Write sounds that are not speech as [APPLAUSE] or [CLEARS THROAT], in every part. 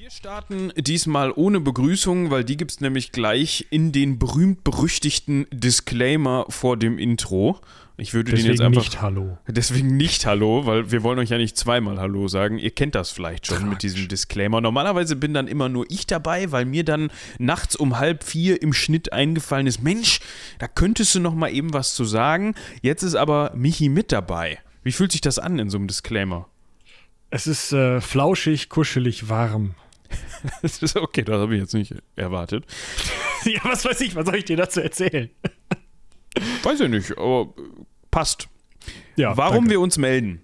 Wir starten diesmal ohne Begrüßung, weil die gibt es nämlich gleich in den berühmt-berüchtigten Disclaimer vor dem Intro. Ich würde deswegen den jetzt einfach. nicht Hallo. Deswegen nicht Hallo, weil wir wollen euch ja nicht zweimal Hallo sagen. Ihr kennt das vielleicht schon Tragisch. mit diesem Disclaimer. Normalerweise bin dann immer nur ich dabei, weil mir dann nachts um halb vier im Schnitt eingefallen ist: Mensch, da könntest du noch mal eben was zu sagen. Jetzt ist aber Michi mit dabei. Wie fühlt sich das an in so einem Disclaimer? Es ist äh, flauschig, kuschelig, warm. [LAUGHS] Das ist okay, das habe ich jetzt nicht erwartet. [LAUGHS] ja, was weiß ich, was soll ich dir dazu erzählen? Weiß ich nicht, aber passt. Ja, Warum danke. wir uns melden?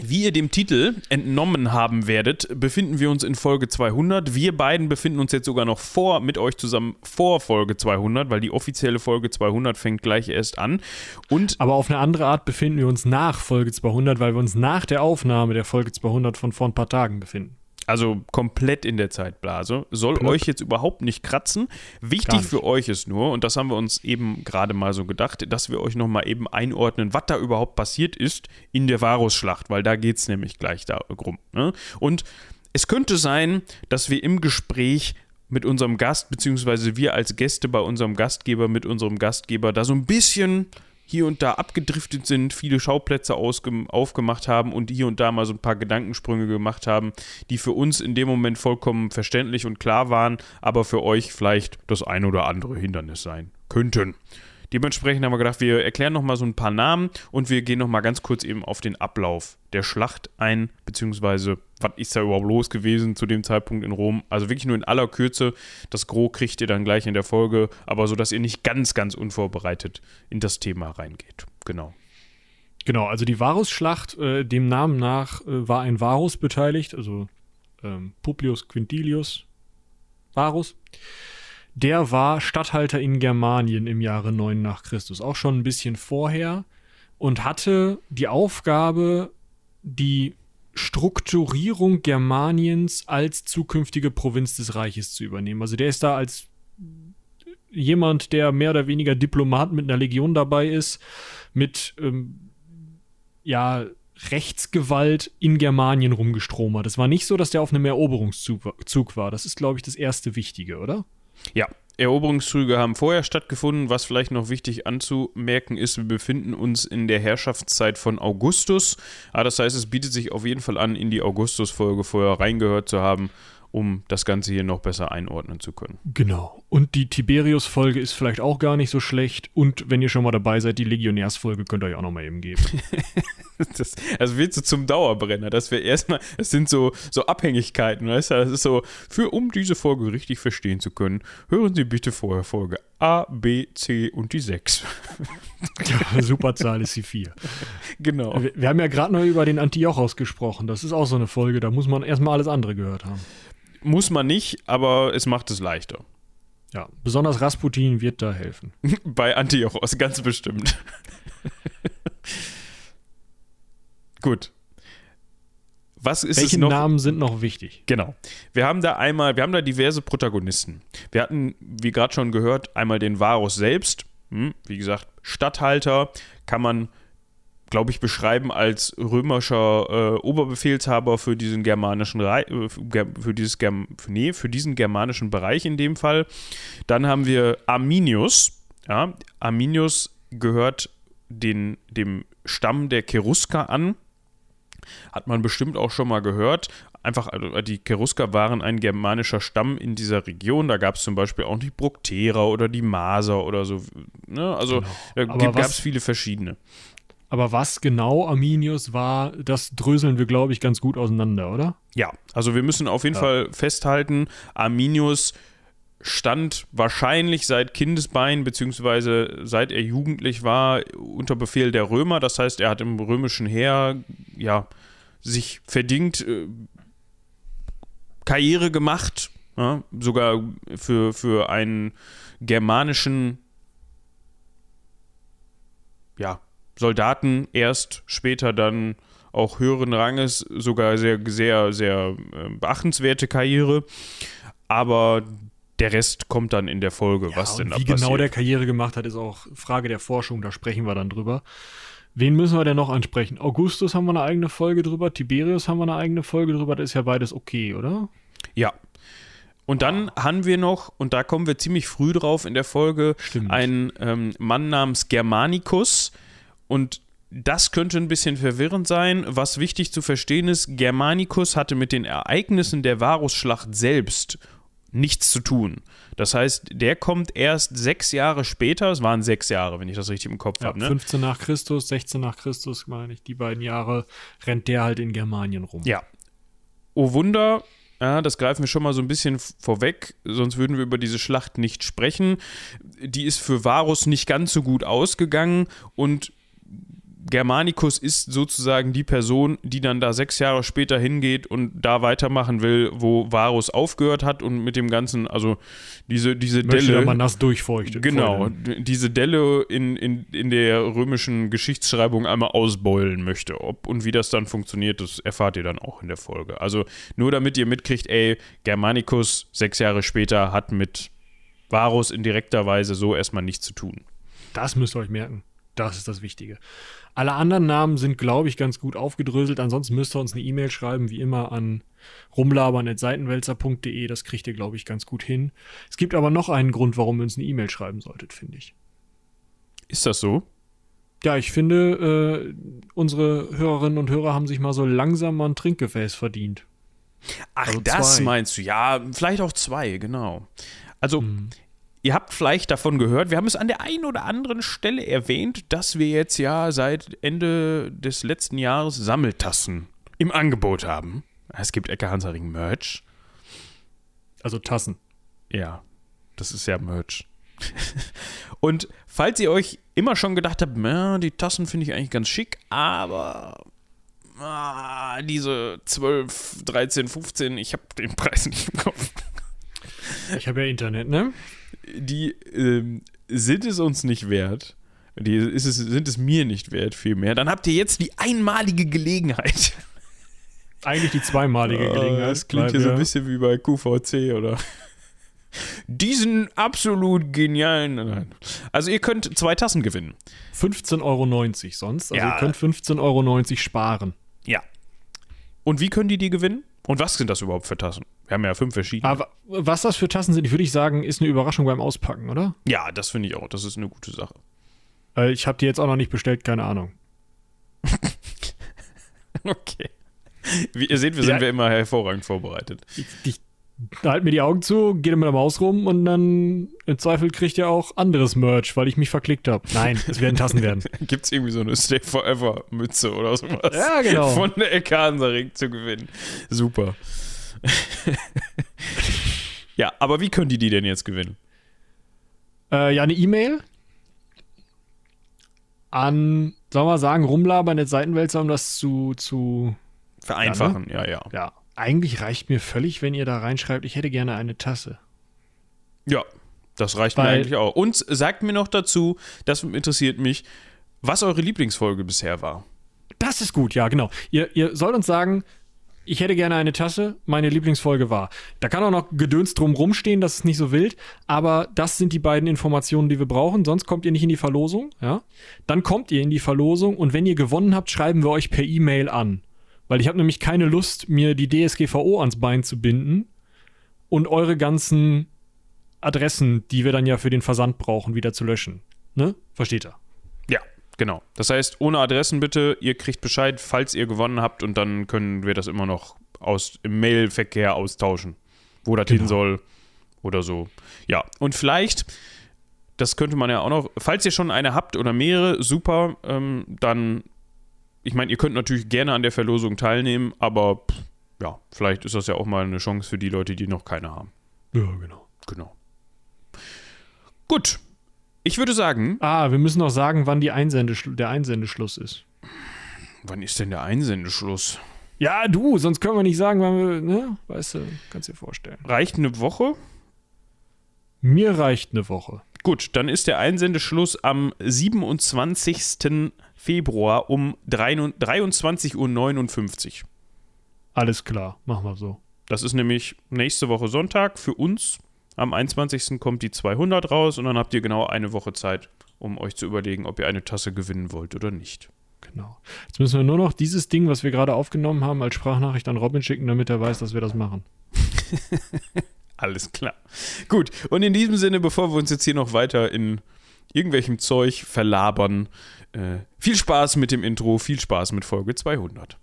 Wie ihr dem Titel entnommen haben werdet, befinden wir uns in Folge 200. Wir beiden befinden uns jetzt sogar noch vor, mit euch zusammen vor Folge 200, weil die offizielle Folge 200 fängt gleich erst an. Und Aber auf eine andere Art befinden wir uns nach Folge 200, weil wir uns nach der Aufnahme der Folge 200 von vor ein paar Tagen befinden. Also komplett in der Zeitblase. Soll Plöpp. euch jetzt überhaupt nicht kratzen. Wichtig nicht. für euch ist nur, und das haben wir uns eben gerade mal so gedacht, dass wir euch nochmal eben einordnen, was da überhaupt passiert ist in der Varusschlacht, weil da geht es nämlich gleich darum. Ne? Und es könnte sein, dass wir im Gespräch mit unserem Gast, beziehungsweise wir als Gäste bei unserem Gastgeber, mit unserem Gastgeber, da so ein bisschen hier und da abgedriftet sind, viele Schauplätze aufgemacht haben und hier und da mal so ein paar Gedankensprünge gemacht haben, die für uns in dem Moment vollkommen verständlich und klar waren, aber für euch vielleicht das ein oder andere Hindernis sein könnten. Dementsprechend haben wir gedacht, wir erklären nochmal so ein paar Namen und wir gehen nochmal ganz kurz eben auf den Ablauf der Schlacht ein, beziehungsweise was ist da überhaupt los gewesen zu dem Zeitpunkt in Rom. Also wirklich nur in aller Kürze. Das Gros kriegt ihr dann gleich in der Folge, aber so, dass ihr nicht ganz, ganz unvorbereitet in das Thema reingeht. Genau. Genau, also die Varusschlacht, äh, dem Namen nach, äh, war ein Varus beteiligt, also ähm, Publius Quintilius Varus. Der war Statthalter in Germanien im Jahre 9 nach Christus, auch schon ein bisschen vorher, und hatte die Aufgabe, die Strukturierung Germaniens als zukünftige Provinz des Reiches zu übernehmen. Also der ist da als jemand, der mehr oder weniger Diplomat mit einer Legion dabei ist, mit ähm, ja, Rechtsgewalt in Germanien rumgestromert. Es war nicht so, dass der auf einem Eroberungszug Zug war. Das ist, glaube ich, das erste Wichtige, oder? Ja, Eroberungszüge haben vorher stattgefunden. Was vielleicht noch wichtig anzumerken ist, wir befinden uns in der Herrschaftszeit von Augustus. Ah, das heißt, es bietet sich auf jeden Fall an, in die Augustus-Folge vorher reingehört zu haben, um das Ganze hier noch besser einordnen zu können. Genau. Und die Tiberius-Folge ist vielleicht auch gar nicht so schlecht. Und wenn ihr schon mal dabei seid, die Legionärs-Folge könnt ihr euch auch noch mal eben geben. [LAUGHS] Das, also wird so zum Dauerbrenner, dass wir erstmal, es sind so, so Abhängigkeiten, weißt du, das ist so, für um diese Folge richtig verstehen zu können, hören Sie bitte vorher Folge A, B, C und die 6. [LAUGHS] Superzahl ist die 4. genau. Wir, wir haben ja gerade noch über den Antiochos gesprochen. Das ist auch so eine Folge, da muss man erstmal alles andere gehört haben. Muss man nicht, aber es macht es leichter. Ja, besonders Rasputin wird da helfen. [LAUGHS] Bei Antiochos, ganz bestimmt. [LAUGHS] Gut. Was ist Welche? Namen sind noch wichtig? Genau. Wir haben da einmal, wir haben da diverse Protagonisten. Wir hatten, wie gerade schon gehört, einmal den Varus selbst. Hm, wie gesagt, Statthalter kann man, glaube ich, beschreiben als römischer äh, Oberbefehlshaber für diesen germanischen Rei äh, für, dieses Germ nee, für diesen germanischen Bereich in dem Fall. Dann haben wir Arminius. Ja, Arminius gehört den, dem Stamm der Cherusker an. Hat man bestimmt auch schon mal gehört. Einfach, also die Cherusker waren ein germanischer Stamm in dieser Region. Da gab es zum Beispiel auch die Brukterer oder die Maser oder so. Ne? Also Genau. Da gab es viele verschiedene. Aber was genau Arminius war, das dröseln wir, glaube ich, ganz gut auseinander, oder? Ja, also wir müssen auf jeden Ja. Fall festhalten, Arminius stand wahrscheinlich seit Kindesbein, beziehungsweise seit er jugendlich war, unter Befehl der Römer. Das heißt, er hat im römischen Heer ja, sich verdient äh, Karriere gemacht, ja, sogar für, für einen germanischen ja, Soldaten erst, später dann auch höheren Ranges, sogar sehr, sehr, sehr äh, beachtenswerte Karriere. Aber der Rest kommt dann in der Folge, was und denn da wie genau der Karriere gemacht hat, ist auch Frage der Forschung, da sprechen wir dann drüber. Wen müssen wir denn noch ansprechen? Augustus haben wir eine eigene Folge drüber, Tiberius haben wir eine eigene Folge drüber, das ist ja beides okay, oder? Ja. Und dann haben wir noch, und da kommen wir ziemlich früh drauf in der Folge, Stimmt. einen ähm, Mann namens Germanicus. Und das könnte ein bisschen verwirrend sein. Was wichtig zu verstehen ist, Germanicus hatte mit den Ereignissen der Varusschlacht selbst nichts zu tun. Das heißt, der kommt erst sechs Jahre später, es waren sechs Jahre, wenn ich das richtig im Kopf Ja, habe, ne? 15 nach Christus, 16 nach Christus, meine ich, die beiden Jahre rennt der halt in Germanien rum. Ja. Oh Wunder, ja, das greifen wir schon mal so ein bisschen vorweg, sonst würden wir über diese Schlacht nicht sprechen. Die ist für Varus nicht ganz so gut ausgegangen und Germanicus ist sozusagen die Person, die dann da sechs Jahre später hingeht und da weitermachen will, wo Varus aufgehört hat und mit dem Ganzen, also diese, diese Möchte Delle. da mal nass durchfeuchtet. Genau, diese Delle in, in, in der römischen Geschichtsschreibung einmal ausbeulen möchte. Ob und wie das dann funktioniert, das erfahrt ihr dann auch in der Folge. Also nur damit ihr mitkriegt, ey, Germanicus sechs Jahre später hat mit Varus in direkter Weise so erstmal nichts zu tun. Das müsst ihr euch merken. Das ist das Wichtige. Alle anderen Namen sind, glaube ich, ganz gut aufgedröselt. Ansonsten müsst ihr uns eine E-Mail schreiben, wie immer, an rumlabern.seitenwälzer.de. Das kriegt ihr, glaube ich, ganz gut hin. Es gibt aber noch einen Grund, warum ihr uns eine E-Mail schreiben solltet, finde ich. Ist das so? Ja, ich finde, äh, unsere Hörerinnen und Hörer haben sich mal so langsam mal ein Trinkgefäß verdient. Ach, Also das zwei. meinst du? Ja, vielleicht auch zwei, genau. Also, Mhm. Ihr habt vielleicht davon gehört, wir haben es an der einen oder anderen Stelle erwähnt, dass wir jetzt ja seit Ende des letzten Jahres Sammeltassen im Angebot haben. Es gibt Ecke Hansaring Merch. Also Tassen. Ja, das ist ja Merch. [LAUGHS] Und falls ihr euch immer schon gedacht habt, na, die Tassen finde ich eigentlich ganz schick, aber ah, diese 12, 13, 15, ich habe den Preis nicht im Kopf. Ich habe ja Internet, ne? Die ähm, sind es uns nicht wert. Die ist es, sind es mir nicht wert, vielmehr. Dann habt ihr jetzt die einmalige Gelegenheit. Eigentlich die zweimalige Gelegenheit. Oh, das klingt hier so ein bisschen wie bei QVC, oder? Diesen absolut genialen. Nein. Also, ihr könnt zwei Tassen gewinnen. 15,90 Euro sonst. Also Ja. ihr könnt 15,90 Euro sparen. Ja. Und wie können die die gewinnen? Und was sind das überhaupt für Tassen? Wir haben ja fünf verschiedene. Aber was das für Tassen sind, würde ich sagen, ist eine Überraschung beim Auspacken, oder? ja, das finde ich auch. Das ist eine gute Sache. Weil ich habe die jetzt auch noch nicht bestellt, keine Ahnung. [LAUGHS] Okay. Wie ihr seht, wir Ja. sind wir immer hervorragend vorbereitet. Ich, ich halt mir die Augen zu, geht mit der Maus rum und dann im Zweifel kriegt ihr auch anderes Merch, weil ich mich verklickt habe. Nein, es werden Tassen werden. [LAUGHS] Gibt es irgendwie so eine Stay Forever Mütze oder sowas? Ja, genau. Von der Ecke Hansaring zu gewinnen. Super. [LAUGHS] ja, aber wie können die die denn jetzt gewinnen? Äh, ja, eine E-Mail an, sollen wir sagen, rumlabern jetzt Seitenwälzer, um das zu, zu. Vereinfachen, ja, ja. Ja, eigentlich reicht mir völlig, wenn ihr da reinschreibt, ich hätte gerne eine Tasse. Ja, das reicht mir Weil- eigentlich auch. Und sagt mir noch dazu, das interessiert mich, was eure Lieblingsfolge bisher war. Das ist gut, ja, genau. Ihr, ihr sollt uns sagen, ich hätte gerne eine Tasse, meine Lieblingsfolge war. Da kann auch noch Gedöns drum rumstehen, das ist nicht so wild, aber das sind die beiden Informationen, die wir brauchen, sonst kommt ihr nicht in die Verlosung, ja? Dann kommt ihr in die Verlosung und wenn ihr gewonnen habt, schreiben wir euch per E-Mail an. Weil ich habe nämlich keine Lust, mir die DSGVO ans Bein zu binden und eure ganzen Adressen, die wir dann ja für den Versand brauchen, wieder zu löschen. Ne? Versteht ihr? Ja, genau. Das heißt, ohne Adressen bitte, ihr kriegt Bescheid, falls ihr gewonnen habt und dann können wir das immer noch aus, im Mailverkehr austauschen, wo das Genau. hin soll oder so. Ja, und vielleicht, das könnte man ja auch noch, falls ihr schon eine habt oder mehrere, super, ähm, dann, ich meine, ihr könnt natürlich gerne an der Verlosung teilnehmen, aber pff, ja, vielleicht ist das ja auch mal eine Chance für die Leute, die noch keine haben. Ja, genau. Genau. Gut. Ich würde sagen, Ah, wir müssen noch sagen, wann die Einsendeschl der Einsendeschluss ist. wann ist denn der Einsendeschluss? Ja, du, sonst können wir nicht sagen, wann wir, ne? Weißt du, kannst dir vorstellen. Reicht eine Woche? Mir reicht eine Woche. Gut, dann ist der Einsendeschluss am 27. Februar um 23.59 Uhr. Alles klar, machen wir so. Das ist nämlich nächste Woche Sonntag für uns. Am 21. kommt die 200 raus und dann habt ihr genau eine Woche Zeit, um euch zu überlegen, ob ihr eine Tasse gewinnen wollt oder nicht. Genau. Jetzt müssen wir nur noch dieses Ding, was wir gerade aufgenommen haben, als Sprachnachricht an Robin schicken, damit er weiß, dass wir das machen. [LAUGHS] Alles klar. Gut, und in diesem Sinne, bevor wir uns jetzt hier noch weiter in irgendwelchem Zeug verlabern, äh, viel Spaß mit dem Intro, viel Spaß mit Folge 200.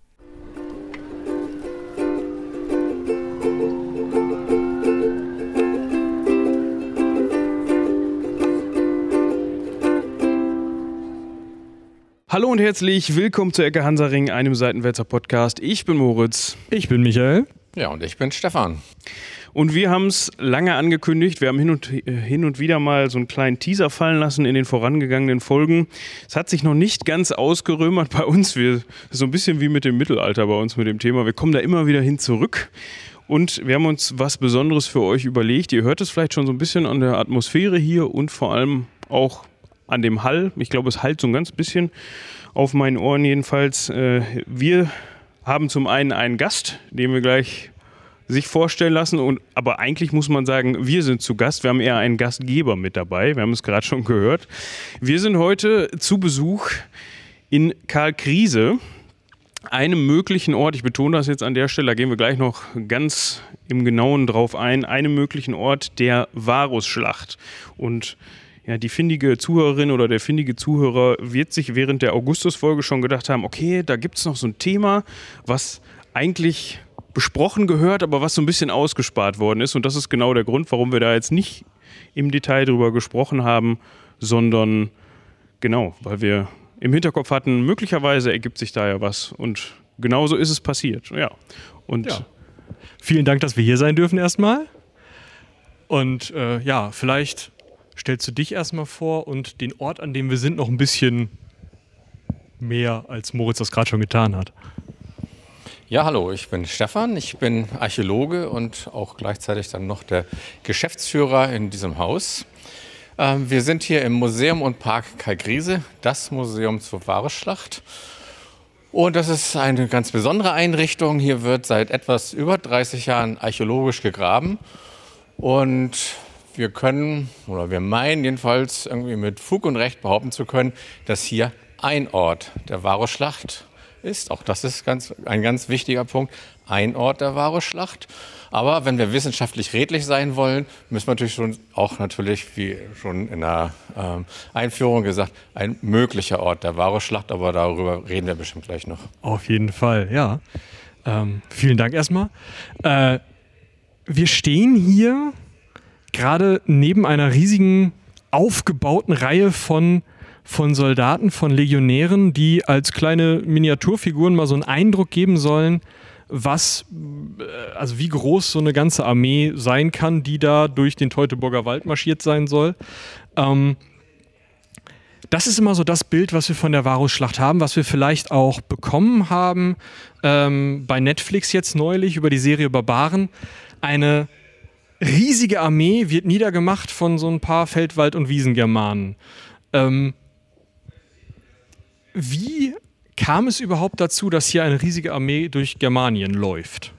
Hallo und herzlich willkommen zu Ecke Hansaring, einem Seitenwälzer Podcast. Ich bin Moritz. Ich bin Michael. Ja, und ich bin Stefan. Und wir haben es lange angekündigt. Wir haben hin und, äh, hin und wieder mal so einen kleinen Teaser fallen lassen in den vorangegangenen Folgen. Es hat sich noch nicht ganz ausgerömert bei uns. Wir, so ein bisschen wie mit dem Mittelalter bei uns mit dem Thema. Wir kommen da immer wieder hin zurück. Und wir haben uns was Besonderes für euch überlegt. Ihr hört es vielleicht schon so ein bisschen an der Atmosphäre hier und vor allem auch an dem Hall. Ich glaube, es halt so ein ganz bisschen auf meinen Ohren jedenfalls. Äh, wir haben zum einen einen Gast, den wir gleich sich vorstellen lassen. Und, aber eigentlich muss man sagen, wir sind zu Gast. Wir haben eher einen Gastgeber mit dabei. Wir haben es gerade schon gehört. Wir sind heute zu Besuch in Karl Kriese, einem möglichen Ort. Ich betone das jetzt an der Stelle, da gehen wir gleich noch ganz im Genauen drauf ein. Einem möglichen Ort der Varusschlacht. Und ja, die findige Zuhörerin oder der findige Zuhörer wird sich während der Augustus-Folge schon gedacht haben, okay, da gibt es noch so ein Thema, was eigentlich besprochen gehört, aber was so ein bisschen ausgespart worden ist. Und das ist genau der Grund, warum wir da jetzt nicht im Detail drüber gesprochen haben, sondern genau, weil wir im Hinterkopf hatten, möglicherweise ergibt sich da ja was. Und genauso ist es passiert. Ja. Und ja. Vielen Dank, dass wir hier sein dürfen erstmal. Und äh, ja, vielleicht stellst du dich erstmal vor und den Ort, an dem wir sind, noch ein bisschen mehr, als Moritz das gerade schon getan hat. Ja, hallo, ich bin Stefan, ich bin Archäologe und auch gleichzeitig dann noch der Geschäftsführer in diesem Haus. Ähm, wir sind hier im Museum und Park Kalkriese, das Museum zur Wahresschlacht. Und das ist eine ganz besondere Einrichtung. Hier wird seit etwas über 30 Jahren archäologisch gegraben. Und wir können, oder wir meinen jedenfalls irgendwie mit Fug und Recht behaupten zu können, dass hier ein Ort der Varusschlacht ist. Auch das ist ganz, ein ganz wichtiger Punkt. Ein Ort der Varusschlacht. Aber wenn wir wissenschaftlich redlich sein wollen, müssen wir natürlich schon auch natürlich, wie schon in der ähm, Einführung gesagt, ein möglicher Ort der Varusschlacht. Aber darüber reden wir bestimmt gleich noch. Auf jeden Fall, ja. Ähm, vielen Dank erstmal. Äh, wir stehen hier gerade neben einer riesigen aufgebauten Reihe von von Soldaten, von Legionären, die als kleine Miniaturfiguren mal so einen Eindruck geben sollen, was, äh, also wie groß so eine ganze Armee sein kann, die da durch den Teutoburger Wald marschiert sein soll. Ähm, das ist immer so das Bild, was wir von der Varusschlacht haben, was wir vielleicht auch bekommen haben ähm, bei Netflix jetzt neulich über die Serie Barbaren. Eine riesige Armee wird niedergemacht von so ein paar Feldwald- und Wiesengermanen. Ähm, wie kam es überhaupt dazu, dass hier eine riesige Armee durch Germanien läuft?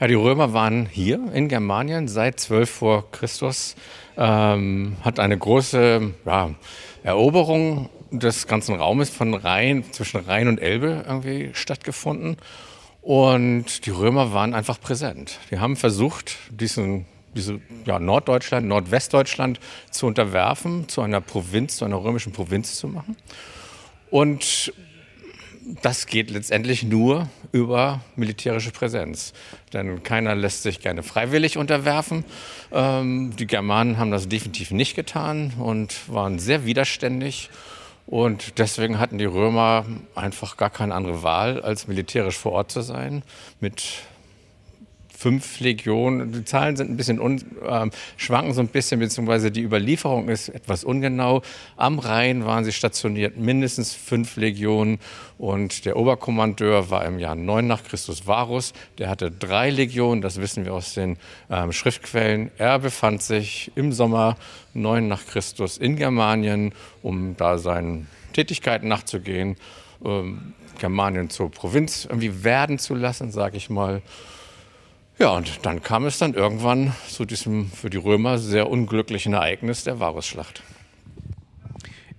Ja, die Römer waren hier in Germanien seit 12 vor Christus. Ähm, hat eine große ja, Eroberung des ganzen Raumes von Rhein, zwischen Rhein und Elbe irgendwie stattgefunden. Und die Römer waren einfach präsent. Die haben versucht, diesen, diese ja, Norddeutschland, Nordwestdeutschland zu unterwerfen, zu einer Provinz, zu einer römischen Provinz zu machen. Und das geht letztendlich nur über militärische Präsenz. Denn keiner lässt sich gerne freiwillig unterwerfen. Ähm, die Germanen haben das definitiv nicht getan und waren sehr widerständig. Und deswegen hatten die Römer einfach gar keine andere Wahl, als militärisch vor Ort zu sein, mit fünf Legionen. Die Zahlen sind ein bisschen un, äh, schwanken so ein bisschen, beziehungsweise die Überlieferung ist etwas ungenau. Am Rhein waren sie stationiert, mindestens fünf Legionen. Und der Oberkommandeur war im Jahr 9 nach Christus Varus. Der hatte drei Legionen, das wissen wir aus den ähm, Schriftquellen. Er befand sich im Sommer 9 nach Christus in Germanien, um da seinen Tätigkeiten nachzugehen. Ähm, Germanien zur Provinz irgendwie werden zu lassen, sage ich mal. Ja, und dann kam es dann irgendwann zu diesem für die Römer sehr unglücklichen Ereignis der Varusschlacht.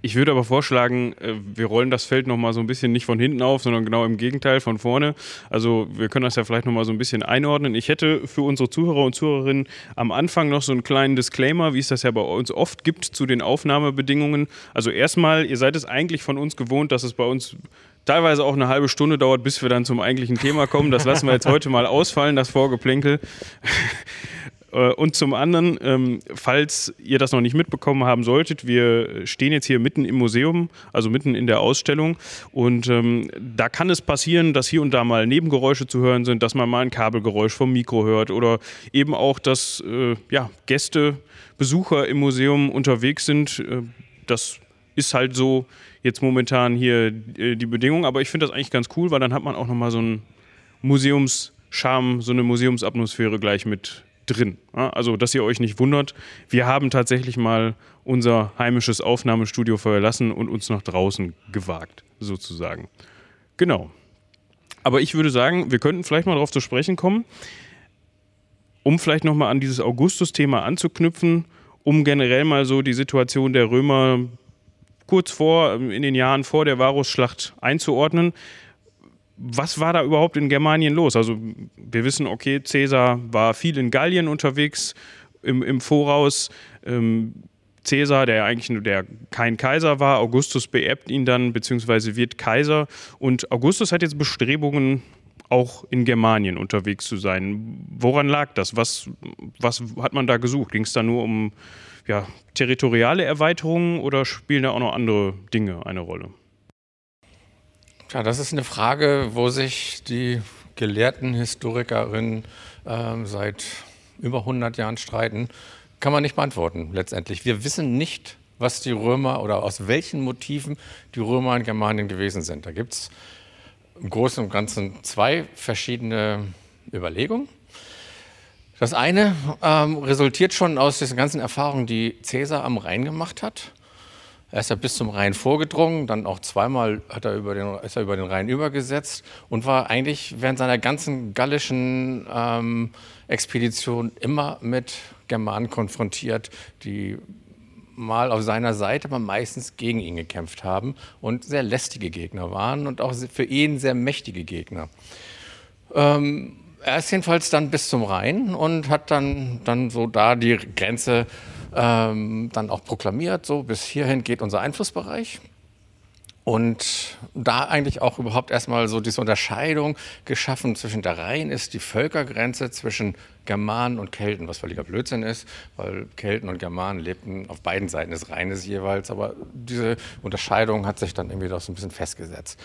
Ich würde aber vorschlagen, äh, wir rollen das Feld nochmal so ein bisschen nicht von hinten auf, sondern genau im Gegenteil von vorne. Also wir können das ja vielleicht nochmal so ein bisschen einordnen. Ich hätte für unsere Zuhörer und Zuhörerinnen am Anfang noch so einen kleinen Disclaimer, wie es das ja bei uns oft gibt zu den Aufnahmebedingungen. Also erstmal, ihr seid es eigentlich von uns gewohnt, dass es bei uns teilweise auch eine halbe Stunde dauert, bis wir dann zum eigentlichen Thema kommen. Das lassen wir jetzt heute mal ausfallen, das Vorgeplänkel. [LAUGHS] Äh, und zum anderen, ähm, falls ihr das noch nicht mitbekommen haben solltet, wir stehen jetzt hier mitten im Museum, also mitten in der Ausstellung. Und ähm, da kann es passieren, dass hier und da mal Nebengeräusche zu hören sind, dass man mal ein Kabelgeräusch vom Mikro hört oder eben auch, dass äh, ja, Gäste, Besucher im Museum unterwegs sind. Äh, das ist halt so jetzt momentan hier äh, die Bedingung. Aber ich finde das eigentlich ganz cool, weil dann hat man auch nochmal so einen Museumscharme, so eine Museumsatmosphäre gleich mit drin. Also, dass ihr euch nicht wundert, wir haben tatsächlich mal unser heimisches Aufnahmestudio verlassen und uns nach draußen gewagt, sozusagen. Genau. Aber ich würde sagen, wir könnten vielleicht mal darauf zu sprechen kommen, um vielleicht nochmal an dieses Augustus-Thema anzuknüpfen, um generell mal so die Situation der Römer kurz vor, in den Jahren vor der Varusschlacht einzuordnen was war da überhaupt in Germanien los? Also wir wissen, okay, Caesar war viel in Gallien unterwegs im, im Voraus. Ähm, Caesar, der eigentlich nur der kein Kaiser war, Augustus beerbt ihn dann, beziehungsweise wird Kaiser. Und Augustus hat jetzt Bestrebungen, auch in Germanien unterwegs zu sein. Woran lag das? Was, was hat man da gesucht? Ging es da nur um ja, territoriale Erweiterungen oder spielen da auch noch andere Dinge eine Rolle? Ja, das ist eine Frage, wo sich die gelehrten Historikerinnen äh, seit über 100 Jahren streiten. Kann man nicht beantworten letztendlich. Wir wissen nicht, was die Römer oder aus welchen Motiven die Römer in Germanien gewesen sind. Da gibt es im Großen und Ganzen zwei verschiedene Überlegungen. Das eine ähm, resultiert schon aus diesen ganzen Erfahrungen, die Caesar am Rhein gemacht hat. Er ist ja bis zum Rhein vorgedrungen, dann auch zweimal hat er über den, ist er über den Rhein übergesetzt und war eigentlich während seiner ganzen gallischen ähm, Expedition immer mit Germanen konfrontiert, die mal auf seiner Seite, aber meistens gegen ihn gekämpft haben und sehr lästige Gegner waren und auch für ihn sehr mächtige Gegner. Ähm, er ist jedenfalls dann bis zum Rhein und hat dann, dann so da die Grenze ähm, dann auch proklamiert, so bis hierhin geht unser Einflussbereich. Und da eigentlich auch überhaupt erstmal so diese Unterscheidung geschaffen zwischen der Rhein ist die Völkergrenze zwischen Germanen und Kelten, was völliger Blödsinn ist, weil Kelten und Germanen lebten auf beiden Seiten des Rheines jeweils, aber diese Unterscheidung hat sich dann irgendwie doch so ein bisschen festgesetzt.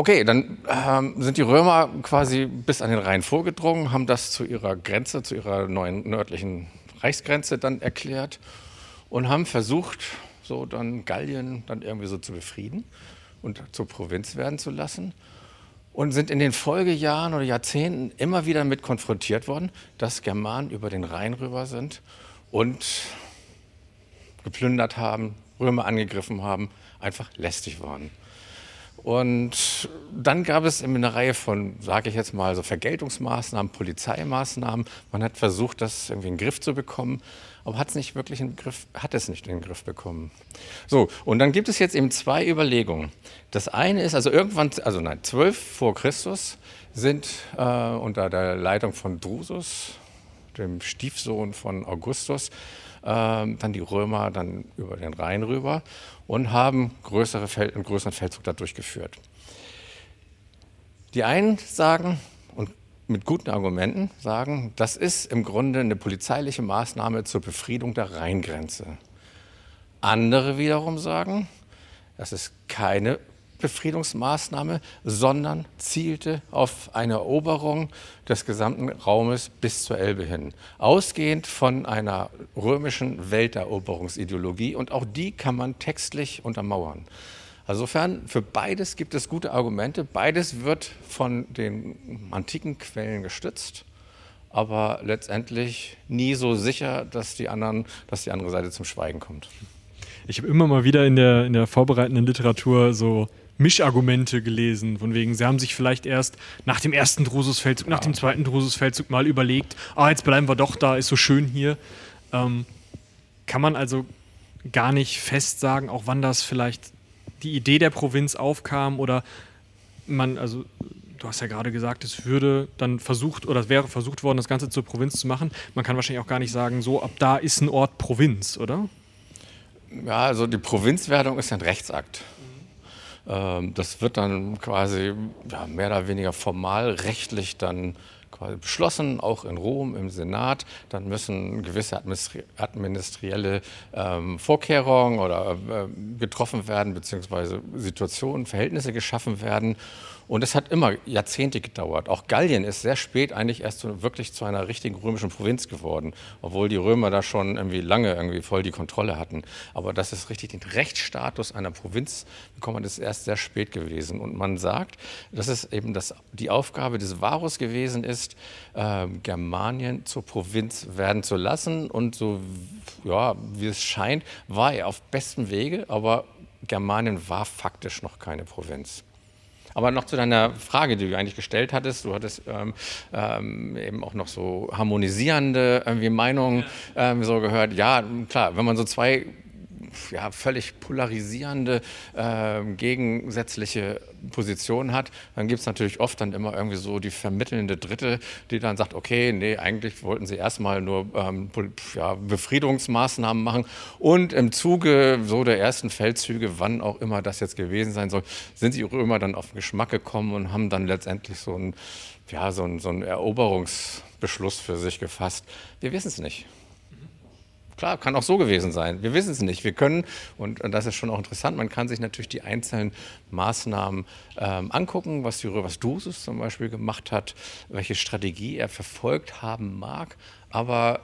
Okay, dann ähm, sind die Römer quasi bis an den Rhein vorgedrungen, haben das zu ihrer Grenze, zu ihrer neuen nördlichen Reichsgrenze dann erklärt und haben versucht, so dann Gallien dann irgendwie so zu befrieden und zur Provinz werden zu lassen und sind in den Folgejahren oder Jahrzehnten immer wieder mit konfrontiert worden, dass Germanen über den Rhein rüber sind und geplündert haben, Römer angegriffen haben, einfach lästig waren. Und dann gab es eine Reihe von, sage ich jetzt mal, so Vergeltungsmaßnahmen, Polizeimaßnahmen. Man hat versucht, das irgendwie in den Griff zu bekommen, aber hat es nicht wirklich in den Griff, hat es nicht in den Griff bekommen. So, und dann gibt es jetzt eben zwei Überlegungen. Das eine ist, also irgendwann, also nein, zwölf vor Christus sind äh, unter der Leitung von Drusus, dem Stiefsohn von Augustus, dann die Römer dann über den Rhein rüber und haben größere Feld, einen größeren Feldzug da durchgeführt. Die einen sagen, und mit guten Argumenten sagen, das ist im Grunde eine polizeiliche Maßnahme zur Befriedung der Rheingrenze. Andere wiederum sagen, das ist keine Befriedungsmaßnahme, sondern zielte auf eine Eroberung des gesamten Raumes bis zur Elbe hin. Ausgehend von einer römischen Welteroberungsideologie und auch die kann man textlich untermauern. insofern, für beides gibt es gute Argumente. Beides wird von den antiken Quellen gestützt, aber letztendlich nie so sicher, dass die, anderen, dass die andere Seite zum Schweigen kommt. Ich habe immer mal wieder in der, in der vorbereitenden Literatur so Mischargumente gelesen, von wegen, sie haben sich vielleicht erst nach dem ersten Drususfeldzug, nach dem zweiten Drususfeldzug mal überlegt, ah, jetzt bleiben wir doch da, ist so schön hier. Ähm, kann man also gar nicht fest sagen, auch wann das vielleicht die Idee der Provinz aufkam oder man, also du hast ja gerade gesagt, es würde dann versucht oder es wäre versucht worden, das Ganze zur Provinz zu machen. Man kann wahrscheinlich auch gar nicht sagen, so ab da ist ein Ort Provinz, oder? Ja, also die Provinzwerdung ist ein Rechtsakt. Ähm, das wird dann quasi ja, mehr oder weniger formal rechtlich dann quasi beschlossen, auch in Rom im Senat. Dann müssen gewisse administrielle ähm, Vorkehrungen oder äh, getroffen werden, beziehungsweise Situationen, Verhältnisse geschaffen werden. Und es hat immer Jahrzehnte gedauert. Auch Gallien ist sehr spät eigentlich erst wirklich zu einer richtigen römischen Provinz geworden, obwohl die Römer da schon irgendwie lange irgendwie voll die Kontrolle hatten. Aber das ist richtig den Rechtsstatus einer Provinz bekommen, das ist erst sehr spät gewesen. Und man sagt, dass es eben das, die Aufgabe des Varus gewesen ist, äh, Germanien zur Provinz werden zu lassen. Und so, ja, wie es scheint, war er auf bestem Wege, aber Germanien war faktisch noch keine Provinz. Aber noch zu deiner Frage, die du eigentlich gestellt hattest. Du hattest ähm, ähm, eben auch noch so harmonisierende irgendwie Meinungen ähm, so gehört. Ja, klar, wenn man so zwei ja, völlig polarisierende, äh, gegensätzliche Positionen hat, dann gibt es natürlich oft dann immer irgendwie so die vermittelnde Dritte, die dann sagt, okay, nee, eigentlich wollten sie erstmal nur ähm, ja, Befriedungsmaßnahmen machen und im Zuge so der ersten Feldzüge, wann auch immer das jetzt gewesen sein soll, sind die Römer dann auf den Geschmack gekommen und haben dann letztendlich so einen, ja, so einen, so einen Eroberungsbeschluss für sich gefasst. Wir wissen es nicht. Klar, kann auch so gewesen sein. Wir wissen es nicht. Wir können, und, und, das ist schon auch interessant, man kann sich natürlich die einzelnen Maßnahmen ähm, angucken, was was Drusus zum Beispiel gemacht hat, welche Strategie er verfolgt haben mag, aber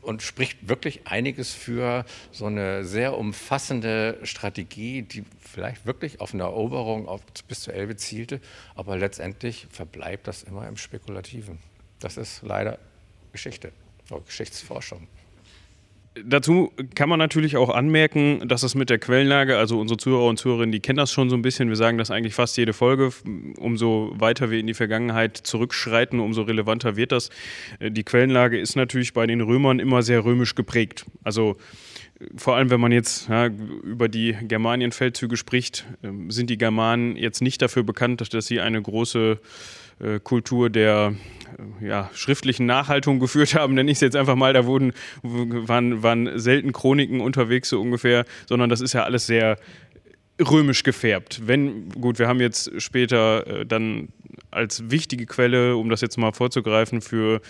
und spricht wirklich einiges für so eine sehr umfassende Strategie, die vielleicht wirklich auf eine Eroberung auf, bis zur Elbe zielte, aber letztendlich verbleibt das immer im Spekulativen. Das ist leider Geschichte, Geschichtsforschung. Dazu kann man natürlich auch anmerken, dass es mit der Quellenlage, also unsere Zuhörer und Zuhörerinnen, die kennen das schon so ein bisschen. Wir sagen das eigentlich fast jede Folge. Umso weiter wir in die Vergangenheit zurückschreiten, umso relevanter wird das. Äh, die Quellenlage ist natürlich bei den Römern immer sehr römisch geprägt. Also äh, vor allem, wenn man jetzt ja, über die Germanienfeldzüge spricht, ähm, sind die Germanen jetzt nicht dafür bekannt, dass sie eine große äh, Kultur der ja, schriftlichen Nachhaltung geführt haben, nenne ich es jetzt einfach mal. Da wurden, waren, waren selten Chroniken unterwegs, so ungefähr, sondern das ist ja alles sehr römisch gefärbt. Wenn, gut, wir haben jetzt später äh, dann als wichtige Quelle, um das jetzt mal vorzugreifen, für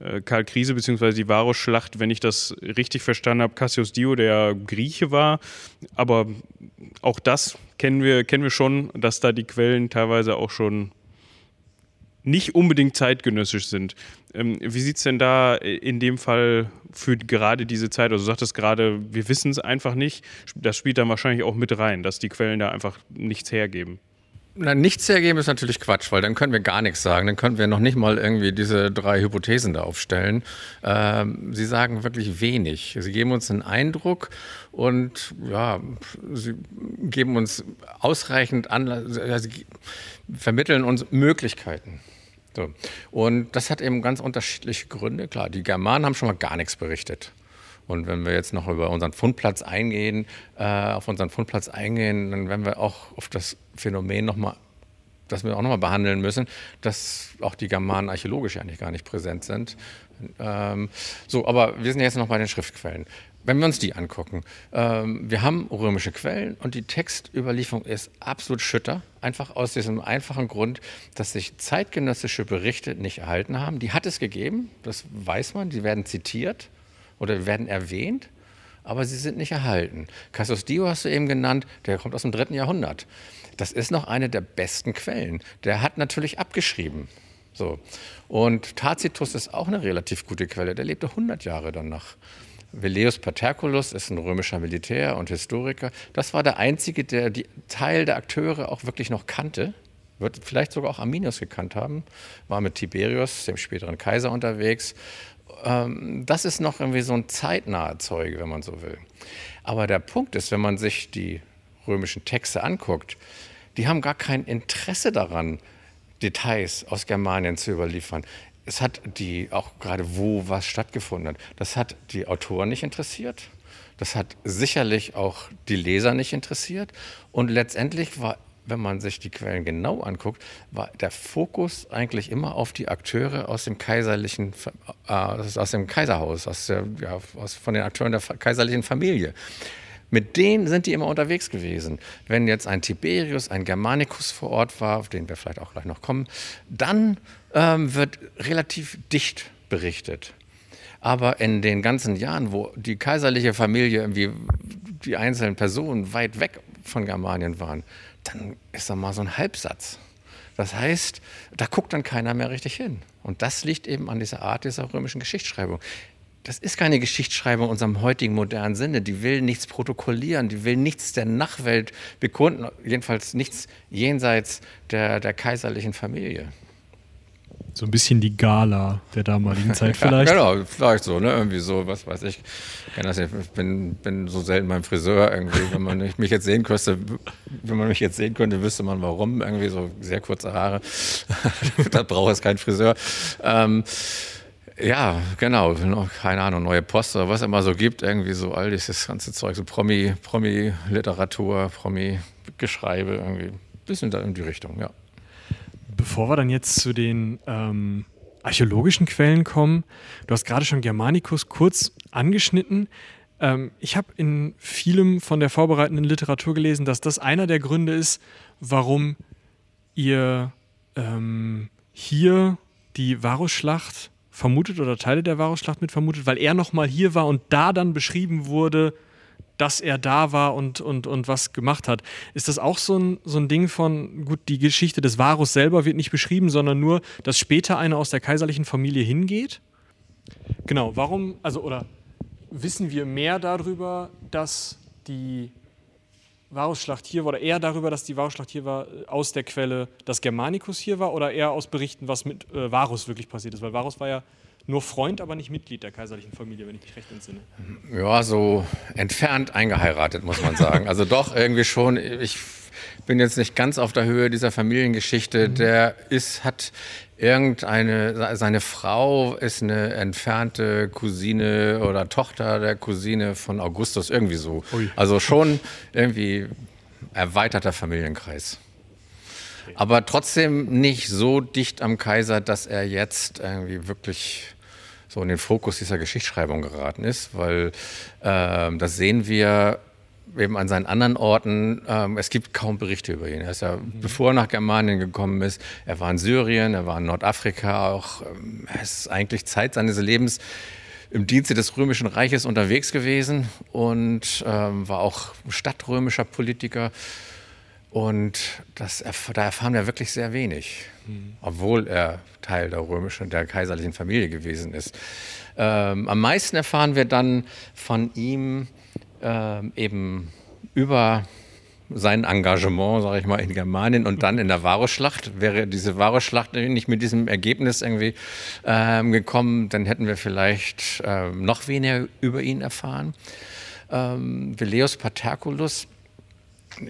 äh, Karl Krise bzw. die Varusschlacht, wenn ich das richtig verstanden habe, Cassius Dio, der Grieche war. Aber auch das kennen wir, kennen wir schon, dass da die Quellen teilweise auch schon nicht unbedingt zeitgenössisch sind. Ähm, wie sieht es denn da in dem Fall für gerade diese Zeit? Also du sagtest gerade, wir wissen es einfach nicht. Das spielt dann wahrscheinlich auch mit rein, dass die Quellen da einfach nichts hergeben. Na, nichts hergeben ist natürlich Quatsch, weil dann können wir gar nichts sagen. Dann können wir noch nicht mal irgendwie diese drei Hypothesen da aufstellen. Ähm, sie sagen wirklich wenig. Sie geben uns einen Eindruck und ja, sie geben uns ausreichend Anlass, also sie vermitteln uns Möglichkeiten. So. Und das hat eben ganz unterschiedliche Gründe. Klar, die Germanen haben schon mal gar nichts berichtet. Und wenn wir jetzt noch über unseren Fundplatz eingehen, äh, auf unseren Fundplatz eingehen, dann werden wir auch auf das Phänomen nochmal, das wir auch nochmal behandeln müssen, dass auch die Germanen archäologisch eigentlich gar nicht präsent sind. Ähm, so, aber wir sind jetzt noch bei den Schriftquellen wenn wir uns die angucken, ähm, wir haben römische Quellen und die Textüberlieferung ist absolut schütter, einfach aus diesem einfachen Grund, dass sich zeitgenössische Berichte nicht erhalten haben. Die hat es gegeben, das weiß man, die werden zitiert oder werden erwähnt, aber sie sind nicht erhalten. Cassius Dio hast du eben genannt, der kommt aus dem dritten Jahrhundert. Das ist noch eine der besten Quellen. Der hat natürlich abgeschrieben. So. Und Tacitus ist auch eine relativ gute Quelle. Der lebte 100 Jahre danach. Velleius Paterculus ist ein römischer Militär und Historiker. Das war der einzige, der die Teil der Akteure auch wirklich noch kannte. Wird vielleicht sogar auch Arminius gekannt haben. War mit Tiberius, dem späteren Kaiser, unterwegs. Ähm, das ist noch irgendwie so ein zeitnaher Zeuge, wenn man so will. Aber der Punkt ist, wenn man sich die römischen Texte anguckt, die haben gar kein Interesse daran, Details aus Germanien zu überliefern es hat die, auch gerade wo was stattgefunden hat, das hat die Autoren nicht interessiert. Das hat sicherlich auch die Leser nicht interessiert. Und letztendlich war, wenn man sich die Quellen genau anguckt, war der Fokus eigentlich immer auf die Akteure aus dem kaiserlichen, äh, aus dem Kaiserhaus, aus der, ja, aus, von den Akteuren der kaiserlichen Familie. Mit denen sind die immer unterwegs gewesen. Wenn jetzt ein Tiberius, ein Germanicus vor Ort war, auf den wir vielleicht auch gleich noch kommen, dann ähm, wird relativ dicht berichtet. Aber in den ganzen Jahren, wo die kaiserliche Familie irgendwie die einzelnen Personen weit weg von Germanien waren, dann ist da mal so ein Halbsatz. Das heißt, da guckt dann keiner mehr richtig hin. Und das liegt eben an dieser Art dieser römischen Geschichtsschreibung. Das ist keine Geschichtsschreibung in unserem heutigen modernen Sinne. Die will nichts protokollieren, die will nichts der Nachwelt bekunden, jedenfalls nichts jenseits der, der kaiserlichen Familie. So ein bisschen die Gala der damaligen [LAUGHS] Zeit vielleicht. ja, genau, vielleicht so, ne? Irgendwie so, was weiß ich. Ich das nicht. Ich bin, bin so selten beim Friseur irgendwie. Wenn man mich jetzt sehen könnte, wenn man mich jetzt sehen könnte, wüsste man warum. Irgendwie so sehr kurze Haare. [LAUGHS] da braucht es kein Friseur. Ähm, ja, genau. Keine Ahnung, neue Post oder was immer so gibt. Irgendwie so all dieses ganze Zeug, so Promi, Promi-Literatur, Promi-Geschreibe, irgendwie. Ein bisschen da in die Richtung, ja. Bevor wir dann jetzt zu den ähm, archäologischen Quellen kommen, du hast gerade schon Germanicus kurz angeschnitten. Ähm, ich habe in vielem von der vorbereitenden Literatur gelesen, dass das einer der Gründe ist, warum ihr ähm, hier die Varusschlacht vermutet oder Teile der Varusschlacht mit vermutet, weil er nochmal hier war und da dann beschrieben wurde, dass er da war und, und, und was gemacht hat. Ist das auch so ein, so ein Ding von, gut, die Geschichte des Varus selber wird nicht beschrieben, sondern nur, dass später einer aus der kaiserlichen Familie hingeht? Genau, warum, also, oder wissen wir mehr darüber, dass die Varusschlacht hier war, oder eher darüber, dass die Varusschlacht hier war, aus der Quelle, dass Germanicus hier war, oder eher aus Berichten, was mit äh, Varus wirklich passiert ist? Weil Varus war ja nur Freund, aber nicht Mitglied der kaiserlichen Familie, wenn ich mich recht entsinne. Ja, so entfernt eingeheiratet, muss man sagen. also doch irgendwie schon. Ich bin jetzt nicht ganz auf der Höhe dieser Familiengeschichte. Mhm. Der ist, hat irgendeine, seine Frau ist eine entfernte Cousine oder Tochter der Cousine von Augustus, irgendwie so. Ui. Also schon irgendwie erweiterter Familienkreis. Aber trotzdem nicht so dicht am Kaiser, dass er jetzt irgendwie wirklich so in den Fokus dieser Geschichtsschreibung geraten ist, weil äh, das sehen wir eben an seinen anderen Orten. Ähm, es gibt kaum Berichte über ihn. Er ist ja, mhm. bevor er nach Germanien gekommen ist, er war in Syrien, er war in Nordafrika, auch ähm, er ist eigentlich Zeit seines Lebens im Dienste des Römischen Reiches unterwegs gewesen und ähm, war auch stadtrömischer Politiker. Und das, da erfahren wir wirklich sehr wenig, mhm. obwohl er Teil der römischen, der kaiserlichen Familie gewesen ist. Ähm, am meisten erfahren wir dann von ihm ähm, eben über sein Engagement, sage ich mal, in Germanien und dann in der Varusschlacht. Wäre diese Varusschlacht nicht mit diesem Ergebnis irgendwie ähm, gekommen, dann hätten wir vielleicht ähm, noch weniger über ihn erfahren. Ähm, Veleus Paterculus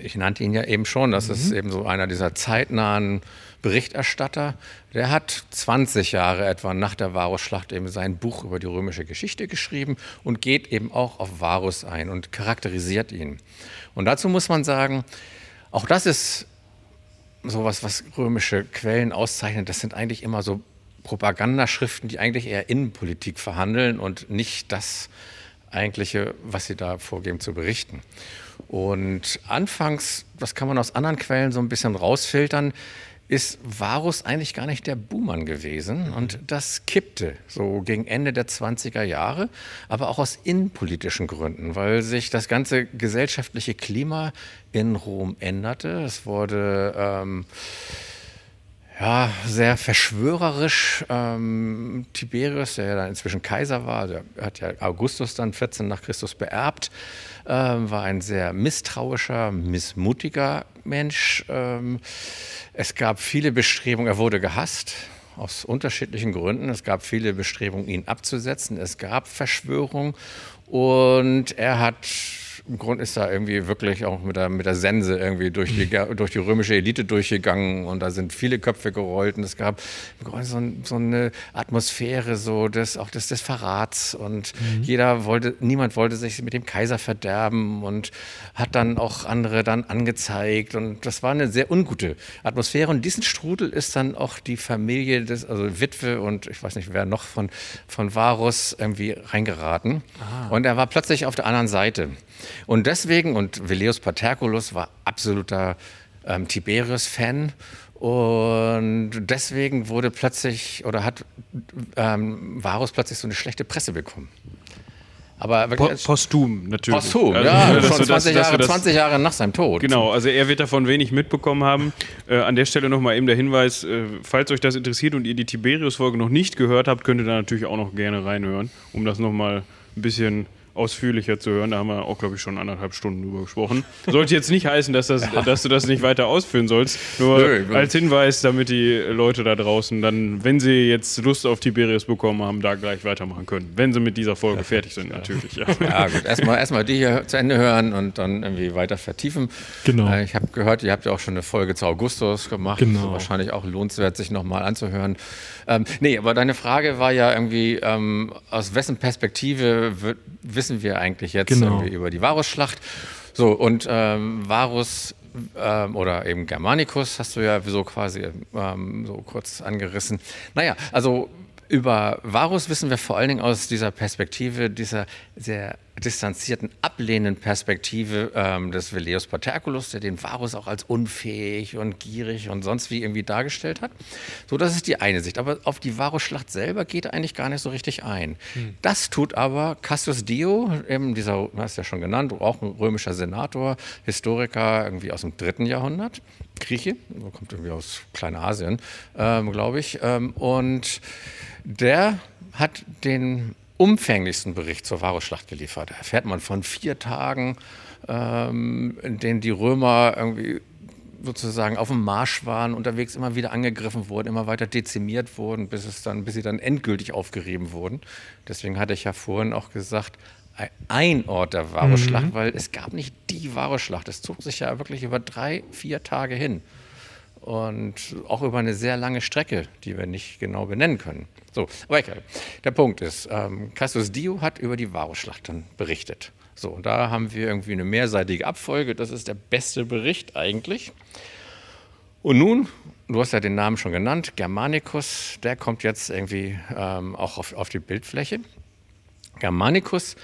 ich nannte ihn ja eben schon, das mhm. ist eben so einer dieser zeitnahen Berichterstatter. Der hat 20 Jahre etwa nach der Varusschlacht eben sein Buch über die römische Geschichte geschrieben und geht eben auch auf Varus ein und charakterisiert ihn. Und dazu muss man sagen, auch das ist sowas, was römische Quellen auszeichnet. Das sind eigentlich immer so Propagandaschriften, die eigentlich eher Innenpolitik verhandeln und nicht das eigentliche, was sie da vorgeben zu berichten. Und anfangs, das kann man aus anderen Quellen so ein bisschen rausfiltern, ist Varus eigentlich gar nicht der Buhmann gewesen. Und das kippte so gegen Ende der 20er Jahre, aber auch aus innenpolitischen Gründen, weil sich das ganze gesellschaftliche Klima in Rom änderte. Es wurde ähm, ja, sehr verschwörerisch. Ähm, Tiberius, der ja dann inzwischen Kaiser war, der hat ja Augustus dann 14 nach Christus beerbt, ähm, war ein sehr misstrauischer, missmutiger Mensch. Ähm, es gab viele Bestrebungen, er wurde gehasst aus unterschiedlichen Gründen. Es gab viele Bestrebungen, ihn abzusetzen. Es gab Verschwörungen und er hat im Grunde ist da irgendwie wirklich auch mit der, mit der Sense irgendwie durch die, durch die römische Elite durchgegangen und da sind viele Köpfe gerollt und es gab so, so eine Atmosphäre so des, auch des, des Verrats und mhm. jeder wollte, niemand wollte sich mit dem Kaiser verderben und hat dann auch andere dann angezeigt und das war eine sehr ungute Atmosphäre und diesen Strudel ist dann auch die Familie des, also Witwe und ich weiß nicht wer noch von, von Varus irgendwie reingeraten Aha. und er war plötzlich auf der anderen Seite und deswegen, und Veleus Paterculus war absoluter ähm, Tiberius-Fan und deswegen wurde plötzlich oder hat ähm, Varus plötzlich so eine schlechte Presse bekommen. Aber po posthum natürlich. Posthum, also, ja, schon 20, Jahre, 20 Jahre nach seinem Tod. Genau, also er wird davon wenig mitbekommen haben. Äh, an der Stelle nochmal eben der Hinweis, äh, falls euch das interessiert und ihr die Tiberius-Folge noch nicht gehört habt, könnt ihr da natürlich auch noch gerne reinhören, um das nochmal ein bisschen ausführlicher zu hören. Da haben wir auch, glaube ich, schon anderthalb Stunden drüber gesprochen. Sollte jetzt nicht heißen, dass, das, ja. dass du das nicht weiter ausführen sollst. Nur Nö, als Hinweis, damit die Leute da draußen dann, wenn sie jetzt Lust auf Tiberius bekommen haben, da gleich weitermachen können. Wenn sie mit dieser Folge fertig sind, natürlich. Ja, ja gut. Erstmal, erstmal die hier zu Ende hören und dann irgendwie weiter vertiefen. Genau. Äh, ich habe gehört, ihr habt ja auch schon eine Folge zu Augustus gemacht. Genau. Also wahrscheinlich auch lohnenswert, sich nochmal anzuhören. Ähm, nee, aber deine Frage war ja irgendwie, ähm, aus wessen Perspektive wissen wir eigentlich jetzt genau. über die Varusschlacht? So, und ähm, Varus ähm, oder eben Germanicus hast du ja so quasi ähm, so kurz angerissen. Naja, also über Varus wissen wir vor allen Dingen aus dieser Perspektive, dieser sehr distanzierten, ablehnenden Perspektive ähm, des Veleus Paterculus, der den Varus auch als unfähig und gierig und sonst wie irgendwie dargestellt hat. So, das ist die eine Sicht. Aber auf die Varus-Schlacht selber geht er eigentlich gar nicht so richtig ein. Hm. Das tut aber Cassius Dio, eben dieser, hast du ja schon genannt, auch ein römischer Senator, Historiker irgendwie aus dem dritten Jahrhundert, Grieche, kommt irgendwie aus Kleinasien, ähm, glaube ich. Ähm, und der hat den umfänglichsten Bericht zur Varusschlacht geliefert. Da erfährt man von vier Tagen, ähm, in denen die Römer irgendwie sozusagen auf dem Marsch waren, unterwegs immer wieder angegriffen wurden, immer weiter dezimiert wurden, bis, es dann, bis sie dann endgültig aufgerieben wurden. Deswegen hatte ich ja vorhin auch gesagt, ein Ort der Varusschlacht, mhm. weil es gab nicht die Varusschlacht. Es zog sich ja wirklich über drei, vier Tage hin und auch über eine sehr lange Strecke, die wir nicht genau benennen können. So, aber egal. Der Punkt ist, ähm, Cassius Dio hat über die Varusschlacht dann berichtet. So, und da haben wir irgendwie eine mehrseitige Abfolge. Das ist der beste Bericht eigentlich. Und nun, du hast ja den Namen schon genannt, Germanicus, der kommt jetzt irgendwie ähm, auch auf, auf die Bildfläche. Germanicus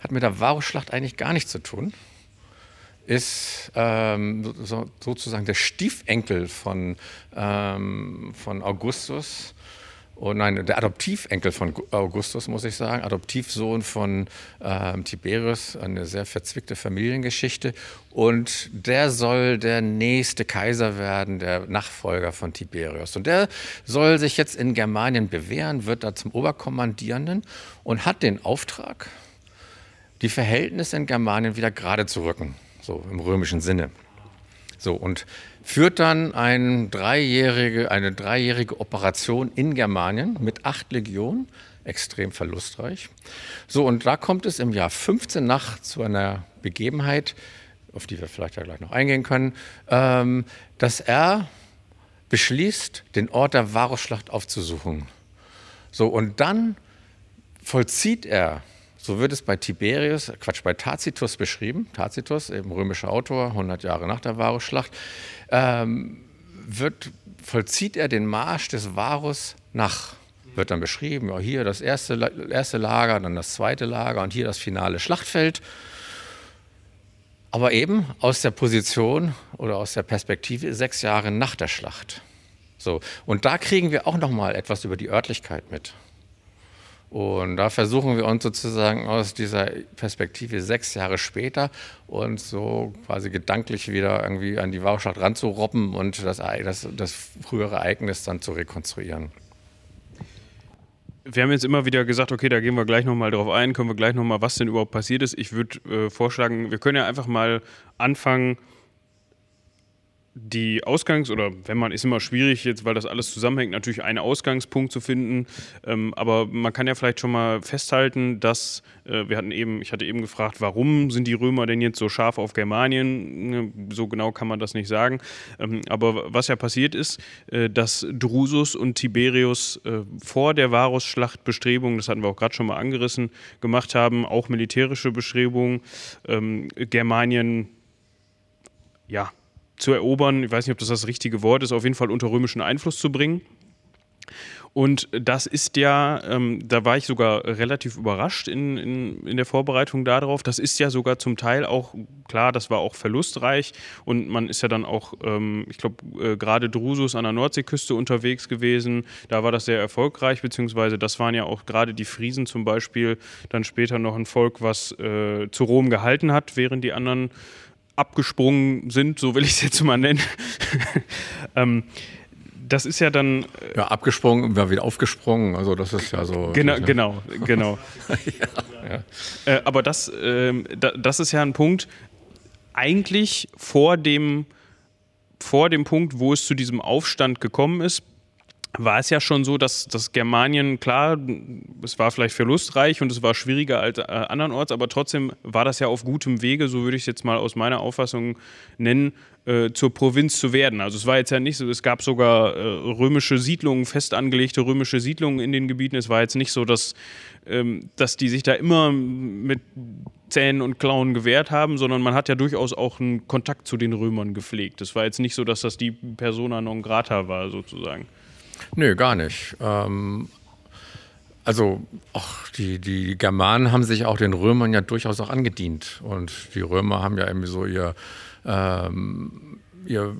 hat mit der Varusschlacht eigentlich gar nichts zu tun ist ähm, so, sozusagen der Stiefenkel von, ähm, von Augustus. Oh nein, der Adoptivenkel von Augustus, muss ich sagen, Adoptivsohn von ähm, Tiberius, eine sehr verzwickte Familiengeschichte. Und der soll der nächste Kaiser werden, der Nachfolger von Tiberius. Und der soll sich jetzt in Germanien bewähren, wird da zum Oberkommandierenden und hat den Auftrag, die Verhältnisse in Germanien wieder gerade zu rücken so im römischen Sinne. So, und führt dann ein dreijährige, eine dreijährige Operation in Germanien mit acht Legionen, extrem verlustreich. So, und da kommt es im Jahr 15 nach zu einer Begebenheit, auf die wir vielleicht ja gleich noch eingehen können, ähm, dass er beschließt, den Ort der Varusschlacht aufzusuchen. So, und dann vollzieht er so wird es bei Tiberius, Quatsch, bei Tacitus beschrieben. Tacitus, eben römischer Autor, 100 Jahre nach der Varusschlacht, ähm, wird, vollzieht er den Marsch des Varus nach. Wird dann beschrieben, ja, hier das erste, erste Lager, dann das zweite Lager und hier das finale Schlachtfeld. Aber eben aus der Position oder aus der Perspektive sechs Jahre nach der Schlacht. So, und da kriegen wir auch noch mal etwas über die Örtlichkeit mit. Und da versuchen wir uns sozusagen aus dieser Perspektive sechs Jahre später uns so quasi gedanklich wieder irgendwie an die Warschau ranzurobben und das, das, das frühere Ereignis dann zu rekonstruieren. Wir haben jetzt immer wieder gesagt, okay, da gehen wir gleich nochmal drauf ein, können wir gleich nochmal, was denn überhaupt passiert ist. Ich würde äh, vorschlagen, wir können ja einfach mal anfangen, die Ausgangs- oder wenn man, ist immer schwierig jetzt, weil das alles zusammenhängt, natürlich einen Ausgangspunkt zu finden. Ähm, aber man kann ja vielleicht schon mal festhalten, dass äh, wir hatten eben, ich hatte eben gefragt, warum sind die Römer denn jetzt so scharf auf Germanien? Ne, so genau kann man das nicht sagen. Ähm, aber was ja passiert ist, äh, dass Drusus und Tiberius äh, vor der Varusschlacht Bestrebungen, das hatten wir auch gerade schon mal angerissen, gemacht haben, auch militärische Bestrebungen, ähm, Germanien ja, zu erobern. Ich weiß nicht, ob das das richtige Wort ist, auf jeden Fall unter römischen Einfluss zu bringen. Und das ist ja, ähm, da war ich sogar relativ überrascht in, in, in der Vorbereitung darauf. Das ist ja sogar zum Teil auch, klar, das war auch verlustreich. Und man ist ja dann auch, ähm, ich glaube, äh, gerade Drusus an der Nordseeküste unterwegs gewesen. Da war das sehr erfolgreich, beziehungsweise das waren ja auch gerade die Friesen zum Beispiel dann später noch ein Volk, was äh, zu Rom gehalten hat, während die anderen abgesprungen sind, so will ich es jetzt mal nennen. [LAUGHS] ähm, das ist ja dann. Äh, ja, abgesprungen, war wieder aufgesprungen. Also, das ist ja so. Genau, genau, genau. ja, ja. Äh, aber das, äh, da, das ist ja ein Punkt, eigentlich vor dem, vor dem Punkt, wo es zu diesem Aufstand gekommen ist, war es ja schon so, dass das Germanien, klar, es war vielleicht verlustreich und es war schwieriger als äh, andernorts, aber trotzdem war das ja auf gutem Wege, so würde ich es jetzt mal aus meiner Auffassung nennen, äh, zur Provinz zu werden. Also es war jetzt ja nicht so, es gab sogar äh, römische Siedlungen, fest angelegte römische Siedlungen in den Gebieten. Es war jetzt nicht so, dass, ähm, dass die sich da immer mit Zähnen und Klauen gewehrt haben, sondern man hat ja durchaus auch einen Kontakt zu den Römern gepflegt. Es war jetzt nicht so, dass das die Persona non grata war, sozusagen. Nö, gar nicht. Ähm, also auch die, die Germanen haben sich auch den Römern ja durchaus auch angedient. Und die Römer haben ja irgendwie so ihr ähm, ihr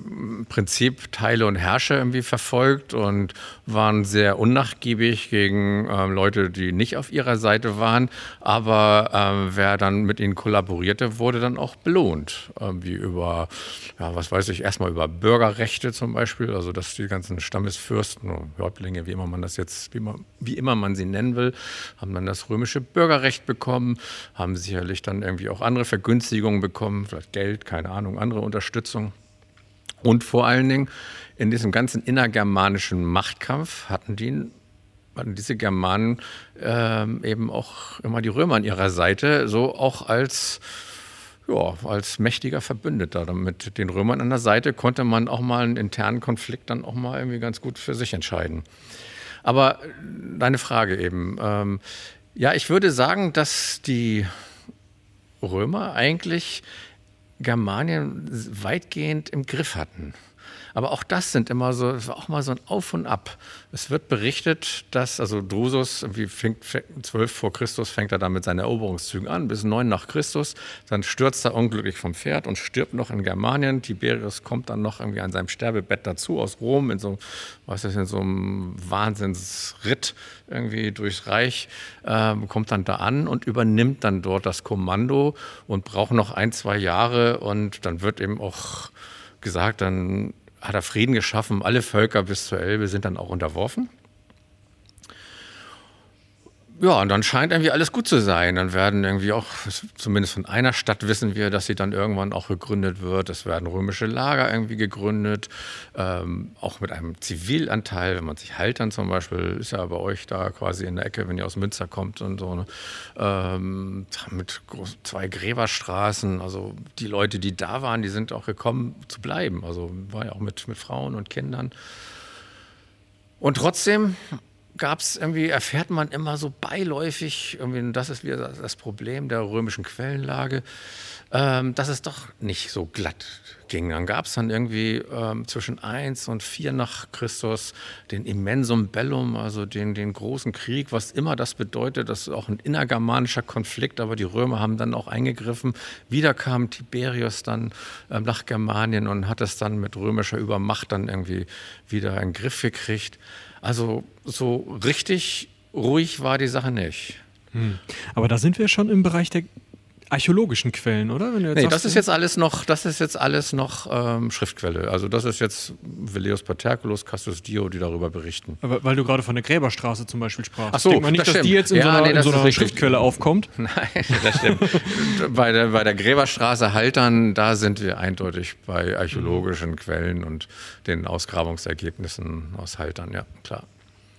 Prinzip Teile und Herrsche irgendwie verfolgt und waren sehr unnachgiebig gegen ähm, Leute, die nicht auf ihrer Seite waren. Aber ähm, wer dann mit ihnen kollaborierte, wurde dann auch belohnt. Wie über, ja, was weiß ich, erstmal über Bürgerrechte zum Beispiel, also dass die ganzen Stammesfürsten oder Häuptlinge, wie immer man das jetzt, wie, man, wie immer man sie nennen will, haben dann das römische Bürgerrecht bekommen, haben sicherlich dann irgendwie auch andere Vergünstigungen bekommen, vielleicht Geld, keine Ahnung, andere Unterstützung. Und vor allen Dingen in diesem ganzen innergermanischen Machtkampf hatten die hatten diese Germanen ähm, eben auch immer die Römer an ihrer Seite, so auch als ja, als mächtiger Verbündeter. Mit den Römern an der Seite konnte man auch mal einen internen Konflikt dann auch mal irgendwie ganz gut für sich entscheiden. Aber deine Frage eben. Ähm, ja, ich würde sagen, dass die Römer eigentlich Germanien weitgehend im Griff hatten. Aber auch das sind immer so, das war auch mal so ein Auf und Ab. Es wird berichtet, dass, also Drusus, wie fängt, 12 vor Christus fängt er dann mit seinen Eroberungszügen an, bis 9 nach Christus. Dann stürzt er unglücklich vom Pferd und stirbt noch in Germanien. Tiberius kommt dann noch irgendwie an seinem Sterbebett dazu aus Rom in so, was ist, in so einem Wahnsinnsritt irgendwie durchs Reich, äh, kommt dann da an und übernimmt dann dort das Kommando und braucht noch ein, zwei Jahre und dann wird eben auch gesagt, dann hat er Frieden geschaffen. Alle Völker bis zur Elbe sind dann auch unterworfen. Ja, und dann scheint irgendwie alles gut zu sein. Dann werden irgendwie auch, zumindest von einer Stadt wissen wir, dass sie dann irgendwann auch gegründet wird. Es werden römische Lager irgendwie gegründet, ähm, auch mit einem Zivilanteil. Wenn man sich Haltern zum Beispiel, ist ja bei euch da quasi in der Ecke, wenn ihr aus Münster kommt und so. Ne? Ähm, mit zwei Gräberstraßen. Also die Leute, die da waren, die sind auch gekommen zu bleiben. Also war ja auch mit, mit Frauen und Kindern. Und trotzdem gab es irgendwie, erfährt man immer so beiläufig, irgendwie, das ist wieder das Problem der römischen Quellenlage, ähm, dass es doch nicht so glatt ging. Dann gab es dann irgendwie ähm, zwischen 1 und 4 nach Christus den Immensum Bellum, also den, den großen Krieg, was immer das bedeutet. Das ist auch ein innergermanischer Konflikt, aber die Römer haben dann auch eingegriffen. Wieder kam Tiberius dann ähm, nach Germanien und hat es dann mit römischer Übermacht dann irgendwie wieder in den Griff gekriegt. Also so richtig ruhig war die Sache nicht. Hm. Aber da sind wir schon im Bereich der archäologischen Quellen, oder? nee, sagst, das ist jetzt alles noch, das ist jetzt alles noch ähm, Schriftquelle. Also das ist jetzt Veleus Paterculus, Castus Dio, die darüber berichten. Aber weil du gerade von der Gräberstraße zum Beispiel sprachst. Ach so, Denkt man nicht, das dass stimmt. die jetzt in Ja, so einer, nee, in so einer. Schriftquelle aufkommt? [LAUGHS] Nein, das stimmt. bei, der, bei der Gräberstraße Haltern, da sind wir eindeutig bei archäologischen Quellen und den Ausgrabungsergebnissen aus Haltern, ja, klar.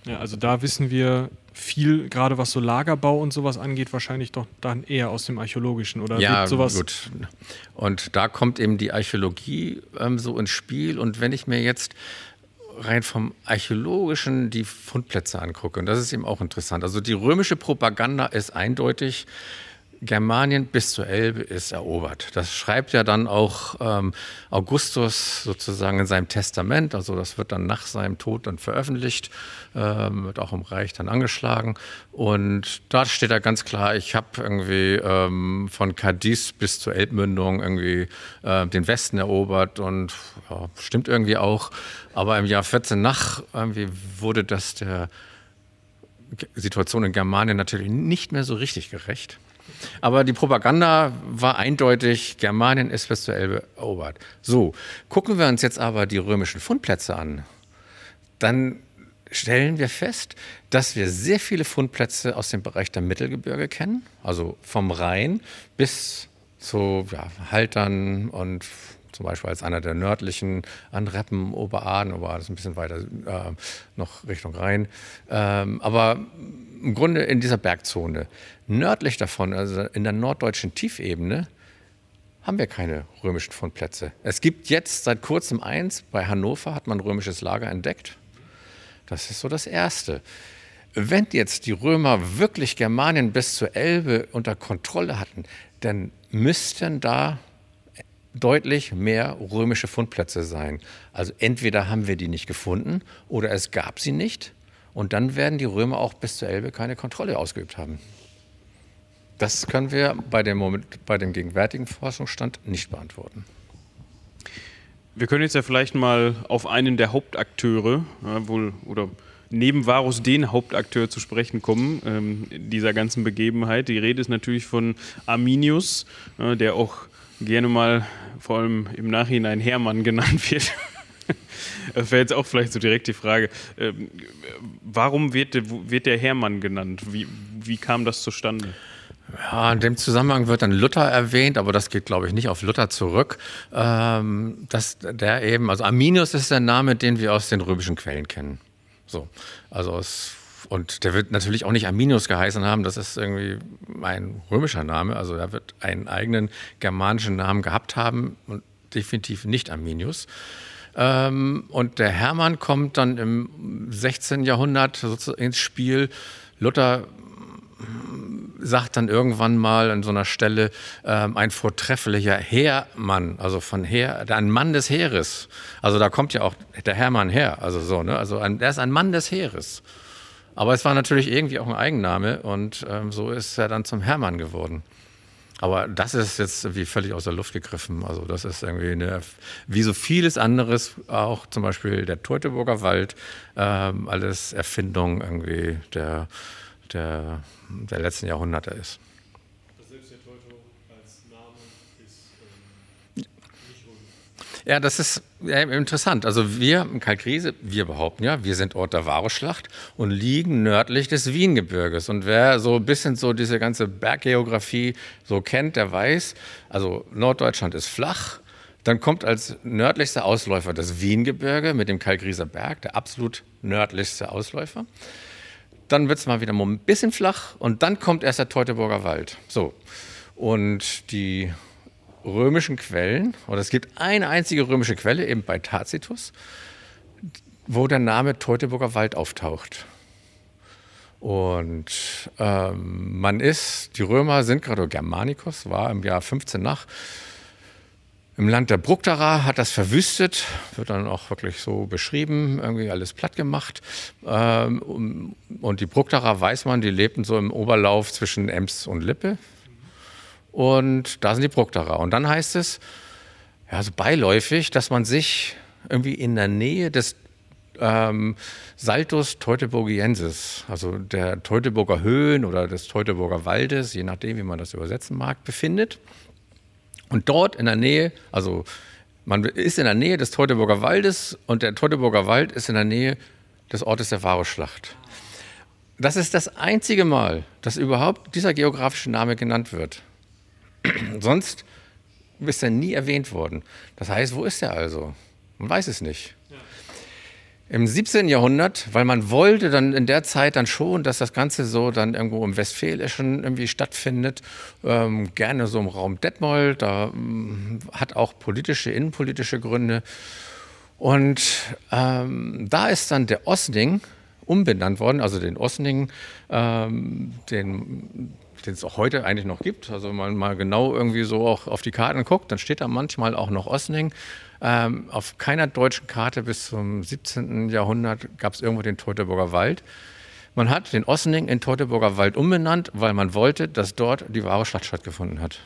Ja, also da wissen wir viel, gerade was so Lagerbau und sowas angeht, wahrscheinlich doch dann eher aus dem Archäologischen oder Ja, sowas. gut. Und da kommt eben die Archäologie ähm, so ins Spiel. Und wenn ich mir jetzt rein vom Archäologischen die Fundplätze angucke, und das ist eben auch interessant. Also die römische Propaganda ist eindeutig, Germanien bis zur Elbe ist erobert. Das schreibt ja dann auch ähm, Augustus sozusagen in seinem Testament. Also das wird dann nach seinem Tod dann veröffentlicht, ähm, wird auch im Reich dann angeschlagen. Und da steht da ganz klar, ich habe irgendwie ähm, von Cadiz bis zur Elbmündung irgendwie äh, den Westen erobert und ja, stimmt irgendwie auch. Aber im Jahr 14 nach irgendwie wurde das der Situation in Germanien natürlich nicht mehr so richtig gerecht. Aber die Propaganda war eindeutig, Germanien ist bis zur Elbe erobert. So, gucken wir uns jetzt aber die römischen Fundplätze an, dann stellen wir fest, dass wir sehr viele Fundplätze aus dem Bereich der Mittelgebirge kennen, also vom Rhein bis zu ja, Haltern und zum Beispiel als einer der nördlichen an Reppen, Oberaden, Oberaden ist ein bisschen weiter äh, noch Richtung Rhein. Ähm, aber im Grunde in dieser Bergzone. Nördlich davon, also in der norddeutschen Tiefebene, haben wir keine römischen Fundplätze. Es gibt jetzt seit kurzem eins, bei Hannover hat man römisches Lager entdeckt. Das ist so das Erste. Wenn jetzt die Römer wirklich Germanien bis zur Elbe unter Kontrolle hatten, dann müssten da deutlich mehr römische Fundplätze sein. Also entweder haben wir die nicht gefunden oder es gab sie nicht und dann werden die Römer auch bis zur Elbe keine Kontrolle ausgeübt haben. Das können wir bei dem, Moment, bei dem gegenwärtigen Forschungsstand nicht beantworten. Wir können jetzt ja vielleicht mal auf einen der Hauptakteure, ja, wohl, oder neben Varus den Hauptakteur zu sprechen kommen, ähm, dieser ganzen Begebenheit. Die Rede ist natürlich von Arminius, äh, der auch gerne mal vor allem im Nachhinein Hermann genannt [LAUGHS] wird. Das wäre jetzt auch vielleicht so direkt die Frage. Ähm, warum wird, der- wird der Hermann genannt? Wie, wie kam das zustande? Ja, in dem Zusammenhang wird dann Luther erwähnt, aber das geht, glaube ich, nicht auf Luther zurück. Ähm, dass der eben, also Arminius ist der Name, den wir aus den römischen Quellen kennen. So, also aus, und der wird natürlich auch nicht Arminius geheißen haben, das ist irgendwie ein römischer Name, also er wird einen eigenen germanischen Namen gehabt haben und definitiv nicht Arminius. Ähm, und der Hermann kommt dann im 16. Jahrhundert sozusagen ins Spiel. Luther sagt dann irgendwann mal an so einer Stelle ähm, ein vortrefflicher Heermann, also von Heer, ein Mann des Heeres. Also da kommt ja auch der Hermann her, also so, ne? Also ein, er ist ein Mann des Heeres. Aber es war natürlich irgendwie auch ein Eigenname und ähm, so ist er dann zum Hermann geworden. Aber das ist jetzt wie völlig aus der Luft gegriffen. Also das ist irgendwie eine, wie so vieles anderes, auch zum Beispiel der Teutoburger Wald, ähm, alles Erfindung irgendwie der, der, der letzten Jahrhunderte ist. Ja, das ist interessant. Also wir im Kalkriese, wir behaupten ja, wir sind Ort der Varusschlacht und liegen nördlich des Wiengebirges. Und wer so ein bisschen so diese ganze Berggeografie so kennt, der weiß, also Norddeutschland ist flach. Dann kommt als nördlichster Ausläufer das Wiengebirge mit dem Kalkrieser Berg, der absolut nördlichste Ausläufer. Dann wird es mal wieder ein bisschen flach und dann kommt erst der Teutoburger Wald. So. Und die römischen Quellen, oder es gibt eine einzige römische Quelle, eben bei Tacitus, wo der Name Teutoburger Wald auftaucht. Und ähm, man ist, die Römer sind gerade, Germanicus war im Jahr 15 nach, im Land der Bructera, hat das verwüstet, wird dann auch wirklich so beschrieben, irgendwie alles platt gemacht. Ähm, und die Bructera, weiß man, die lebten so im Oberlauf zwischen Ems und Lippe, und da sind die Bructerer. Und dann heißt es, ja, so beiläufig, dass man sich irgendwie in der Nähe des ähm, Saltus Teutoburgiensis, also der Teutoburger Höhen oder des Teutoburger Waldes, je nachdem, wie man das übersetzen mag, befindet. Und dort in der Nähe, also man ist in der Nähe des Teutoburger Waldes und der Teutoburger Wald ist in der Nähe des Ortes der Varusschlacht. Das ist das einzige Mal, dass überhaupt dieser geografische Name genannt wird. [CLEARS THROAT] Sonst ist er nie erwähnt worden. Das heißt, wo ist er also? Man weiß es nicht. Im 17. Jahrhundert, weil man wollte dann in der Zeit dann schon, dass das Ganze so dann irgendwo im Westfälischen irgendwie stattfindet, ähm, gerne so im Raum Detmold, da ähm, hat auch politische, innenpolitische Gründe. Und ähm, da ist dann der Osning umbenannt worden, also den Osning, ähm, den den es auch heute eigentlich noch gibt. Also wenn man mal genau irgendwie so auch auf die Karten guckt, dann steht da manchmal auch noch Osning. Ähm, auf keiner deutschen Karte bis zum 17. Jahrhundert gab es irgendwo den Teutoburger Wald. Man hat den Osning in Teutoburger Wald umbenannt, weil man wollte, dass dort die wahre Schlacht stattgefunden hat.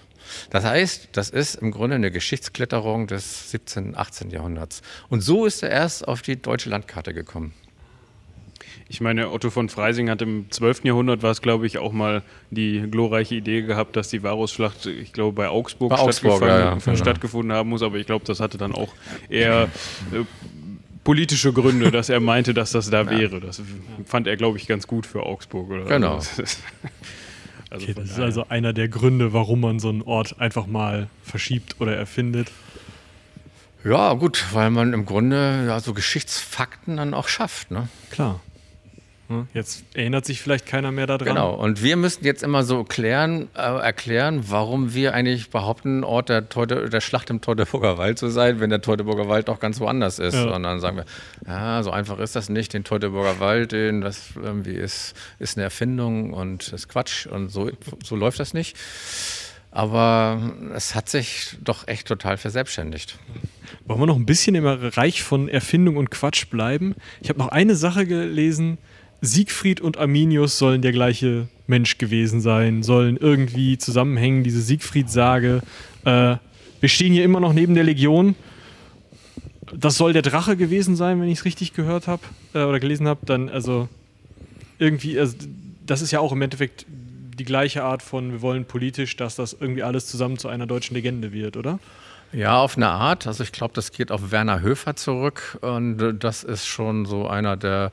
Das heißt, das ist im Grunde eine Geschichtskletterung des 17., 18. Jahrhunderts. Und so ist er erst auf die deutsche Landkarte gekommen. Ich meine, Otto von Freising hat im 12. Jahrhundert, war es glaube ich, auch mal die glorreiche Idee gehabt, dass die Varusschlacht, ich glaube, bei Augsburg, bei Augsburg ja, ja. stattgefunden haben muss, aber ich glaube, das hatte dann auch eher äh, politische Gründe, dass er meinte, dass das da ja. wäre. Das fand er, glaube ich, ganz gut für Augsburg. Oder? Genau. Also okay, das ist [LAUGHS] also einer der Gründe, warum man so einen Ort einfach mal verschiebt oder erfindet. Ja, gut, weil man im Grunde ja so Geschichtsfakten dann auch schafft, ne? Klar. Hm? Jetzt erinnert sich vielleicht keiner mehr daran. Genau, und wir müssen jetzt immer so klären, äh, erklären, warum wir eigentlich behaupten, Ort der, Teute, der Schlacht im Teutoburger Wald zu sein, wenn der Teutoburger Wald doch ganz woanders ist. Ja. Und dann sagen wir, ja, so einfach ist das nicht, den Teutoburger Wald, den, das irgendwie ist, ist eine Erfindung und ist Quatsch und so, so läuft das nicht. Aber es hat sich doch echt total verselbstständigt. Wollen wir noch ein bisschen im Bereich von Erfindung und Quatsch bleiben? Ich habe noch eine Sache gelesen, Siegfried und Arminius sollen der gleiche Mensch gewesen sein, sollen irgendwie zusammenhängen, diese Siegfried-Sage. Äh, wir stehen hier immer noch neben der Legion. Das soll der Drache gewesen sein, wenn ich es richtig gehört habe äh, oder gelesen habe. Dann, also irgendwie, also, das ist ja auch im Endeffekt die gleiche Art von, wir wollen politisch, dass das irgendwie alles zusammen zu einer deutschen Legende wird, oder? Ja, auf eine Art. Also ich glaube, das geht auf Werner Höfer zurück und äh, das ist schon so einer, der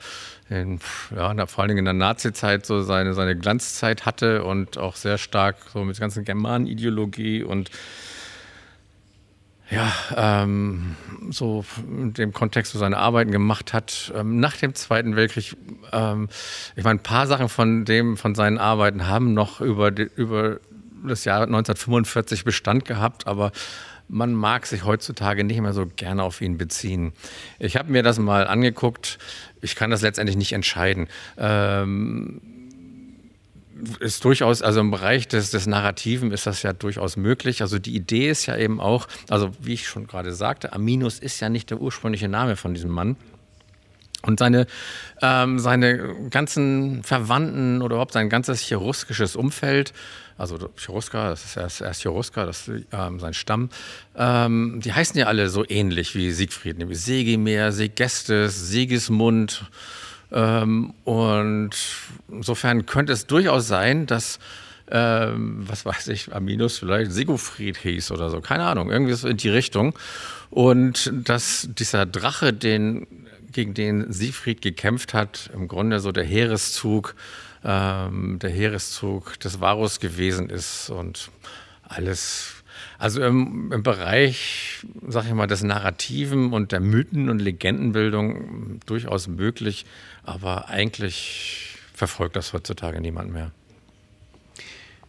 in, ja, vor allen Dingen in der Nazi-Zeit so seine, seine Glanzzeit hatte und auch sehr stark so mit der ganzen Germanen-Ideologie und ja, ähm, so in dem Kontext so seine Arbeiten gemacht hat. Ähm, nach dem Zweiten Weltkrieg, ähm, ich meine, ein paar Sachen von dem, von seinen Arbeiten haben noch über, die, über das Jahr 1945 Bestand gehabt, aber man mag sich heutzutage nicht mehr so gerne auf ihn beziehen. Ich habe mir das mal angeguckt. Ich kann das letztendlich nicht entscheiden. Ähm, ist durchaus, also im Bereich des, des Narrativen ist das ja durchaus möglich. Also die Idee ist ja eben auch, also wie ich schon gerade sagte, Aminus ist ja nicht der ursprüngliche Name von diesem Mann. Und seine, ähm, seine ganzen Verwandten oder überhaupt sein ganzes cheruskisches Umfeld, also Cherusker, das ist erst, erst Cherusker, das ist ähm, sein Stamm, ähm, die heißen ja alle so ähnlich wie Siegfried, nämlich Segimer, Segestes, Sigismund. Ähm, und insofern könnte es durchaus sein, dass ähm, was weiß ich, Aminus vielleicht Sigofried hieß oder so, keine Ahnung, irgendwie so in die Richtung. Und dass dieser Drache, den gegen den Siegfried gekämpft hat, im Grunde so der Heereszug, ähm, der Heereszug des Varus gewesen ist und alles. Also im, im Bereich, sag ich mal, des Narrativen und der Mythen- und Legendenbildung durchaus möglich, aber eigentlich verfolgt das heutzutage niemand mehr.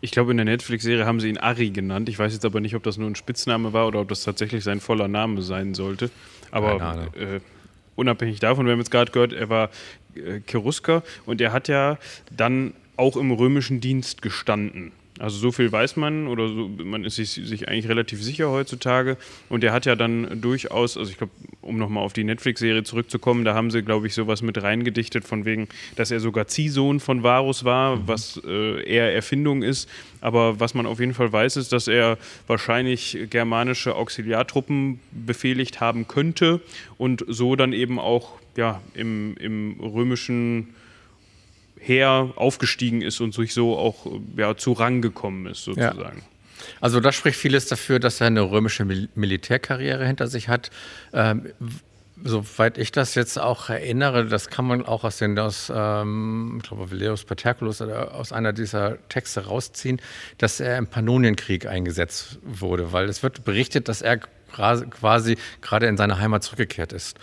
Ich glaube, in der Netflix-Serie haben sie ihn Ari genannt. Ich weiß jetzt aber nicht, ob das nur ein Spitzname war oder ob das tatsächlich sein voller Name sein sollte. Aber äh, unabhängig davon, wir haben jetzt gerade gehört, er war Cherusker und er hat ja dann auch im römischen Dienst gestanden. Also so viel weiß man oder so, man ist sich, sich, eigentlich relativ sicher heutzutage. Und er hat ja dann durchaus, also ich glaube, um nochmal auf die Netflix-Serie zurückzukommen, da haben sie, glaube ich, sowas mit reingedichtet, von wegen, dass er sogar Ziehsohn von Varus war, mhm. was äh, eher Erfindung ist. Aber was man auf jeden Fall weiß, ist, dass er wahrscheinlich germanische Auxiliartruppen befehligt haben könnte und so dann eben auch ja, im, im römischen Heer aufgestiegen ist und sich so auch ja, zu Rang gekommen ist, sozusagen. Ja. Also da spricht vieles dafür, dass er eine römische Mil Militärkarriere hinter sich hat. Ähm, soweit ich das jetzt auch erinnere, das kann man auch aus den, aus, ähm, ich glaube, Valeus Paterculus oder aus einer dieser Texte rausziehen, dass er im Pannonienkrieg eingesetzt wurde, weil es wird berichtet, dass er quasi gerade in seine Heimat zurückgekehrt ist.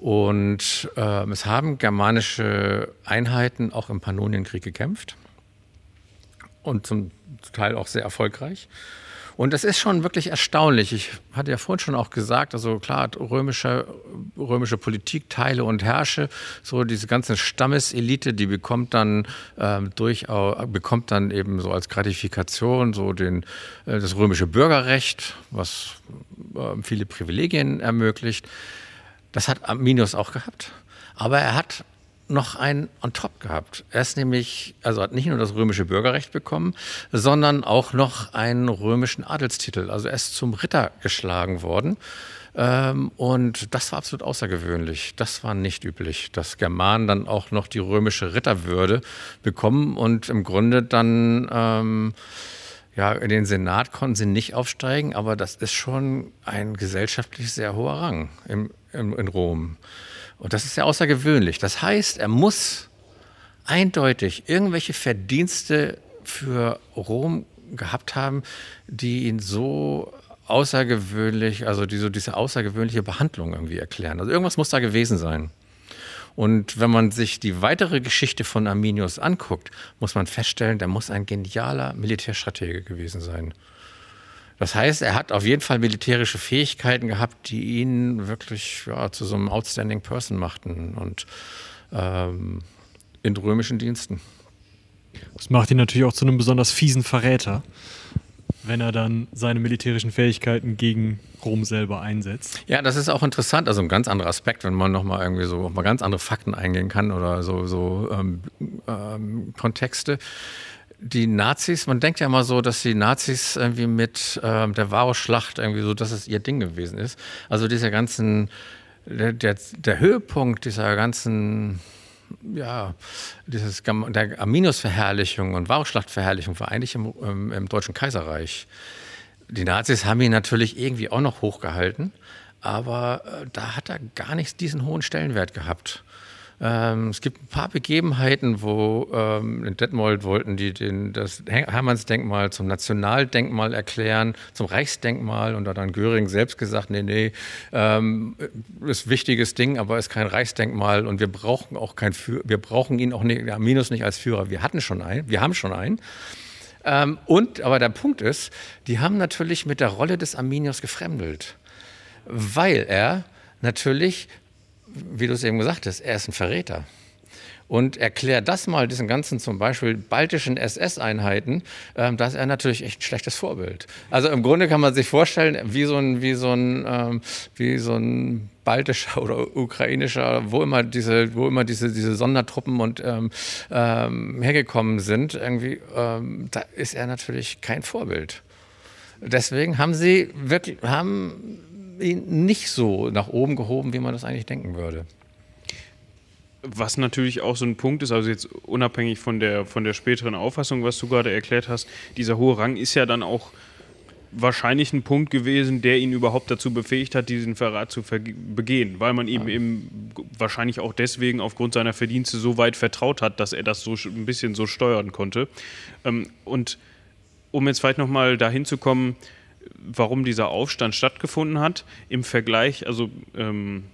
Und äh, es haben germanische Einheiten auch im Pannonienkrieg gekämpft und zum Teil auch sehr erfolgreich. Und das ist schon wirklich erstaunlich. Ich hatte ja vorhin schon auch gesagt, also klar, römische, römische Politik, Teile und Herrsche, so diese ganze Stammeselite, die bekommt dann ähm, durchaus, bekommt dann eben so als Gratifikation so den, äh, das römische Bürgerrecht, was äh, viele Privilegien ermöglicht. Das hat Arminius auch gehabt. Aber er hat noch einen on top gehabt. Er ist nämlich, also hat nicht nur das römische Bürgerrecht bekommen, sondern auch noch einen römischen Adelstitel. Also er ist zum Ritter geschlagen worden. Ähm, und das war absolut außergewöhnlich. Das war nicht üblich, dass Germanen dann auch noch die römische Ritterwürde bekommen und im Grunde dann ähm, ja, in den Senat konnten sie nicht aufsteigen, aber das ist schon ein gesellschaftlich sehr hoher Rang im, im, in Rom. Und das ist ja außergewöhnlich. Das heißt, er muss eindeutig irgendwelche Verdienste für Rom gehabt haben, die ihn so außergewöhnlich, also die, so diese außergewöhnliche Behandlung irgendwie erklären. Also irgendwas muss da gewesen sein. Und wenn man sich die weitere Geschichte von Arminius anguckt, muss man feststellen, der muss ein genialer Militärstratege gewesen sein. Das heißt, er hat auf jeden Fall militärische Fähigkeiten gehabt, die ihn wirklich ja, zu so einem outstanding Person machten und ähm, in römischen Diensten. Das macht ihn natürlich auch zu einem besonders fiesen Verräter, wenn er dann seine militärischen Fähigkeiten gegen Rom selber einsetzt. Ja, das ist auch interessant, also ein ganz anderer Aspekt, wenn man nochmal irgendwie so auf mal ganz andere Fakten eingehen kann oder so, so ähm, ähm, Kontexte die Nazis, man denkt ja immer so, dass die Nazis irgendwie mit ähm, der Varusschlacht irgendwie so, dass es ihr Ding gewesen ist. Also dieser ganzen, der, der, der Höhepunkt dieser ganzen ja, dieses, der Arminius-Verherrlichung und Varusschlacht-Verherrlichung war eigentlich im, im, im, Deutschen Kaiserreich. Die Nazis haben ihn natürlich irgendwie auch noch hochgehalten, aber äh, da hat er gar nicht diesen hohen Stellenwert gehabt. Ähm, es gibt ein paar Begebenheiten, wo ähm, in Detmold wollten die den, das Hermannsdenkmal zum Nationaldenkmal erklären, zum Reichsdenkmal und da hat dann Göring selbst gesagt, nee, nee, ähm, ist wichtiges Ding, aber ist kein Reichsdenkmal und wir brauchen auch kein Führer, wir brauchen ihn auch nicht, Minus nicht als Führer. Wir hatten schon einen, wir haben schon einen. Ähm, und, aber der Punkt ist, die haben natürlich mit der Rolle des Arminius gefremdelt, weil er natürlich wie du es eben gesagt hast, er ist ein Verräter. Und erklär das mal diesen ganzen zum Beispiel baltischen SS-Einheiten, ähm, da ist er natürlich echt ein schlechtes Vorbild. Also im Grunde kann man sich vorstellen, wie so ein, wie so ein, ähm, wie so ein baltischer oder ukrainischer, wo immer diese, wo immer diese, diese Sondertruppen und ähm, ähm, hergekommen sind, irgendwie, ähm, da ist er natürlich kein Vorbild. Deswegen haben sie wirklich, haben ihn nicht so nach oben gehoben, wie man das eigentlich denken würde. Was natürlich auch so ein Punkt ist, also jetzt unabhängig von der, von der späteren Auffassung, was du gerade erklärt hast, dieser hohe Rang ist ja dann auch wahrscheinlich ein Punkt gewesen, der ihn überhaupt dazu befähigt hat, diesen Verrat zu begehen, weil man ihm eben wahrscheinlich auch deswegen aufgrund seiner Verdienste so weit vertraut hat, dass er das so ein bisschen so steuern konnte. Ähm, und um jetzt vielleicht nochmal dahin zu kommen, warum dieser Aufstand stattgefunden hat. Im Vergleich, also ähm,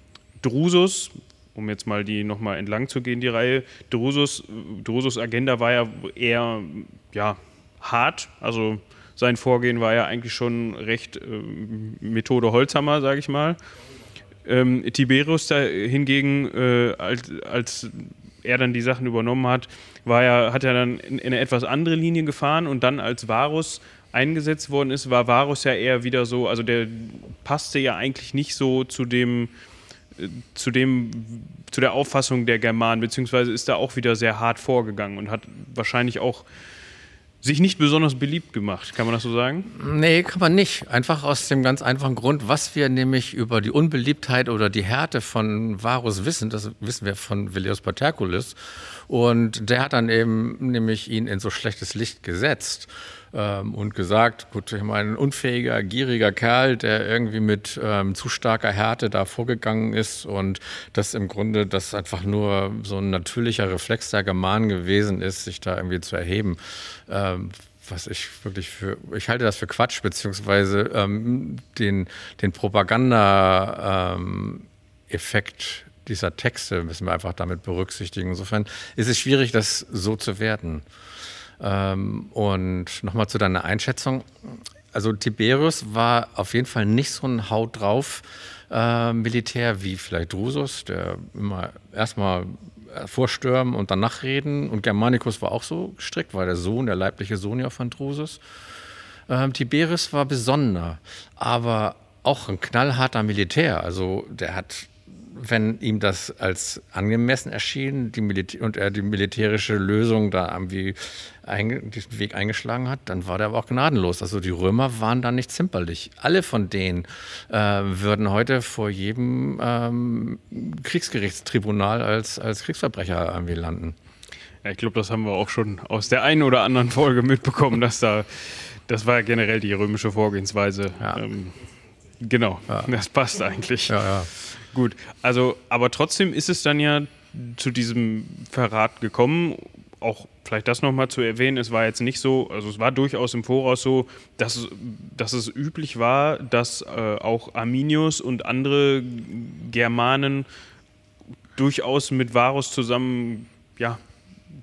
Drusus, um jetzt mal die nochmal entlang zu gehen, die Reihe, Drusus, Drusus Agenda war ja eher ja, hart, also sein Vorgehen war ja eigentlich schon recht äh, Methode Holzhammer, sage ich mal. Ähm, Tiberius da hingegen, äh, als, als er dann die Sachen übernommen hat, war ja, hat er dann in, in, eine etwas andere Linie gefahren und dann als Varus eingesetzt worden ist, war Varus ja eher wieder so, also der passte ja eigentlich nicht so zu dem, äh, zu dem, zu der Auffassung der Germanen, beziehungsweise ist da auch wieder sehr hart vorgegangen und hat wahrscheinlich auch sich nicht besonders beliebt gemacht, kann man das so sagen? Nee, kann man nicht. Einfach aus dem ganz einfachen Grund, was wir nämlich über die Unbeliebtheit oder die Härte von Varus wissen, das wissen wir von Veleus Paterculus. Und der hat dann eben nämlich ihn in so schlechtes Licht gesetzt ähm, und gesagt, gut, ich meine, ein unfähiger, gieriger Kerl, der irgendwie mit ähm, zu starker Härte da vorgegangen ist und das im Grunde das einfach nur so ein natürlicher Reflex der Germanen gewesen ist, sich da irgendwie zu erheben. Ähm, was ich wirklich für, ich halte das für Quatsch, beziehungsweise ähm, den, den Propaganda-Effekt ähm, dieser Texte müssen wir einfach damit berücksichtigen. Insofern ist es schwierig, das so zu werten. Ähm, und nochmal zu deiner Einschätzung. Also Tiberius war auf jeden Fall nicht so ein Haut drauf äh, Militär wie vielleicht Drusus, der immer erstmal vorstürmen und dann nachreden. Und Germanicus war auch so strikt, war der Sohn, der leibliche Sohn ja von Drusus. Ähm, Tiberius war besonderer, aber auch ein knallharter Militär. Also der hat wenn ihm das als angemessen erschien und er die militärische Lösung da irgendwie diesen Weg eingeschlagen hat, dann war der aber auch gnadenlos. Also die Römer waren da nicht zimperlich. Alle von denen äh, würden heute vor jedem ähm, Kriegsgerichtstribunal als, als Kriegsverbrecher irgendwie landen. Ja, ich glaube, das haben wir auch schon aus der einen oder anderen Folge mitbekommen, dass da, das war generell die römische Vorgehensweise. Ja. Ähm, genau, ja. das passt eigentlich. Ja, ja. Gut, also, aber trotzdem ist es dann ja zu diesem Verrat gekommen. Auch vielleicht das nochmal zu erwähnen, es war jetzt nicht so, also es war durchaus im Voraus so, dass, dass es üblich war, dass äh, auch Arminius und andere Germanen durchaus mit Varus zusammen ja,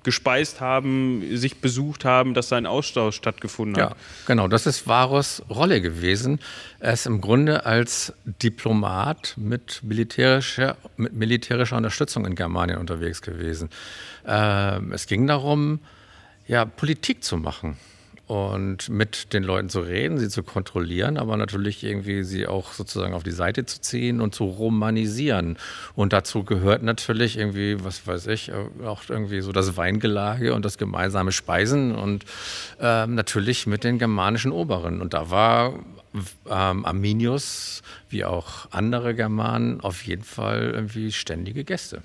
gespeist haben, sich besucht haben, dass sein Austausch stattgefunden hat. Ja, genau, das ist Varus Rolle gewesen. Er ist im Grunde als Diplomat mit militärischer, mit militärischer Unterstützung in Germanien unterwegs gewesen. Ähm, es ging darum, ja, Politik zu machen und mit den Leuten zu reden, sie zu kontrollieren, aber natürlich irgendwie sie auch sozusagen auf die Seite zu ziehen und zu romanisieren. Und dazu gehört natürlich irgendwie, was weiß ich, auch irgendwie so das Weingelage und das gemeinsame Speisen und ähm, natürlich mit den germanischen Oberen. Und da war ähm, Arminius wie auch andere Germanen auf jeden Fall irgendwie ständige Gäste.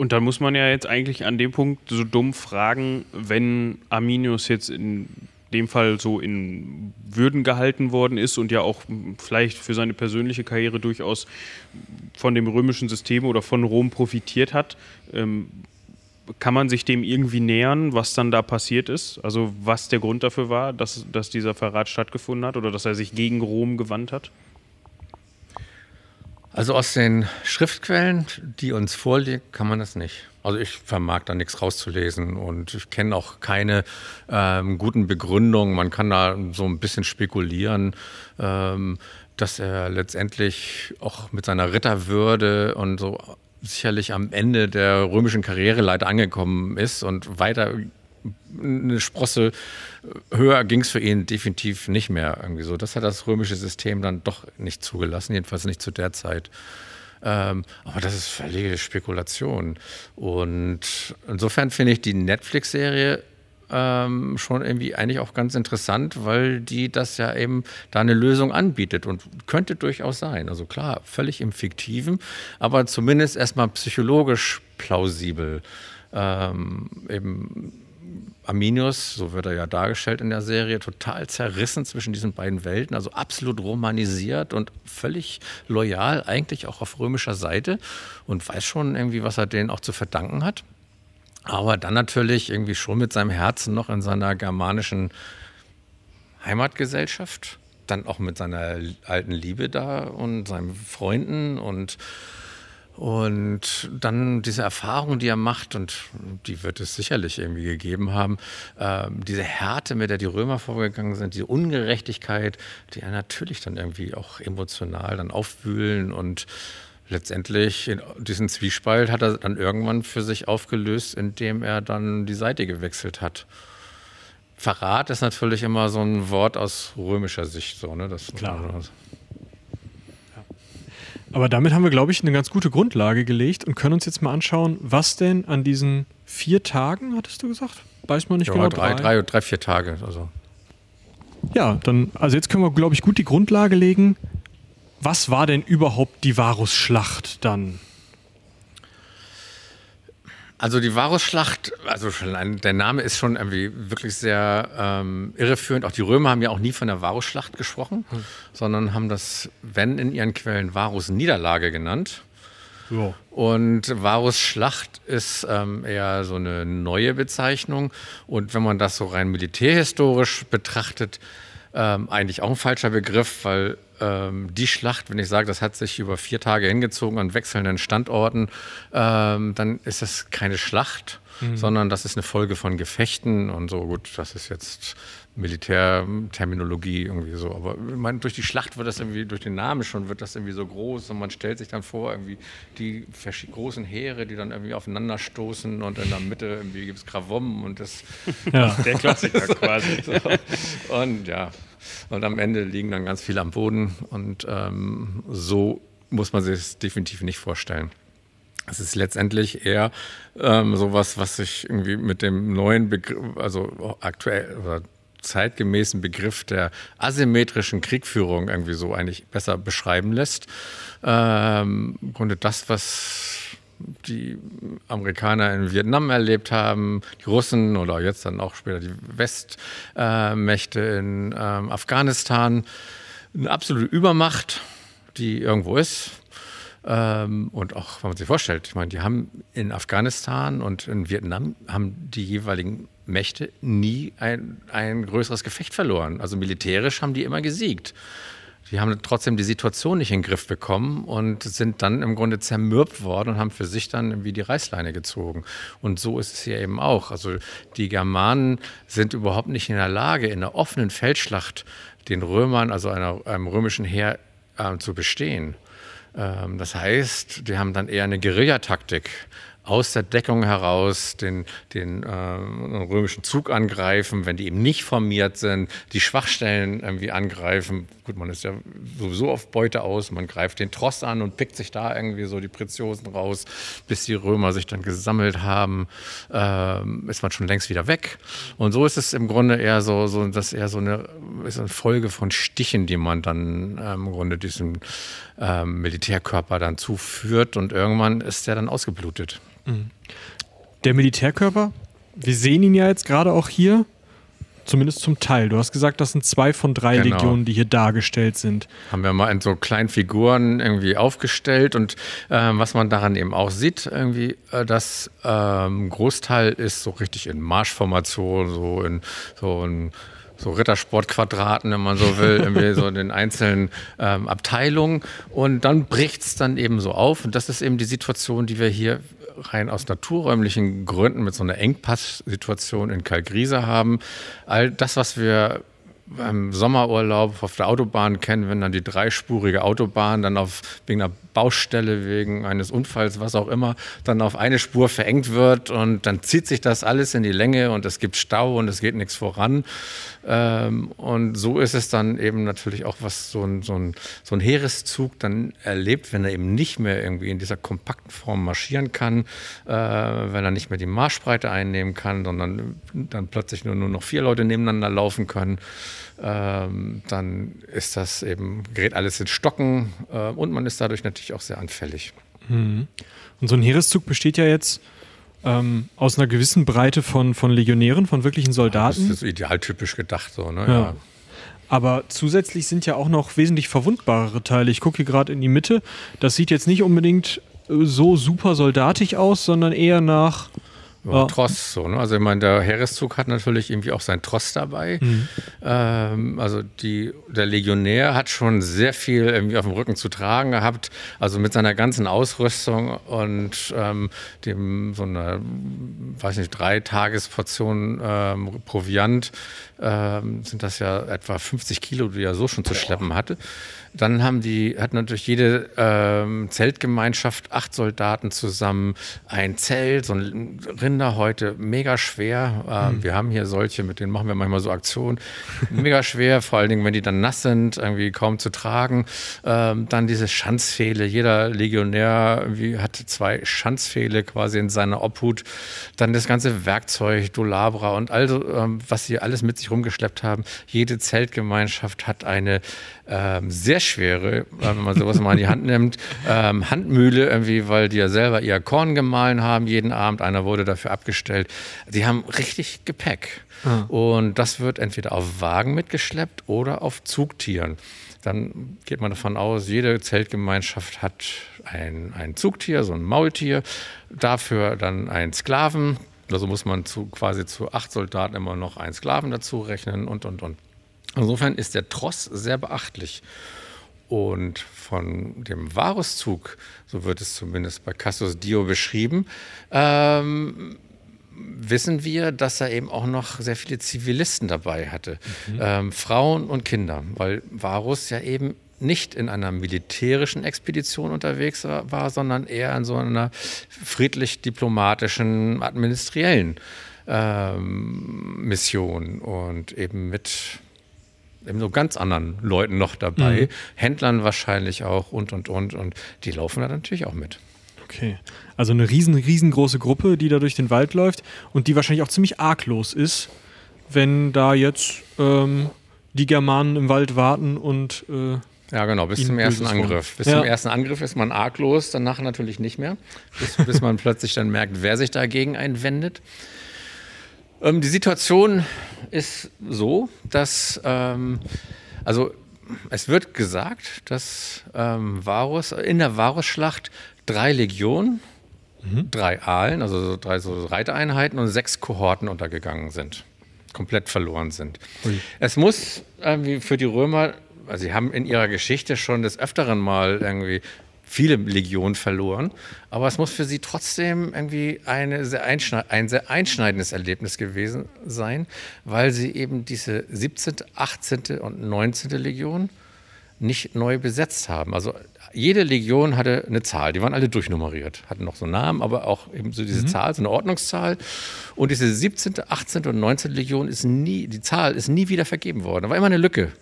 Und dann muss man ja jetzt eigentlich an dem Punkt so dumm fragen, wenn Arminius jetzt in dem Fall so in Würden gehalten worden ist und ja auch vielleicht für seine persönliche Karriere durchaus von dem römischen System oder von Rom profitiert hat, ähm, kann man sich dem irgendwie nähern, was dann da passiert ist? Also was der Grund dafür war, dass, dass dieser Verrat stattgefunden hat oder dass er sich gegen Rom gewandt hat? Also aus den Schriftquellen, die uns vorliegen, kann man das nicht. Also ich vermag da nichts rauszulesen und ich kenne auch keine ähm, guten Begründungen. Man kann da so ein bisschen spekulieren, ähm, dass er letztendlich auch mit seiner Ritterwürde und so sicherlich am Ende der römischen Karriereleiter angekommen ist und weiter eine Sprosse höher ging es für ihn definitiv nicht mehr irgendwie so. Das hat das römische System dann doch nicht zugelassen, jedenfalls nicht zu der Zeit. Ähm, aber das ist völlige Spekulation. Und insofern finde ich die Netflix-Serie ähm, schon irgendwie eigentlich auch ganz interessant, weil die das ja eben da eine Lösung anbietet und könnte durchaus sein. Also klar, völlig im Fiktiven, aber zumindest erstmal psychologisch plausibel. Ähm, eben Arminius, so wird er ja dargestellt in der Serie, total zerrissen zwischen diesen beiden Welten, also absolut romanisiert und völlig loyal, eigentlich auch auf römischer Seite und weiß schon irgendwie, was er denen auch zu verdanken hat. Aber dann natürlich irgendwie schon mit seinem Herzen noch in seiner germanischen Heimatgesellschaft, dann auch mit seiner alten Liebe da und seinen Freunden und und dann diese Erfahrung, die er macht, und die wird es sicherlich irgendwie gegeben haben, äh, diese Härte, mit der die Römer vorgegangen sind, diese Ungerechtigkeit, die er natürlich dann irgendwie auch emotional dann aufwühlen und letztendlich diesen Zwiespalt hat er dann irgendwann für sich aufgelöst, indem er dann die Seite gewechselt hat. Verrat ist natürlich immer so ein Wort aus römischer Sicht, so, ne? Das Klar. Aber damit haben wir, glaube ich, eine ganz gute Grundlage gelegt und können uns jetzt mal anschauen, was denn an diesen vier Tagen, hattest du gesagt? weiß man nicht Ja, genau. drei, drei, drei, vier Tage. Also. Ja, dann, also jetzt können wir, glaube ich, gut die Grundlage legen. Was war denn überhaupt die Varusschlacht dann? Also die Varusschlacht, also schon ein, der Name ist schon irgendwie wirklich sehr ähm, irreführend. Auch die Römer haben ja auch nie von der Varusschlacht gesprochen, sondern haben das, wenn in ihren Quellen, Varus-Niederlage genannt. Ja. Und Varus Schlacht ist ähm, eher so eine neue Bezeichnung. Und wenn man das so rein militärhistorisch betrachtet, ähm, eigentlich auch ein falscher Begriff, weil ähm, die Schlacht, wenn ich sage, das hat sich über vier Tage hingezogen an wechselnden Standorten, ähm, dann ist das keine Schlacht, sondern das ist eine Folge von Gefechten und so. Gut, das ist jetzt Militärterminologie irgendwie so. Aber ich meine, durch die Schlacht wird das irgendwie, durch den Namen schon wird das irgendwie so groß und man stellt sich dann vor, irgendwie die großen Heere, die dann irgendwie aufeinanderstoßen und in der Mitte irgendwie gibt es Krawom und das [LAUGHS] Ja. Der Klassiker quasi. und ja, und am Ende liegen dann ganz viele am Boden und ähm, so muss man sich es definitiv nicht vorstellen. Es ist letztendlich eher ähm, sowas, was sich irgendwie mit dem neuen Begriff, also aktuell oder zeitgemäßen Begriff der asymmetrischen Kriegführung irgendwie so eigentlich besser beschreiben lässt. Ähm, Im Grunde das, was die Amerikaner in Vietnam erlebt haben, die Russen oder jetzt dann auch später die Westmächte in ähm, Afghanistan. Eine absolute Übermacht, die irgendwo ist. Ähm, und auch, wenn man sich vorstellt, ich meine, die haben in Afghanistan und in Vietnam haben die jeweiligen Mächte nie ein, ein größeres Gefecht verloren. Also militärisch haben die immer gesiegt. Die haben trotzdem die Situation nicht in den Griff bekommen und sind dann im Grunde zermürbt worden und haben für sich dann irgendwie die Reißleine gezogen. Und so ist es hier eben auch. Also die Germanen sind überhaupt nicht in der Lage, in einer offenen Feldschlacht den Römern, also einer, einem römischen Heer, äh, zu bestehen. Ähm, das heißt, die haben dann eher eine Guerillataktik aus der Deckung heraus den, den äh, römischen Zug angreifen, wenn die eben nicht formiert sind, die Schwachstellen irgendwie angreifen. Gut, man ist ja sowieso auf Beute aus, man greift den Tross an und pickt sich da irgendwie so die Preziosen raus, bis die Römer sich dann gesammelt haben, ähm, ist man schon längst wieder weg. Und so ist es im Grunde eher so, so das eher so eine, ist eine Folge von Stichen, die man dann ähm, im Grunde diesem ähm, Militärkörper dann zuführt und irgendwann ist der dann ausgeblutet. Der Militärkörper, wir sehen ihn ja jetzt gerade auch hier, zumindest zum Teil. Du hast gesagt, das sind zwei von drei Genau. Legionen, die hier dargestellt sind. haben wir mal in so kleinen Figuren irgendwie aufgestellt und ähm, was man daran eben auch sieht, irgendwie, äh, das ähm, Großteil ist so richtig in Marschformation, so in so in so Rittersportquadraten, wenn man so will, [LAUGHS] irgendwie so in den einzelnen ähm, Abteilungen. Und dann bricht es dann eben so auf. Und das ist eben die Situation, die wir hier rein aus naturräumlichen Gründen mit so einer Engpasssituation in Kalgrise haben. All das, was wir beim Sommerurlaub auf der Autobahn kennen, wenn dann die dreispurige Autobahn dann auf wegen einer Baustelle, wegen eines Unfalls, was auch immer, dann auf eine Spur verengt wird und dann zieht sich das alles in die Länge und es gibt Stau und es geht nichts voran. Ähm, und so ist es dann eben natürlich auch, was so ein, so, ein, so ein Heereszug dann erlebt, wenn er eben nicht mehr irgendwie in dieser kompakten Form marschieren kann, äh, wenn er nicht mehr die Marschbreite einnehmen kann, sondern dann plötzlich nur, nur noch vier Leute nebeneinander laufen können ähm, dann ist das eben, gerät alles in Stocken äh, und man ist dadurch natürlich auch sehr anfällig. Und so ein Heereszug besteht ja jetzt ähm, aus einer gewissen Breite von, von Legionären, von wirklichen Das Soldaten. ist so idealtypisch gedacht, so, ne? Ja. Ja. Aber zusätzlich sind ja auch noch wesentlich verwundbarere Teile. Ich gucke hier gerade in die Mitte. Das sieht jetzt nicht unbedingt äh, so super soldatisch aus, sondern eher nach. Ja. Tross, so, ne? Also ich meine, der Heereszug hat natürlich irgendwie auch seinen Tross dabei. Ähm, also die, der Legionär hat schon sehr viel irgendwie auf dem Rücken zu tragen gehabt, also mit seiner ganzen Ausrüstung und ähm, dem so einer, weiß nicht, drei Tagesportion ähm, Proviant ähm, sind das ja etwa 50 Kilo, die er so schon zu schleppen hatte. Dann haben die, hat natürlich jede ähm, Zeltgemeinschaft acht Soldaten zusammen, ein Zelt, so ein Rinder heute, mega schwer. Ähm, mhm. Wir haben hier solche, mit denen machen wir manchmal so Aktionen. Mega schwer, vor allen Dingen, wenn die dann nass sind, irgendwie kaum zu tragen. Ähm, dann diese Schanzpfähle. Jeder Legionär hat zwei Schanzpfähle quasi in seiner Obhut. Dann das ganze Werkzeug, Dolabra und also, ähm, was sie alles mit sich rumgeschleppt haben. Jede Zeltgemeinschaft hat eine ähm, sehr schwere, wenn man sowas mal in die Hand nimmt, ähm, Handmühle irgendwie, weil die ja selber ihr Korn gemahlen haben jeden Abend. Einer wurde dafür abgestellt. Die haben richtig Gepäck. Ah. Und das wird entweder auf Wagen mitgeschleppt oder auf Zugtieren. Dann geht man davon aus, jede Zeltgemeinschaft hat ein, ein Zugtier, so ein Maultier, dafür dann einen Sklaven. Also muss man zu, quasi zu acht Soldaten immer noch einen Sklaven dazu rechnen und, und, und. Insofern ist der Tross sehr beachtlich. Und von dem Varuszug, so wird es zumindest bei Cassius Dio beschrieben, ähm, wissen wir, dass er eben auch noch sehr viele Zivilisten dabei hatte, mhm. ähm, Frauen und Kinder, weil Varus ja eben nicht in einer militärischen Expedition unterwegs war, sondern eher in so einer friedlich-diplomatischen, administriellen ähm, Mission und eben mit eben so ganz anderen Leuten noch dabei, mhm. Händlern wahrscheinlich auch und und und und die laufen da natürlich auch mit. Okay. Also eine riesen, riesengroße Gruppe, die da durch den Wald läuft und die wahrscheinlich auch ziemlich arglos ist, wenn da jetzt ähm, die Germanen im Wald warten und äh, ja, genau, bis zum ersten Angriff. Bis ja. zum ersten Angriff ist man arglos, danach natürlich nicht mehr, bis, bis man plötzlich dann merkt, wer sich dagegen einwendet. Ähm, die Situation ist so, dass, ähm, also es wird gesagt, dass ähm, Varus in der Varusschlacht drei Legionen, mhm. drei Aalen, also so drei so Reitereinheiten und sechs Kohorten untergegangen sind, komplett verloren sind. Ui. Es muss irgendwie für die Römer, also sie haben in ihrer Geschichte schon des Öfteren mal irgendwie viele Legionen verloren. Aber es muss für sie trotzdem irgendwie eine sehr ein sehr einschneidendes Erlebnis gewesen sein, weil sie eben diese 17., 18. und 19. Legion nicht neu besetzt haben. Also jede Legion hatte eine Zahl, die waren alle durchnummeriert, hatten noch so einen Namen, aber auch eben so diese mhm. Zahl, so eine Ordnungszahl. Und diese 17., 18. und 19. Legion ist nie, die Zahl ist nie wieder vergeben worden. Da war immer eine Lücke.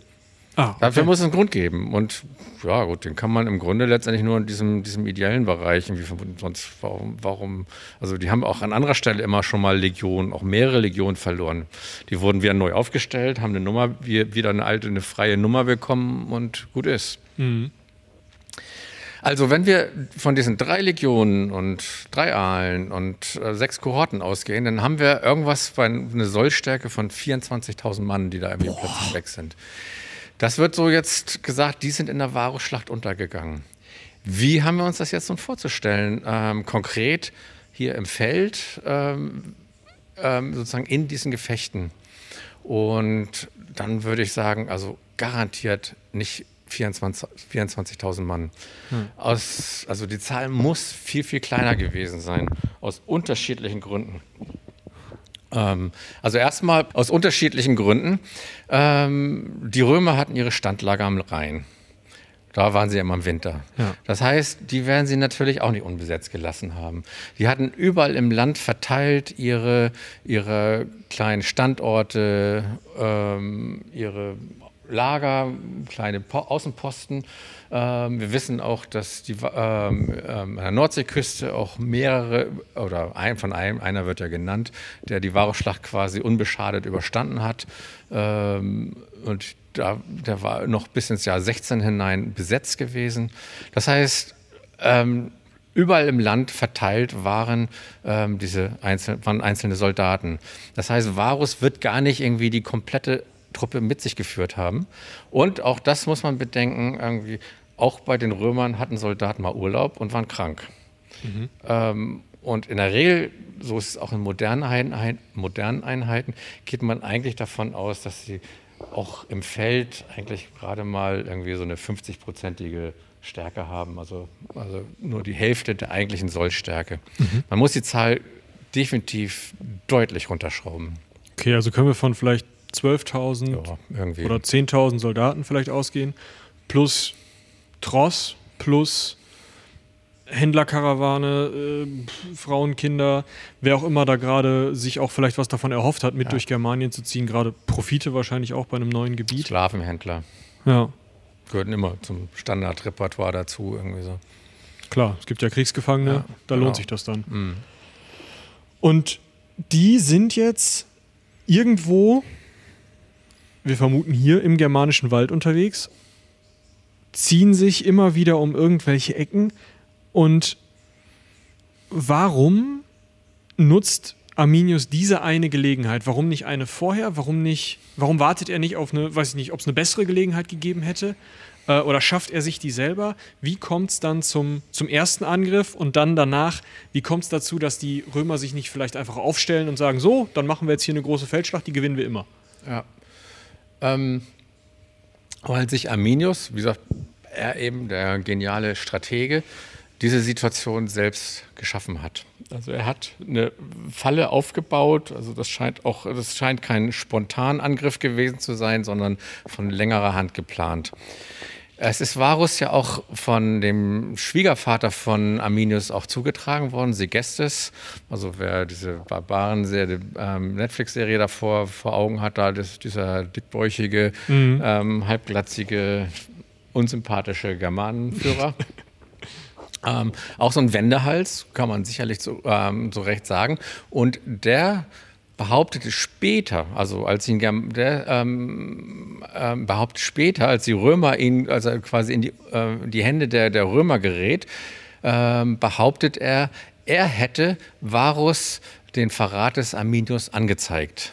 Ah, okay. Dafür muss es einen Grund geben. Und ja, gut, den kann man im Grunde letztendlich nur in diesem, diesem ideellen Bereich irgendwie verbunden. Sonst, warum, warum, also die haben auch an anderer Stelle immer schon mal Legionen, auch mehrere Legionen verloren. Die wurden wieder neu aufgestellt, haben eine Nummer, wieder eine alte, eine freie Nummer bekommen und gut ist. Mhm. Also wenn wir von diesen drei Legionen und drei Aalen und äh, sechs Kohorten ausgehen, dann haben wir irgendwas bei einer Sollstärke von 24.000 Mann, die da irgendwie Boah. plötzlich weg sind. Das wird so jetzt gesagt, die sind in der Varusschlacht untergegangen. Wie haben wir uns das jetzt nun vorzustellen? Ähm, konkret hier im Feld, ähm, ähm, sozusagen in diesen Gefechten. Und dann würde ich sagen, also garantiert nicht 24.000 24 Mann. Hm. Aus, also die Zahl muss viel, viel kleiner gewesen sein, aus unterschiedlichen Gründen. Ähm, also erstmal aus unterschiedlichen Gründen. Ähm, die Römer hatten ihre Standlager am Rhein. Da waren sie immer im Winter. Ja. Das heißt, die werden sie natürlich auch nicht unbesetzt gelassen haben. Die hatten überall im Land verteilt ihre, ihre kleinen Standorte, ähm, ihre Lager, kleine po Außenposten. Ähm, wir wissen auch, dass die, ähm, ähm, an der Nordseeküste auch mehrere, oder ein, von einem, einer wird ja genannt, der die Varusschlacht quasi unbeschadet überstanden hat. Ähm, und da, der war noch bis ins Jahr 16 hinein besetzt gewesen. Das heißt, ähm, überall im Land verteilt waren ähm, diese einzel waren einzelne Soldaten. Das heißt, Varus wird gar nicht irgendwie die komplette Truppe mit sich geführt haben. Und auch das muss man bedenken, irgendwie, auch bei den Römern hatten Soldaten mal Urlaub und waren krank. Mhm. Ähm, und in der Regel, so ist es auch in modernen Einheiten, modernen Einheiten, geht man eigentlich davon aus, dass sie auch im Feld eigentlich gerade mal irgendwie so eine 50-prozentige Stärke haben, also, also nur die Hälfte der eigentlichen Sollstärke. Mhm. Man muss die Zahl definitiv deutlich runterschrauben. Okay, also können wir von vielleicht 12.000 ja, oder 10.000 Soldaten vielleicht ausgehen, plus Tross plus Händlerkarawane, äh, Frauen, Kinder, wer auch immer da gerade sich auch vielleicht was davon erhofft hat, mit Ja. durch Germanien zu ziehen, gerade Profite wahrscheinlich auch bei einem neuen Gebiet. Sklavenhändler Ja, gehören immer zum Standardrepertoire dazu, irgendwie so. klar, es gibt ja Kriegsgefangene, Ja, da genau. lohnt sich das dann. Mhm. Und die sind jetzt irgendwo, wir vermuten hier im germanischen Wald unterwegs, ziehen sich immer wieder um irgendwelche Ecken und warum nutzt Arminius diese eine Gelegenheit? Warum nicht eine vorher? Warum nicht? Warum wartet er nicht auf eine, weiß ich nicht, ob es eine bessere Gelegenheit gegeben hätte? Äh, oder schafft er sich die selber? Wie kommt es dann zum, zum ersten Angriff und dann danach, wie kommt es dazu, dass die Römer sich nicht vielleicht einfach aufstellen und sagen, so, dann machen wir jetzt hier eine große Feldschlacht, die gewinnen wir immer? Ja. Ähm, weil sich Arminius, wie gesagt, er eben der geniale Stratege, diese Situation selbst geschaffen hat. Also er hat eine Falle aufgebaut, also das scheint auch, das scheint kein Spontanangriff gewesen zu sein, sondern von längerer Hand geplant. Es ist Varus ja auch von dem Schwiegervater von Arminius auch zugetragen worden, Segestes. Also wer diese Barbaren-Serie, ähm, Netflix-Serie davor vor Augen hat, da das, dieser dickbäuchige, ähm, halbglatzige, unsympathische Germanenführer. [LAUGHS] Ähm, auch so ein Wendehals, kann man sicherlich so, ähm, so recht sagen. Und der behauptete später, also als ihn der ähm, ähm, behauptet später, als die Römer ihn, also quasi in die, äh, die Hände der, der Römer gerät, ähm, behauptet er, er hätte Varus den Verrat des Arminius angezeigt.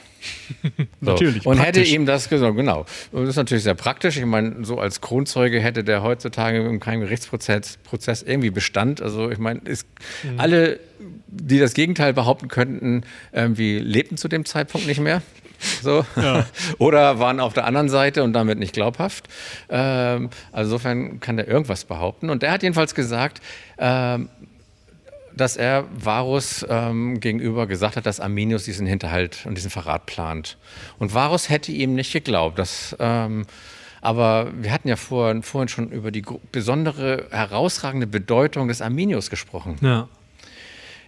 [LAUGHS] So. Natürlich, Und hätte praktisch. ihm das gesagt, genau. Und das ist natürlich sehr praktisch. Ich meine, so als Kronzeuge hätte der heutzutage in keinem Gerichtsprozess Prozess irgendwie Bestand. Also ich meine, es, alle, die das Gegenteil behaupten könnten, irgendwie lebten zu dem Zeitpunkt nicht mehr. So. [LAUGHS] Oder waren auf der anderen Seite und damit nicht glaubhaft. Ähm, also insofern kann der irgendwas behaupten. Und der hat jedenfalls gesagt, ähm, dass er Varus ähm, gegenüber gesagt hat, dass Arminius diesen Hinterhalt und diesen Verrat plant. Und Varus hätte ihm nicht geglaubt. Das, ähm, aber wir hatten ja vor, vorhin schon über die besondere, herausragende Bedeutung des Arminius gesprochen. Ja.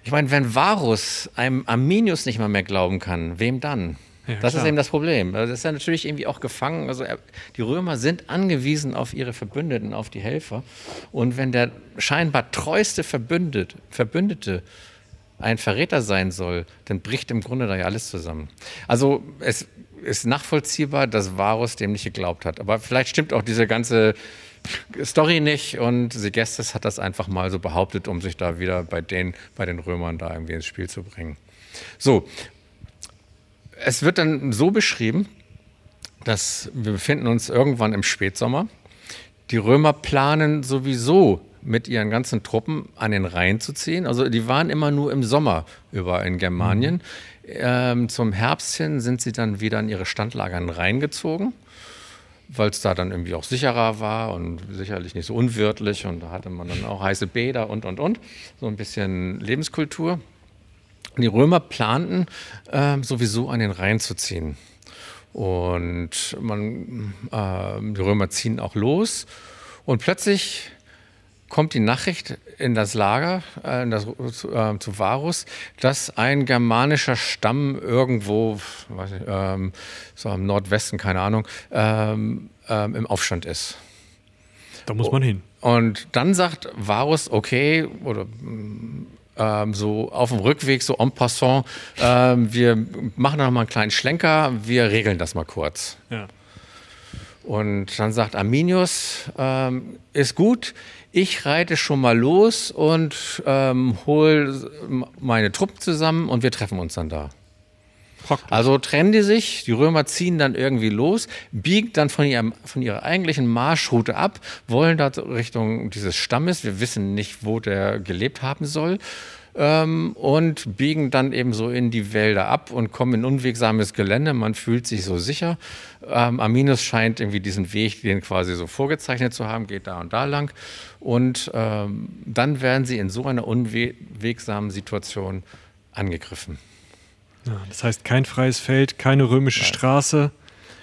Ich meine, wenn Varus einem Arminius nicht mal mehr glauben kann, wem dann? Ja, das klar. ist eben das Problem. Also das ist ja natürlich irgendwie auch gefangen. Also die Römer sind angewiesen auf ihre Verbündeten, auf die Helfer. Und wenn der scheinbar treueste Verbündet, Verbündete ein Verräter sein soll, dann bricht im Grunde da ja alles zusammen. Also es ist nachvollziehbar, dass Varus dem nicht geglaubt hat. Aber vielleicht stimmt auch diese ganze Story nicht und Segestes hat das einfach mal so behauptet, um sich da wieder bei den, bei den Römern da irgendwie ins Spiel zu bringen. So, es wird dann so beschrieben, dass wir befinden uns irgendwann im Spätsommer. Die Römer planen sowieso mit ihren ganzen Truppen an den Rhein zu ziehen. Also die waren immer nur im Sommer über in Germanien. Ähm, zum Herbst hin sind sie dann wieder in ihre Standlager an Rhein gezogen, weil es da dann irgendwie auch sicherer war und sicherlich nicht so unwirtlich. Und da hatte man dann auch heiße Bäder und, und, und. So ein bisschen Lebenskultur. Die Römer planten ähm, sowieso an den Rhein zu ziehen. Und man, ähm, die Römer ziehen auch los. Und plötzlich kommt die Nachricht in das Lager, äh, in das, zu, äh, zu Varus, dass ein germanischer Stamm irgendwo, weiß ich, ähm, so am Nordwesten, keine Ahnung, ähm, ähm, im Aufstand ist. Da muss man hin. Und dann sagt Varus, okay, oder ähm, so auf dem Rückweg, so en passant, ähm, wir machen noch mal einen kleinen Schlenker, wir regeln das mal kurz. Ja. Und dann sagt Arminius, ähm, ist gut, ich reite schon mal los und ähm, hol meine Truppen zusammen und wir treffen uns dann da. Praktisch. Also trennen die sich, die Römer ziehen dann irgendwie los, biegen dann von, ihrem, von ihrer eigentlichen Marschroute ab, wollen da Richtung dieses Stammes, wir wissen nicht, wo der gelebt haben soll, ähm, und biegen dann eben so in die Wälder ab und kommen in unwegsames Gelände, man fühlt sich so sicher. Ähm, Arminus scheint irgendwie diesen Weg, den quasi so vorgezeichnet zu haben, geht da und da lang. Und ähm, dann werden sie in so einer unwegsamen Situation angegriffen. Ja, das heißt kein freies Feld, keine römische Straße,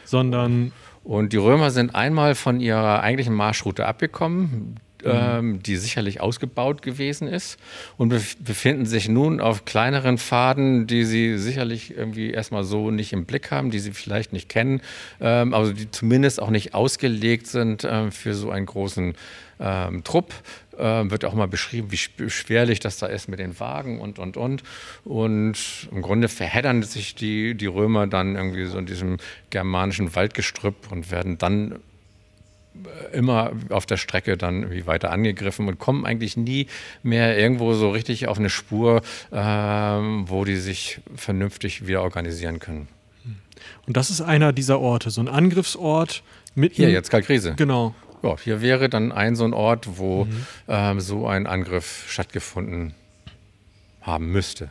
sondern Und die Römer sind einmal von ihrer eigentlichen Marschroute abgekommen, ähm, die sicherlich ausgebaut gewesen ist und bef befinden sich nun auf kleineren Pfaden, die sie sicherlich irgendwie erstmal so nicht im Blick haben, die sie vielleicht nicht kennen, ähm, also die zumindest auch nicht ausgelegt sind äh, für so einen großen ähm, Trupp. Äh, wird auch mal beschrieben, wie schwerlich das da ist mit den Wagen und, und, und. Und im Grunde verheddern sich die, die Römer dann irgendwie so in diesem germanischen Waldgestrüpp und werden dann immer auf der Strecke dann irgendwie weiter angegriffen und kommen eigentlich nie mehr irgendwo so richtig auf eine Spur, ähm, wo die sich vernünftig wieder organisieren können. Und das ist einer dieser Orte, so ein Angriffsort mit. Hier jetzt Kalkrise. Genau. Ja, hier wäre dann ein so ein Ort, wo mhm. ähm, so ein Angriff stattgefunden haben müsste.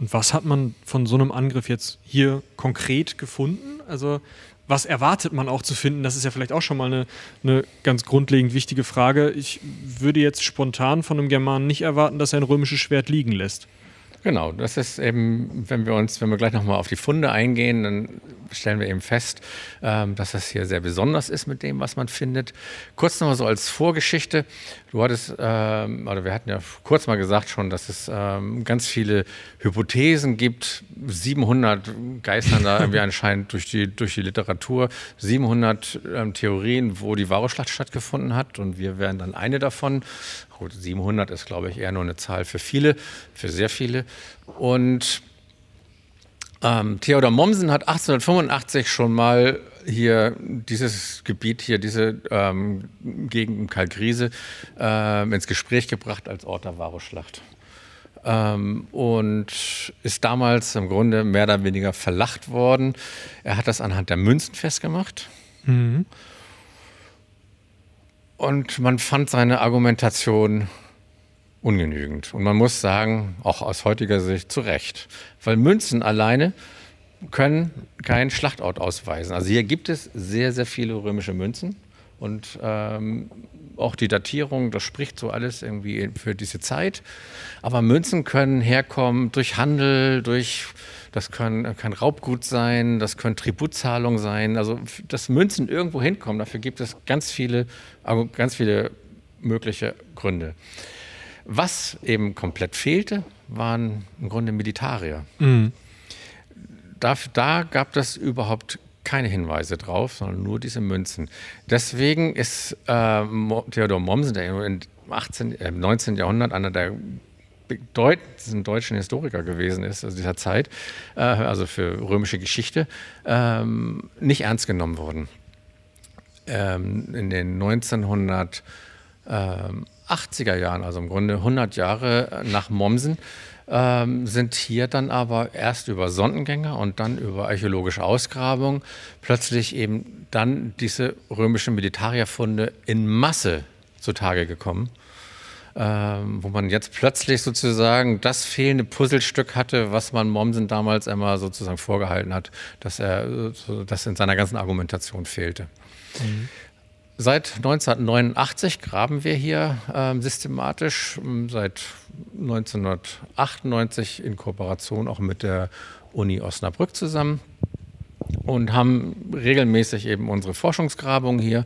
Und was hat man von so einem Angriff jetzt hier konkret gefunden? Also was erwartet man auch zu finden? Das ist ja vielleicht auch schon mal eine, eine ganz grundlegend wichtige Frage. Ich würde jetzt spontan von einem Germanen nicht erwarten, dass er ein römisches Schwert liegen lässt. Genau, das ist eben, wenn wir uns, wenn wir gleich nochmal auf die Funde eingehen, dann stellen wir eben fest, ähm, dass das hier sehr besonders ist mit dem, was man findet. Kurz nochmal so als Vorgeschichte. Du hattest, ähm, oder wir hatten ja kurz mal gesagt schon, dass es ähm, ganz viele Hypothesen gibt. 700 geistern da irgendwie [LAUGHS] anscheinend durch die, durch die Literatur. 700 ähm, Theorien, wo die Varusschlacht stattgefunden hat. Und wir wären dann eine davon. Gut, 700 ist, glaube ich, eher nur eine Zahl für viele, für sehr viele. Und ähm, Theodor Mommsen hat 1885 schon mal hier dieses Gebiet hier, diese ähm, Gegend im Kalkriese äh, ins Gespräch gebracht als Ort der Varusschlacht. Ähm, und ist damals im Grunde mehr oder weniger verlacht worden. Er hat das anhand der Münzen festgemacht. Mhm. Und man fand seine Argumentation ungenügend. Und man muss sagen, auch aus heutiger Sicht zu Recht. Weil Münzen alleine können keinen Schlachtort ausweisen. Also hier gibt es sehr, sehr viele römische Münzen. Und ähm, auch die Datierung, das spricht so alles irgendwie für diese Zeit. Aber Münzen können herkommen durch Handel, durch das können, kann Raubgut sein, das können Tributzahlungen sein. Also, dass Münzen irgendwo hinkommen, dafür gibt es ganz viele, ganz viele mögliche Gründe. Was eben komplett fehlte, waren im Grunde Militarier. Mhm. Da, da gab es überhaupt keine Hinweise drauf, sondern nur diese Münzen. Deswegen ist äh, Theodor Mommsen, der im 18, äh, 19. Jahrhundert einer der bedeutendsten deutschen Historiker gewesen ist, also dieser Zeit, äh, also für römische Geschichte, ähm, nicht ernst genommen worden. Ähm, in den 1980er Jahren, also im Grunde 100 Jahre nach Mommsen, ähm, sind hier dann aber erst über Sondengänge und dann über archäologische Ausgrabungen plötzlich eben dann diese römischen Militarierfunde in Masse zutage gekommen ähm, wo man jetzt plötzlich sozusagen das fehlende Puzzlestück hatte, was man Mommsen damals immer sozusagen vorgehalten hat, dass er das in seiner ganzen Argumentation fehlte. Mhm. Seit 1989 graben wir hier ähm, systematisch, ähm, seit 1998 in Kooperation auch mit der Uni Osnabrück zusammen und haben regelmäßig eben unsere Forschungsgrabungen hier.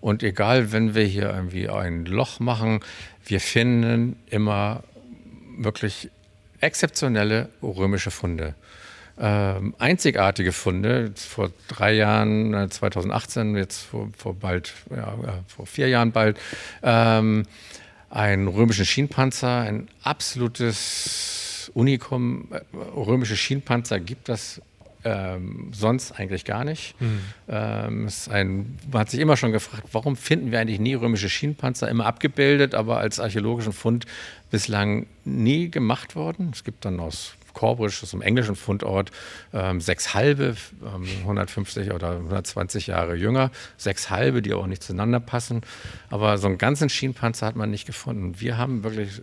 Und egal, wenn wir hier irgendwie ein Loch machen, wir finden immer wirklich exzeptionelle römische Funde. Ähm, einzigartige Funde. Vor drei Jahren, 2018, äh, jetzt vor, vor bald, ja, vor vier Jahren bald, ähm, einen römischen Schienenpanzer, ein absolutes Unikum. Äh, römische Schienenpanzer gibt das ähm, sonst eigentlich gar nicht. Mhm. Ähm, ein, man hat sich immer schon gefragt, warum finden wir eigentlich nie römische Schienenpanzer, immer abgebildet, aber als archäologischen Fund bislang nie gemacht worden. Es gibt dann aus Korbrisch, aus einem englischen Fundort, ähm, sechs halbe, ähm, 150 oder 120 Jahre jünger, sechs halbe, die auch nicht zueinander passen. Aber so einen ganzen Schienenpanzer hat man nicht gefunden. Wir haben wirklich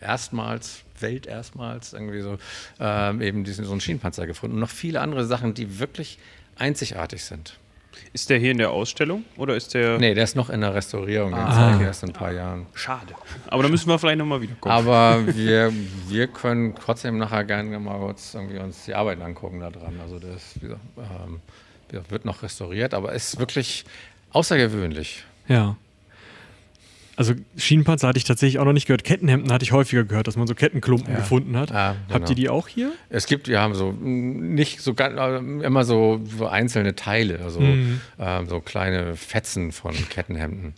erstmals Welt erstmals irgendwie so ähm, eben diesen, so einen Schienenpanzer gefunden und noch viele andere Sachen, die wirklich einzigartig sind. Ist der hier in der Ausstellung oder ist der? Nee, der ist noch in der Restaurierung. Den ah. zeige ich erst in ein paar Jahren. Schade. Aber da müssen wir vielleicht nochmal wiederkommen. Aber wir, wir können trotzdem nachher gerne mal kurz irgendwie uns die Arbeiten angucken da dran. Also das, ähm, wird noch restauriert, aber ist wirklich außergewöhnlich. Ja. Also Schienenpanzer hatte ich tatsächlich auch noch nicht gehört. Kettenhemden hatte ich häufiger gehört, dass man so Kettenklumpen Ja. gefunden hat. Ja, Habt genau. ihr die auch hier? Es gibt, wir haben so mm, nicht so ganz, äh, immer so, so einzelne Teile, also Mhm. ähm, so kleine Fetzen von Kettenhemden.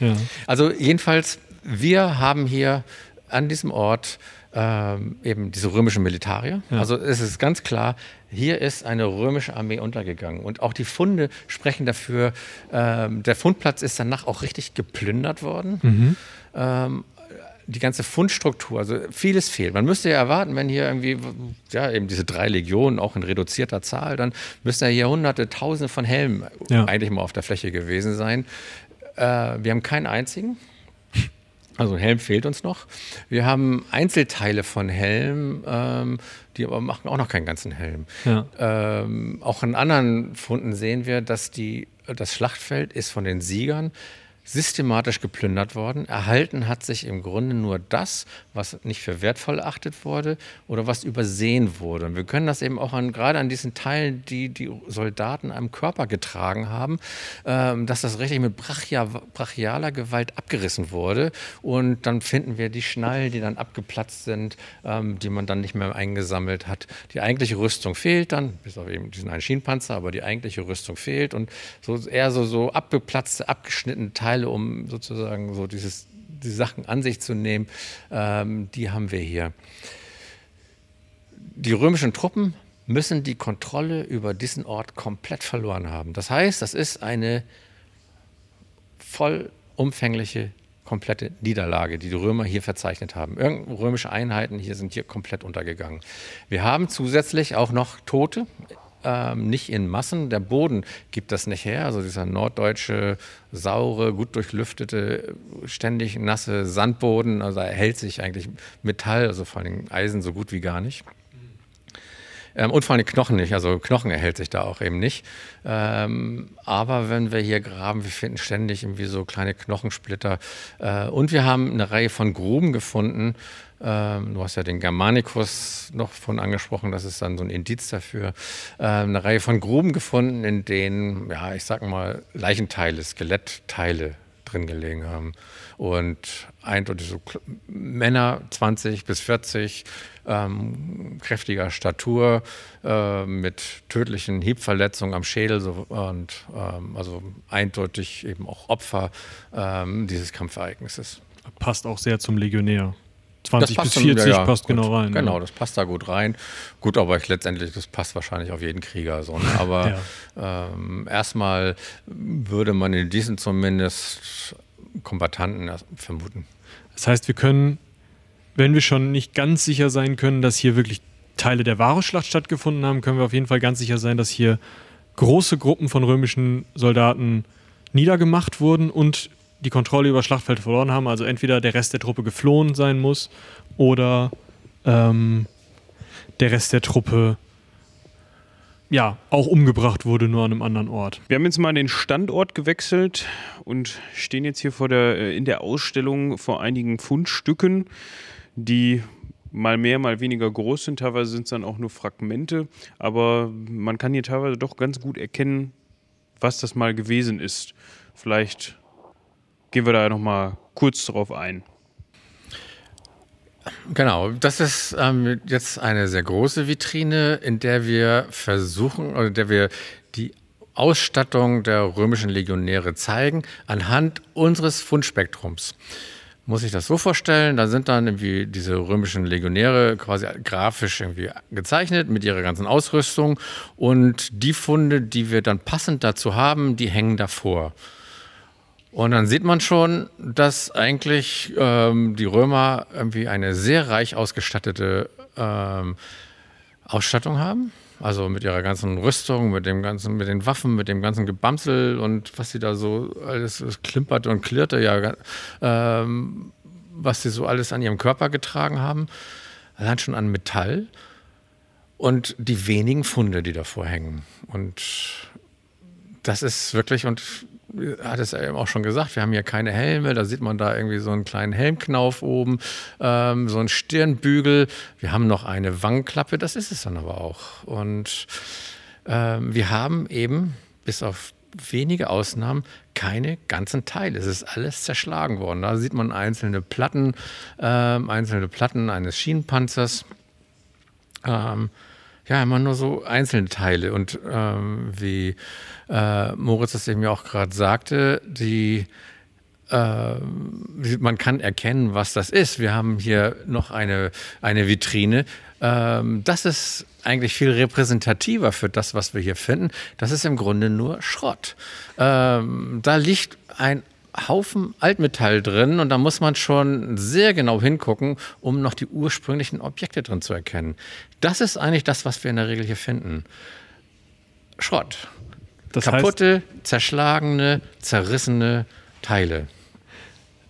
Ja. Also jedenfalls, wir haben hier an diesem Ort ähm, eben diese römischen Militarier. Ja. Also es ist ganz klar, hier ist eine römische Armee untergegangen. Und auch die Funde sprechen dafür, ähm, der Fundplatz ist danach auch richtig geplündert worden. Ähm, die ganze Fundstruktur, also vieles fehlt. Man müsste ja erwarten, wenn hier irgendwie, ja, eben diese drei Legionen, auch in reduzierter Zahl, dann müssten ja hier hunderte, tausende von Helmen Ja. eigentlich mal auf der Fläche gewesen sein. Äh, wir haben keinen einzigen. Also Helm fehlt uns noch. Wir haben Einzelteile von Helm, ähm, die aber machen auch noch keinen ganzen Helm. Ja. Ähm, auch in anderen Funden sehen wir, dass die, das Schlachtfeld ist von den Siegern systematisch geplündert worden. Erhalten hat sich im Grunde nur das, was nicht für wertvoll erachtet wurde oder was übersehen wurde. Und wir können das eben auch an, gerade an diesen Teilen, die die Soldaten am Körper getragen haben, ähm, dass das richtig mit brachia, brachialer Gewalt abgerissen wurde. Und dann finden wir die Schnallen, die dann abgeplatzt sind, ähm, die man dann nicht mehr eingesammelt hat. Die eigentliche Rüstung fehlt dann, bis auf eben diesen einen Schienenpanzer, aber die eigentliche Rüstung fehlt und so eher so, so abgeplatzte, abgeschnittene Teile, um sozusagen so dieses, die Sachen an sich zu nehmen, ähm, die haben wir hier. Die römischen Truppen müssen die Kontrolle über diesen Ort komplett verloren haben. Das heißt, das ist eine vollumfängliche, komplette Niederlage, die die Römer hier verzeichnet haben. Irgend römische Einheiten hier sind hier komplett untergegangen. Wir haben zusätzlich auch noch Tote, ähm, nicht in Massen. Der Boden gibt das nicht her. Also dieser norddeutsche, saure, gut durchlüftete, ständig nasse Sandboden, also er hält sich eigentlich Metall, also vor allem Eisen, so gut wie gar nicht. Ähm, und vor allem Knochen nicht, also Knochen erhält sich da auch eben nicht. Ähm, aber wenn wir hier graben, wir finden ständig irgendwie so kleine Knochensplitter. Äh, und wir haben eine Reihe von Gruben gefunden. Ähm, du hast ja den Germanicus noch von angesprochen, das ist dann so ein Indiz dafür. Ähm, eine Reihe von Gruben gefunden, in denen, ja, ich sag mal, Leichenteile, Skelettteile drin gelegen haben. Und eindeutig so Männer 20 bis 40, ähm, kräftiger Statur, äh, mit tödlichen Hiebverletzungen am Schädel so, und ähm, also eindeutig eben auch Opfer ähm, dieses Kampfereignisses. Passt auch sehr zum Legionär. 20 bis dann- 40 ja, ja, passt gut. genau rein. Genau, Ja. das passt da gut rein. Gut, aber ich, letztendlich, das passt wahrscheinlich auf jeden Krieger so. Ne? Aber [LAUGHS] ähm, erstmal würde man in diesen zumindest Kombattanten erst vermuten. Das heißt, wir können, wenn wir schon nicht ganz sicher sein können, dass hier wirklich Teile der Varusschlacht stattgefunden haben, können wir auf jeden Fall ganz sicher sein, dass hier große Gruppen von römischen Soldaten niedergemacht wurden und die Kontrolle über das Schlachtfeld verloren haben. Also entweder der Rest der Truppe geflohen sein muss oder ähm, der Rest der Truppe ja auch umgebracht wurde, nur an einem anderen Ort. Wir haben jetzt mal den Standort gewechselt und stehen jetzt hier vor der, äh, in der Ausstellung vor einigen Fundstücken, die mal mehr, mal weniger groß sind. Teilweise sind es dann auch nur Fragmente, aber man kann hier teilweise doch ganz gut erkennen, was das mal gewesen ist. Vielleicht gehen wir da nochmal kurz drauf ein. Genau, das ist ähm, jetzt eine sehr große Vitrine, in der wir versuchen, oder in der wir die Ausstattung der römischen Legionäre zeigen, anhand unseres Fundspektrums. Muss ich das so vorstellen? Da sind dann irgendwie diese römischen Legionäre quasi grafisch irgendwie gezeichnet mit ihrer ganzen Ausrüstung und die Funde, die wir dann passend dazu haben, die hängen davor. Und dann sieht man schon, dass eigentlich ähm, die Römer irgendwie eine sehr reich ausgestattete ähm, Ausstattung haben. Also mit ihrer ganzen Rüstung, mit dem ganzen, mit den Waffen, mit dem ganzen Gebamsel und was sie da so alles es klimperte und klirrte, ja, ähm, was sie so alles an ihrem Körper getragen haben. Allein schon an Metall und die wenigen Funde, die davor hängen. Und das ist wirklich, und hat es eben auch schon gesagt, wir haben hier keine Helme, da sieht man da irgendwie so einen kleinen Helmknauf oben, ähm, so einen Stirnbügel. Wir haben noch eine Wangenklappe, das ist es dann aber auch. Und ähm, wir haben eben bis auf wenige Ausnahmen keine ganzen Teile. Es ist alles zerschlagen worden. Da sieht man einzelne Platten, ähm, einzelne Platten eines Schienenpanzers. Ähm, ja, immer nur so einzelne Teile. Und ähm, wie äh, Moritz das eben ja auch gerade sagte, die äh, man kann erkennen, was das ist. Wir haben hier noch eine, eine Vitrine. Ähm, das ist eigentlich viel repräsentativer für das, was wir hier finden. Das ist im Grunde nur Schrott. Ähm, da liegt ein Haufen Altmetall drin und da muss man schon sehr genau hingucken, um noch die ursprünglichen Objekte drin zu erkennen. Das ist eigentlich das, was wir in der Regel hier finden. Schrott. Das Kaputte, zerschlagene, zerrissene Teile.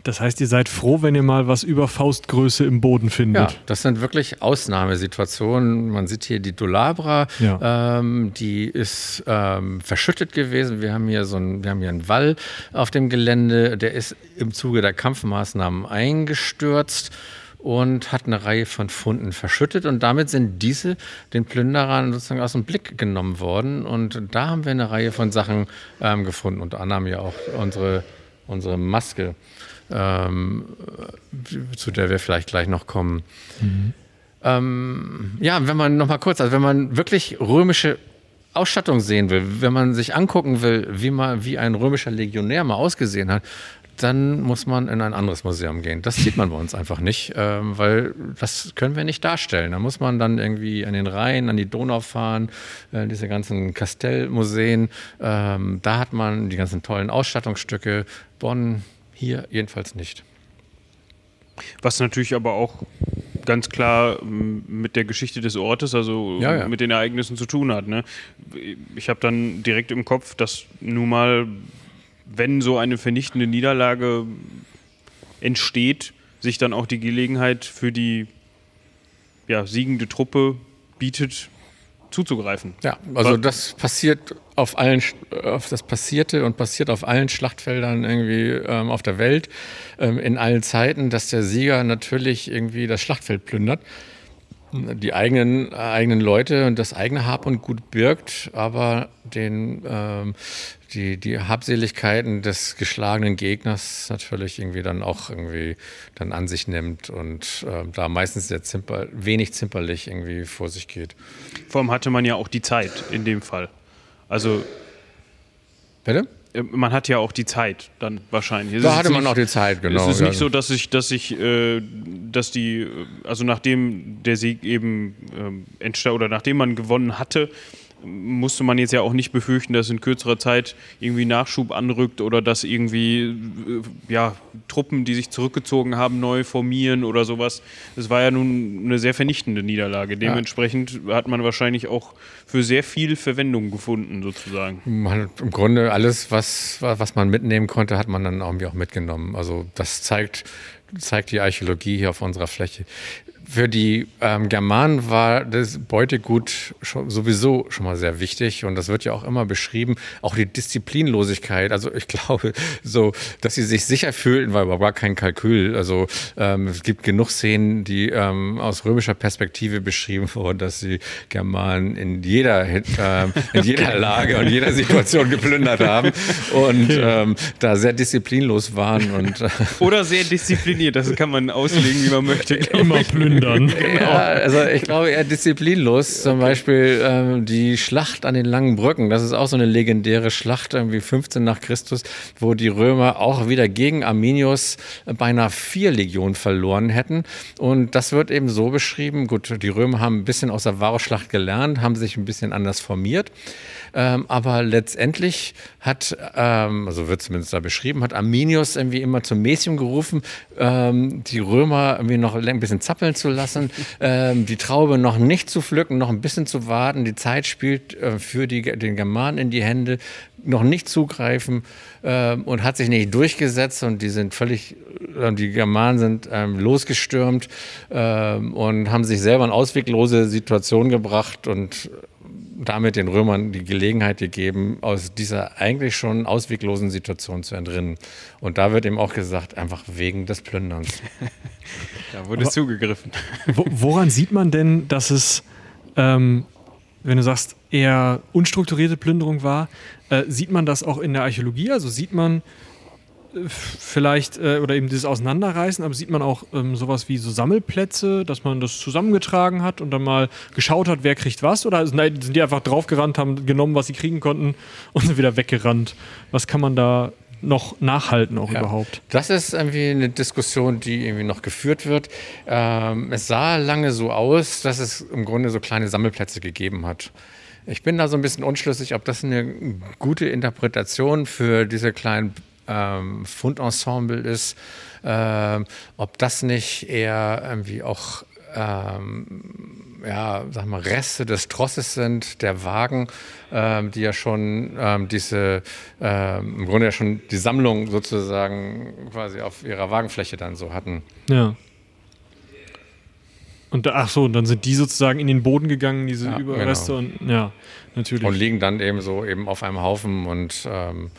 Das heißt, ihr seid froh, wenn ihr mal was über Faustgröße im Boden findet. Ja, das sind wirklich Ausnahmesituationen. Man sieht hier die Dolabra, ja. ähm, die ist ähm, verschüttet gewesen. Wir haben hier so einen, wir haben hier einen Wall auf dem Gelände, der ist im Zuge der Kampfmaßnahmen eingestürzt und hat eine Reihe von Funden verschüttet und damit sind diese den Plünderern sozusagen aus dem Blick genommen worden und da haben wir eine Reihe von Sachen ähm, gefunden, unter anderem ja auch unsere, unsere Maske ähm, zu der wir vielleicht gleich noch kommen. Mhm. Ähm, ja, wenn man noch mal kurz, also wenn man wirklich römische Ausstattung sehen will, wenn man sich angucken will, wie, mal, wie ein römischer Legionär mal ausgesehen hat, dann muss man in ein anderes Museum gehen. Das sieht man bei uns einfach nicht, ähm, weil das können wir nicht darstellen. Da muss man dann irgendwie an den Rhein, an die Donau fahren, äh, diese ganzen Kastellmuseen. Ähm, da hat man die ganzen tollen Ausstattungsstücke. Bonn, hier jedenfalls nicht. Was natürlich aber auch ganz klar mit der Geschichte des Ortes, also ja, ja. mit den Ereignissen zu tun hat. Ne? Ich habe dann direkt im Kopf, dass nun mal, wenn so eine vernichtende Niederlage entsteht, sich dann auch die Gelegenheit für die ja, siegende Truppe bietet, zuzugreifen. Ja, also das passiert auf allen, auf das passierte und passiert auf allen Schlachtfeldern irgendwie ähm, auf der Welt, ähm, in allen Zeiten, dass der Sieger natürlich irgendwie das Schlachtfeld plündert die eigenen, eigenen Leute und das eigene Hab und Gut birgt, aber den, ähm, die, die Habseligkeiten des geschlagenen Gegners natürlich irgendwie dann auch irgendwie dann an sich nimmt und äh, da meistens sehr zimper, wenig zimperlich irgendwie vor sich geht. Vor allem hatte man ja auch die Zeit in dem Fall. Also. Bitte? Man hat ja auch die Zeit dann wahrscheinlich. Da hatte man nicht, auch die Zeit, genau. Es ist nicht so, dass ich, dass ich, äh, dass die, also nachdem der Sieg eben äh, entstand oder nachdem man gewonnen hatte, musste man jetzt ja auch nicht befürchten, dass in kürzerer Zeit irgendwie Nachschub anrückt oder dass irgendwie äh, ja, Truppen, die sich zurückgezogen haben, neu formieren oder sowas. Das war ja nun eine sehr vernichtende Niederlage. Dementsprechend ja. hat man wahrscheinlich auch für sehr viel Verwendung gefunden, sozusagen. Man, Im Grunde alles, was, was man mitnehmen konnte, hat man dann irgendwie auch mitgenommen. Also das zeigt, zeigt die Archäologie hier auf unserer Fläche für die ähm, Germanen war das Beutegut schon, sowieso schon mal sehr wichtig und das wird ja auch immer beschrieben. Auch die Disziplinlosigkeit. Also ich [LAUGHS] glaube, so, dass sie sich sicher fühlten, war aber gar kein Kalkül. Also ähm, es gibt genug Szenen, die ähm, aus römischer Perspektive beschrieben wurden, dass die Germanen in jeder, äh, in jeder Lage und jeder Situation geplündert haben und ähm, da sehr disziplinlos waren und äh, oder sehr diszipliniert. Das kann man auslegen, wie man möchte. [LAUGHS] Immer plündern dann. Genau. [LAUGHS] Ja, also ich glaube eher disziplinlos. Zum okay. Beispiel ähm, die Schlacht an den langen Brücken. Das ist auch so eine legendäre Schlacht, irgendwie 15 nach Christus, wo die Römer auch wieder gegen Arminius beinahe vier Legionen verloren hätten. Und das wird eben so beschrieben. Gut, die Römer haben ein bisschen aus der Varusschlacht gelernt, haben sich ein bisschen anders formiert. Ähm, aber letztendlich hat, ähm, also wird zumindest da beschrieben, hat Arminius irgendwie immer zum Mäßium gerufen, ähm, die Römer irgendwie noch ein bisschen zappeln zu lassen, [LAUGHS] ähm, die Traube noch nicht zu pflücken, noch ein bisschen zu warten. Die Zeit spielt äh, für die, den Germanen in die Hände, noch nicht zugreifen ähm, und hat sich nicht durchgesetzt und die sind völlig, äh, die Germanen sind ähm, losgestürmt und haben sich selber in ausweglose Situationen gebracht und damit den Römern die Gelegenheit gegeben, aus dieser eigentlich schon ausweglosen Situation zu entrinnen. Und da wird eben auch gesagt, einfach wegen des Plünderns. [LAUGHS] da wurde Aber zugegriffen. Woran sieht man denn, dass es, ähm, wenn du sagst, eher unstrukturierte Plünderung war. Äh, sieht man das auch in der Archäologie? Also sieht man äh, vielleicht, äh, oder eben dieses Auseinanderreißen, aber sieht man auch ähm, sowas wie so Sammelplätze, dass man das zusammengetragen hat und dann mal geschaut hat, wer kriegt was? Oder sind die einfach draufgerannt, haben genommen, was sie kriegen konnten und sind wieder weggerannt? Was kann man da noch nachhalten auch ja, überhaupt? Das ist irgendwie eine Diskussion, die irgendwie noch geführt wird. Ähm, es sah lange so aus, dass es im Grunde so kleine Sammelplätze gegeben hat. Ich bin da so ein bisschen unschlüssig, ob das eine gute Interpretation für diese kleinen ähm, Fundensemble ist, ähm, ob das nicht eher irgendwie auch ähm, ja, sag mal, Reste des Trosses sind, der Wagen, ähm, die ja schon ähm, diese, ähm, im Grunde ja schon die Sammlung sozusagen quasi auf ihrer Wagenfläche dann so hatten. Ja. Und ach so, und dann sind die sozusagen in den Boden gegangen, diese ja, Überreste genau. und ja, natürlich. Und liegen dann eben so eben auf einem Haufen und ähm,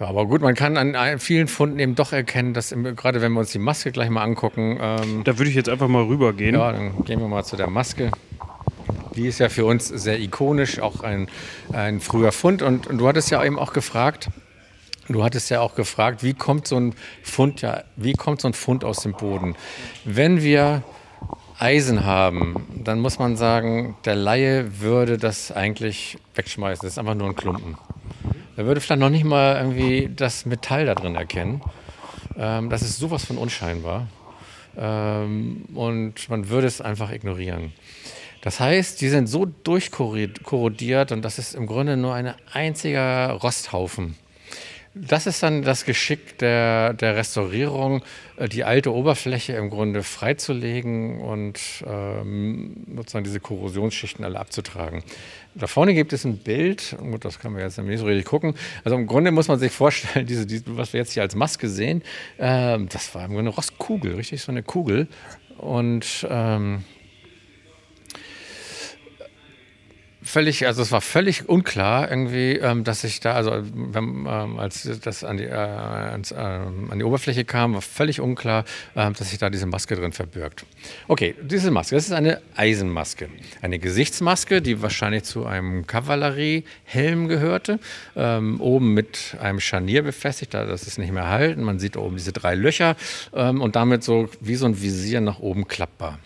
ja, aber gut, man kann an vielen Funden eben doch erkennen, dass im, gerade wenn wir uns die Maske gleich mal angucken. Ähm, da würde ich jetzt einfach mal rübergehen. Ja, dann gehen wir mal zu der Maske. Die ist ja für uns sehr ikonisch, auch ein, ein früher Fund. Und, und du hattest ja eben auch gefragt, Du hattest ja auch gefragt, wie kommt so ein Fund ja, wie kommt so ein Fund aus dem Boden? Wenn wir Eisen haben, dann muss man sagen, der Laie würde das eigentlich wegschmeißen. Das ist einfach nur ein Klumpen. Er würde vielleicht noch nicht mal irgendwie das Metall da drin erkennen. Ähm, das ist sowas von unscheinbar. Ähm, und man würde es einfach ignorieren. Das heißt, die sind so durchkorrodiert und das ist im Grunde nur ein einziger Rosthaufen. Das ist dann das Geschick der, der Restaurierung, äh, die alte Oberfläche im Grunde freizulegen und ähm, sozusagen diese Korrosionsschichten alle abzutragen. Da vorne gibt es ein Bild, gut, das kann man jetzt nicht so richtig gucken. Also im Grunde muss man sich vorstellen, diese, diese was wir jetzt hier als Maske sehen, äh, das war im Grunde eine Rostkugel, richtig so eine Kugel. Und ähm, völlig, also es war völlig unklar irgendwie, ähm, dass ich da, also ähm, als das an die, äh, ans, äh, an die Oberfläche kam, war völlig unklar, äh, dass sich da diese Maske drin verbirgt. Okay, diese Maske, das ist eine Eisenmaske. Eine Gesichtsmaske, die wahrscheinlich zu einem Kavalleriehelm gehörte, ähm, oben mit einem Scharnier befestigt, da das ist nicht mehr halten. Man sieht oben diese drei Löcher ähm, und damit so wie so ein Visier nach oben klappbar.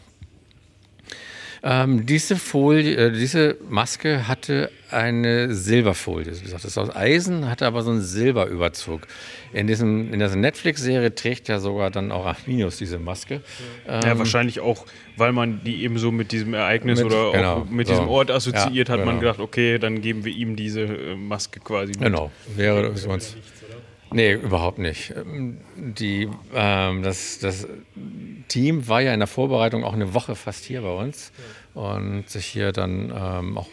Ähm, diese Folie, äh, diese Maske hatte eine Silberfolie. Wie gesagt, das ist aus Eisen, hatte aber so einen Silberüberzug. In, diesem, in dieser Netflix-Serie trägt ja sogar dann auch Arminius diese Maske. Ja, ähm, wahrscheinlich auch, weil man die eben so mit diesem Ereignis mit, oder genau, mit so. diesem Ort assoziiert ja, hat, genau. man gedacht, okay, dann geben wir ihm diese äh, Maske quasi. Mit. Genau, wäre sonst. Nee, überhaupt nicht. Ähm, die, ähm, das, das Team war ja in der Vorbereitung auch eine Woche fast hier bei uns und sich hier dann ähm, auch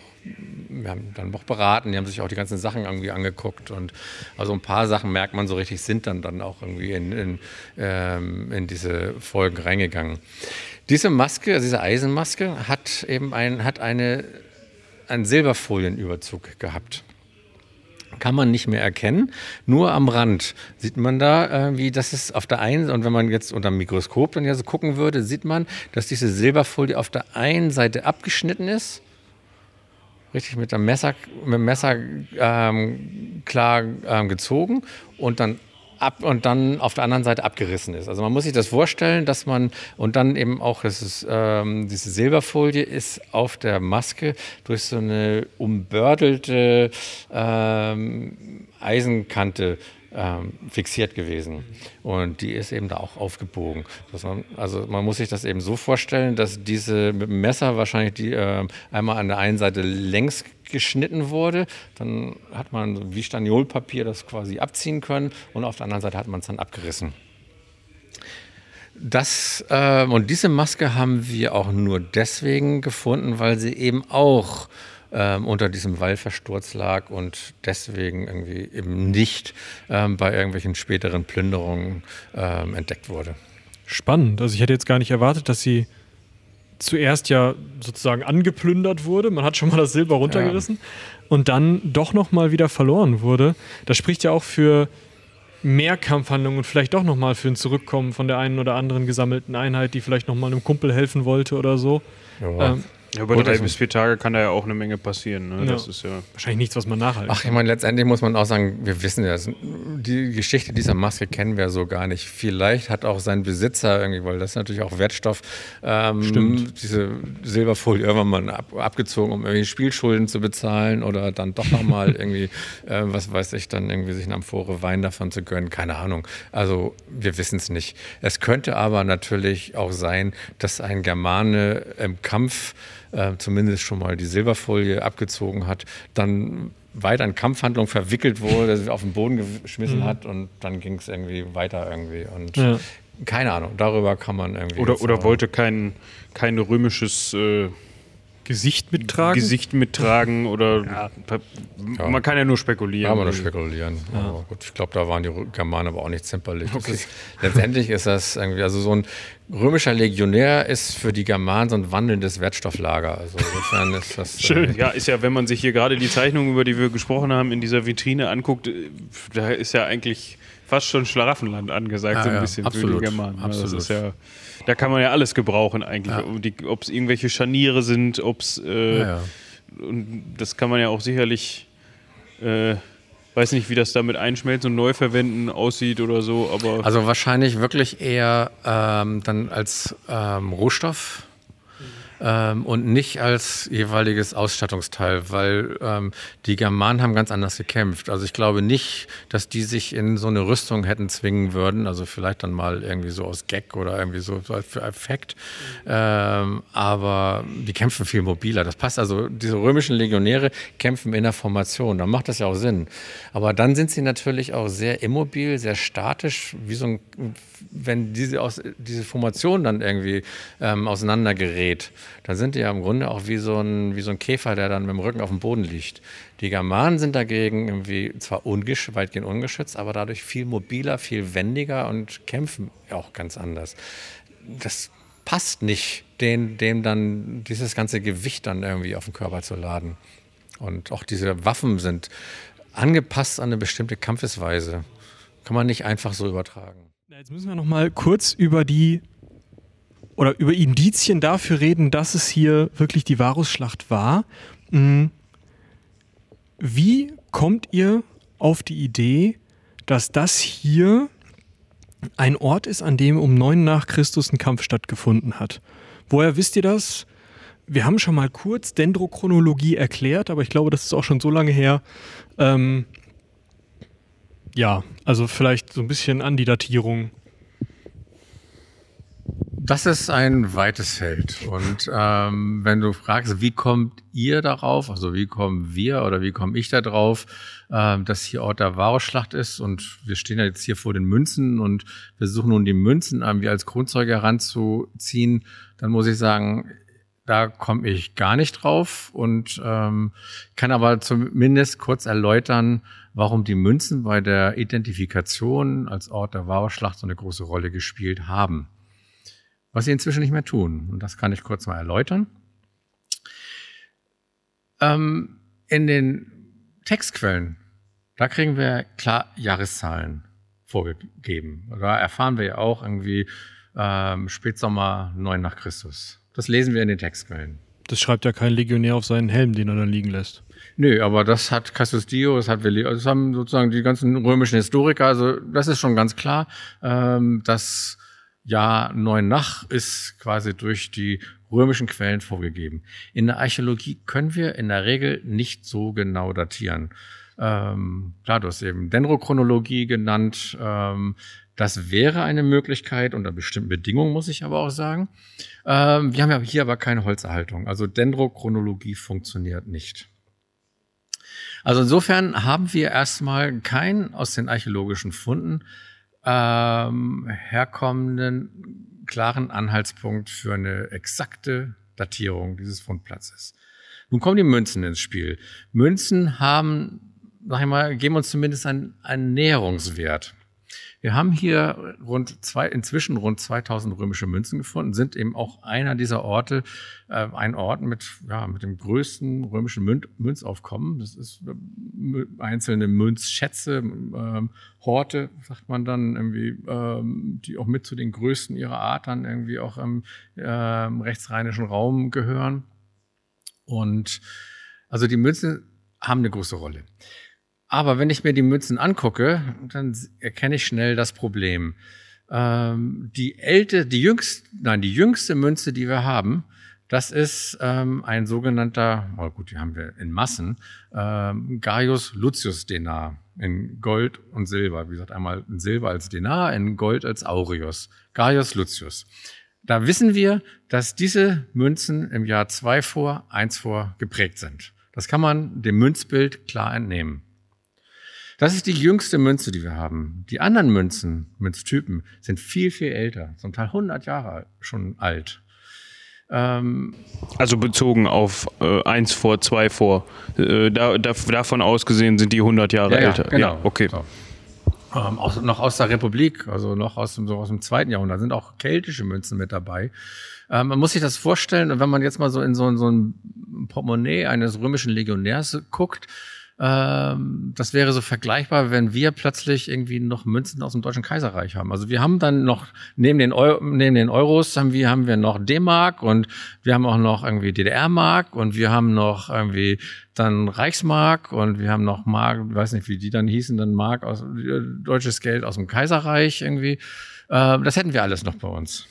wir haben dann auch beraten, die haben sich auch die ganzen Sachen irgendwie angeguckt und also ein paar Sachen merkt man so richtig, sind dann dann auch irgendwie in, in, ähm, in diese Folgen reingegangen. Diese Maske, also diese Eisenmaske, hat eben ein, hat eine, einen Silberfolienüberzug gehabt kann man nicht mehr erkennen. Nur am Rand sieht man da, äh, wie das ist auf der einen, und wenn man jetzt unter dem Mikroskop dann ja so gucken würde, sieht man, dass diese Silberfolie auf der einen Seite abgeschnitten ist. Richtig mit dem Messer, mit dem Messer ähm, klar ähm, gezogen und dann ab und dann auf der anderen Seite abgerissen ist. Also man muss sich das vorstellen, dass man und dann eben auch, das ist, ähm, diese Silberfolie ist auf der Maske durch so eine umbördelte ähm, Eisenkante ähm, fixiert gewesen. Und die ist eben da auch aufgebogen. Man, also man muss sich das eben so vorstellen, dass diese mit dem Messer wahrscheinlich die äh, einmal an der einen Seite längs geschnitten wurde. Dann hat man wie Staniolpapier das quasi abziehen können und auf der anderen Seite hat man es dann abgerissen. Das, äh, und diese Maske haben wir auch nur deswegen gefunden, weil sie eben auch ähm, unter diesem Wallversturz lag und deswegen irgendwie eben nicht ähm, bei irgendwelchen späteren Plünderungen ähm, entdeckt wurde. Spannend. Also ich hätte jetzt gar nicht erwartet, dass sie zuerst ja sozusagen angeplündert wurde. Man hat schon mal das Silber runtergerissen ja. und dann doch noch mal wieder verloren wurde. Das spricht ja auch für mehr Kampfhandlungen und vielleicht doch noch mal für ein Zurückkommen von der einen oder anderen gesammelten Einheit, die vielleicht noch mal einem Kumpel helfen wollte oder so. Ja. Ähm, Ja, über drei bis vier Tage kann da ja auch eine Menge passieren. Ne? Ja. Das ist ja. Wahrscheinlich nichts, was man nachhalten Ach, ich meine, letztendlich muss man auch sagen, wir wissen ja, die Geschichte dieser Maske kennen wir so gar nicht. Vielleicht hat auch sein Besitzer irgendwie, weil das ist natürlich auch Wertstoff, ähm, Stimmt. diese Silberfolie irgendwann mal ab, abgezogen, um irgendwie Spielschulden zu bezahlen oder dann doch nochmal [LAUGHS] irgendwie, äh, was weiß ich, dann irgendwie sich eine Amphore Wein davon zu gönnen. Keine Ahnung. Also wir wissen es nicht. Es könnte aber natürlich auch sein, dass ein Germane im Kampf äh, zumindest schon mal die Silberfolie abgezogen hat, dann weiter in Kampfhandlungen verwickelt wurde, sich auf den Boden geschmissen hat und dann ging es irgendwie weiter irgendwie. Und Mhm. Ja. keine Ahnung, darüber kann man irgendwie. Oder, oder wollte kein, kein römisches äh, Gesicht mittragen. Gesicht mittragen oder man kann ja nur spekulieren. Ja, man nur spekulieren. Aber gut, ich glaube, da waren die Germanen aber auch nicht zimperlich. Das Ist, letztendlich ist das irgendwie, also so ein römischer Legionär ist für die Germanen so ein wandelndes Wertstofflager. Also insofern ist das. [LAUGHS] Schön. Äh, Ja, ist ja, wenn man sich hier gerade die Zeichnungen, über die wir gesprochen haben, in dieser Vitrine anguckt, äh, da ist ja eigentlich fast schon Schlaraffenland angesagt, Ja, so ein ja, bisschen absolut, für die Germanen. Also Das absolut. ist ja, da kann man ja alles gebrauchen eigentlich. Ob es irgendwelche Scharniere sind, ob es, äh, Ja, ja. und das kann man ja auch sicherlich, äh, weiß nicht, wie das damit einschmelzen und neu verwenden aussieht oder so, aber Also wahrscheinlich wirklich eher ähm, dann als ähm, Rohstoff ähm, und nicht als jeweiliges Ausstattungsteil, weil ähm, die Germanen haben ganz anders gekämpft. Also ich glaube nicht, dass die sich in so eine Rüstung hätten zwingen würden, also vielleicht dann mal irgendwie so aus Gag oder irgendwie so, für Effekt. Ähm, aber die kämpfen viel mobiler. Das passt also, diese römischen Legionäre kämpfen in der Formation, dann macht das ja auch Sinn. Aber dann sind sie natürlich auch sehr immobil, sehr statisch, wie so ein, wenn diese, aus, diese Formation dann irgendwie ähm, auseinandergerät, dann sind die ja im Grunde auch wie so, ein, wie so ein Käfer, der dann mit dem Rücken auf dem Boden liegt. Die Germanen sind dagegen irgendwie zwar ungesch weitgehend ungeschützt, aber dadurch viel mobiler, viel wendiger und kämpfen auch ganz anders. Das passt nicht, den, dem dann dieses ganze Gewicht dann irgendwie auf den Körper zu laden. Und auch diese Waffen sind angepasst an eine bestimmte Kampfesweise. Kann man nicht einfach so übertragen. Jetzt müssen wir noch mal kurz über die oder über Indizien dafür reden, dass es hier wirklich die Varusschlacht war. Mhm. Wie kommt ihr auf die Idee, dass das hier ein Ort ist, an dem um 9 nach Christus ein Kampf stattgefunden hat? Woher wisst ihr das? Wir haben schon mal kurz Dendrochronologie erklärt, aber ich glaube, das ist auch schon so lange her. Ähm, ja, also vielleicht so ein bisschen an die Datierung. Das ist ein weites Feld. Und ähm, wenn du fragst, wie kommt ihr darauf, also wie kommen wir oder wie komme ich da drauf, ähm, dass hier Ort der Varusschlacht ist und wir stehen ja jetzt hier vor den Münzen und versuchen nun die Münzen irgendwie als Grundzeuge heranzuziehen, dann muss ich sagen, da komme ich gar nicht drauf und ähm, kann aber zumindest kurz erläutern, warum die Münzen bei der Identifikation als Ort der Varusschlacht so eine große Rolle gespielt haben was sie inzwischen nicht mehr tun. Und das kann ich kurz mal erläutern. Ähm, in den Textquellen, da kriegen wir klar Jahreszahlen vorgegeben. Da erfahren wir ja auch irgendwie ähm, Spätsommer 9 nach Christus. Das lesen wir in den Textquellen. Das schreibt ja kein Legionär auf seinen Helm, den er dann liegen lässt. Nö, aber das hat Cassius Dio, das hat also das haben sozusagen die ganzen römischen Historiker, also das ist schon ganz klar, ähm, dass Jahr 9 nach ist quasi durch die römischen Quellen vorgegeben. In der Archäologie können wir in der Regel nicht so genau datieren. Ähm, klar, du hast eben Dendrochronologie genannt. Ähm, das wäre eine Möglichkeit unter bestimmten Bedingungen, muss ich aber auch sagen. Ähm, wir haben ja hier aber keine Holzerhaltung. Also Dendrochronologie funktioniert nicht. Also insofern haben wir erstmal keinen aus den archäologischen Funden ähm, herkommenden klaren Anhaltspunkt für eine exakte Datierung dieses Fundplatzes. Nun kommen die Münzen ins Spiel. Münzen haben, sag ich mal, geben uns zumindest einen, einen Näherungswert. Wir haben hier rund zwei, inzwischen rund 2000 römische Münzen gefunden, sind eben auch einer dieser Orte, äh, ein Ort mit, ja, mit dem größten römischen Mün Münzaufkommen. Das ist äh, einzelne Münzschätze, ähm, Horte, sagt man dann, irgendwie, ähm, die auch mit zu den größten ihrer Art dann irgendwie auch im ähm, rechtsrheinischen Raum gehören. Und also die Münzen haben eine große Rolle. Aber wenn ich mir die Münzen angucke, dann erkenne ich schnell das Problem. Ähm, die ältere, die jüngste, nein, die jüngste Münze, die wir haben, das ist ähm, ein sogenannter, oh gut, die haben wir in Massen, ähm, Gaius Lucius Denar in Gold und Silber. Wie gesagt, einmal in Silber als Denar, in Gold als Aureus. Gaius Lucius. Da wissen wir, dass diese Münzen im Jahr zwei vor, eins vor geprägt sind. Das kann man dem Münzbild klar entnehmen. Das ist die jüngste Münze, die wir haben. Die anderen Münzen, Münztypen, sind viel, viel älter, zum Teil 100 Jahre schon alt. Ähm, also bezogen auf äh, eins vor, zwei vor. Äh, da, da, davon ausgesehen sind die 100 Jahre ja, älter. Ja, genau. Ja, okay. So. Ähm, aus, noch aus der Republik, also noch aus dem, so aus dem zweiten Jahrhundert, sind auch keltische Münzen mit dabei. Ähm, man muss sich das vorstellen, wenn man jetzt mal so in so, in so ein Portemonnaie eines römischen Legionärs guckt, ähm, das wäre so vergleichbar, wenn wir plötzlich irgendwie noch Münzen aus dem Deutschen Kaiserreich haben. Also wir haben dann noch neben den, Euro, neben den Euros haben wir, haben wir noch D-Mark und wir haben auch noch irgendwie DDR-Mark und wir haben noch irgendwie dann Reichsmark und wir haben noch Mark, weiß nicht, wie die dann hießen, dann Mark aus äh, deutsches Geld aus dem Kaiserreich irgendwie. Äh, das hätten wir alles noch bei uns.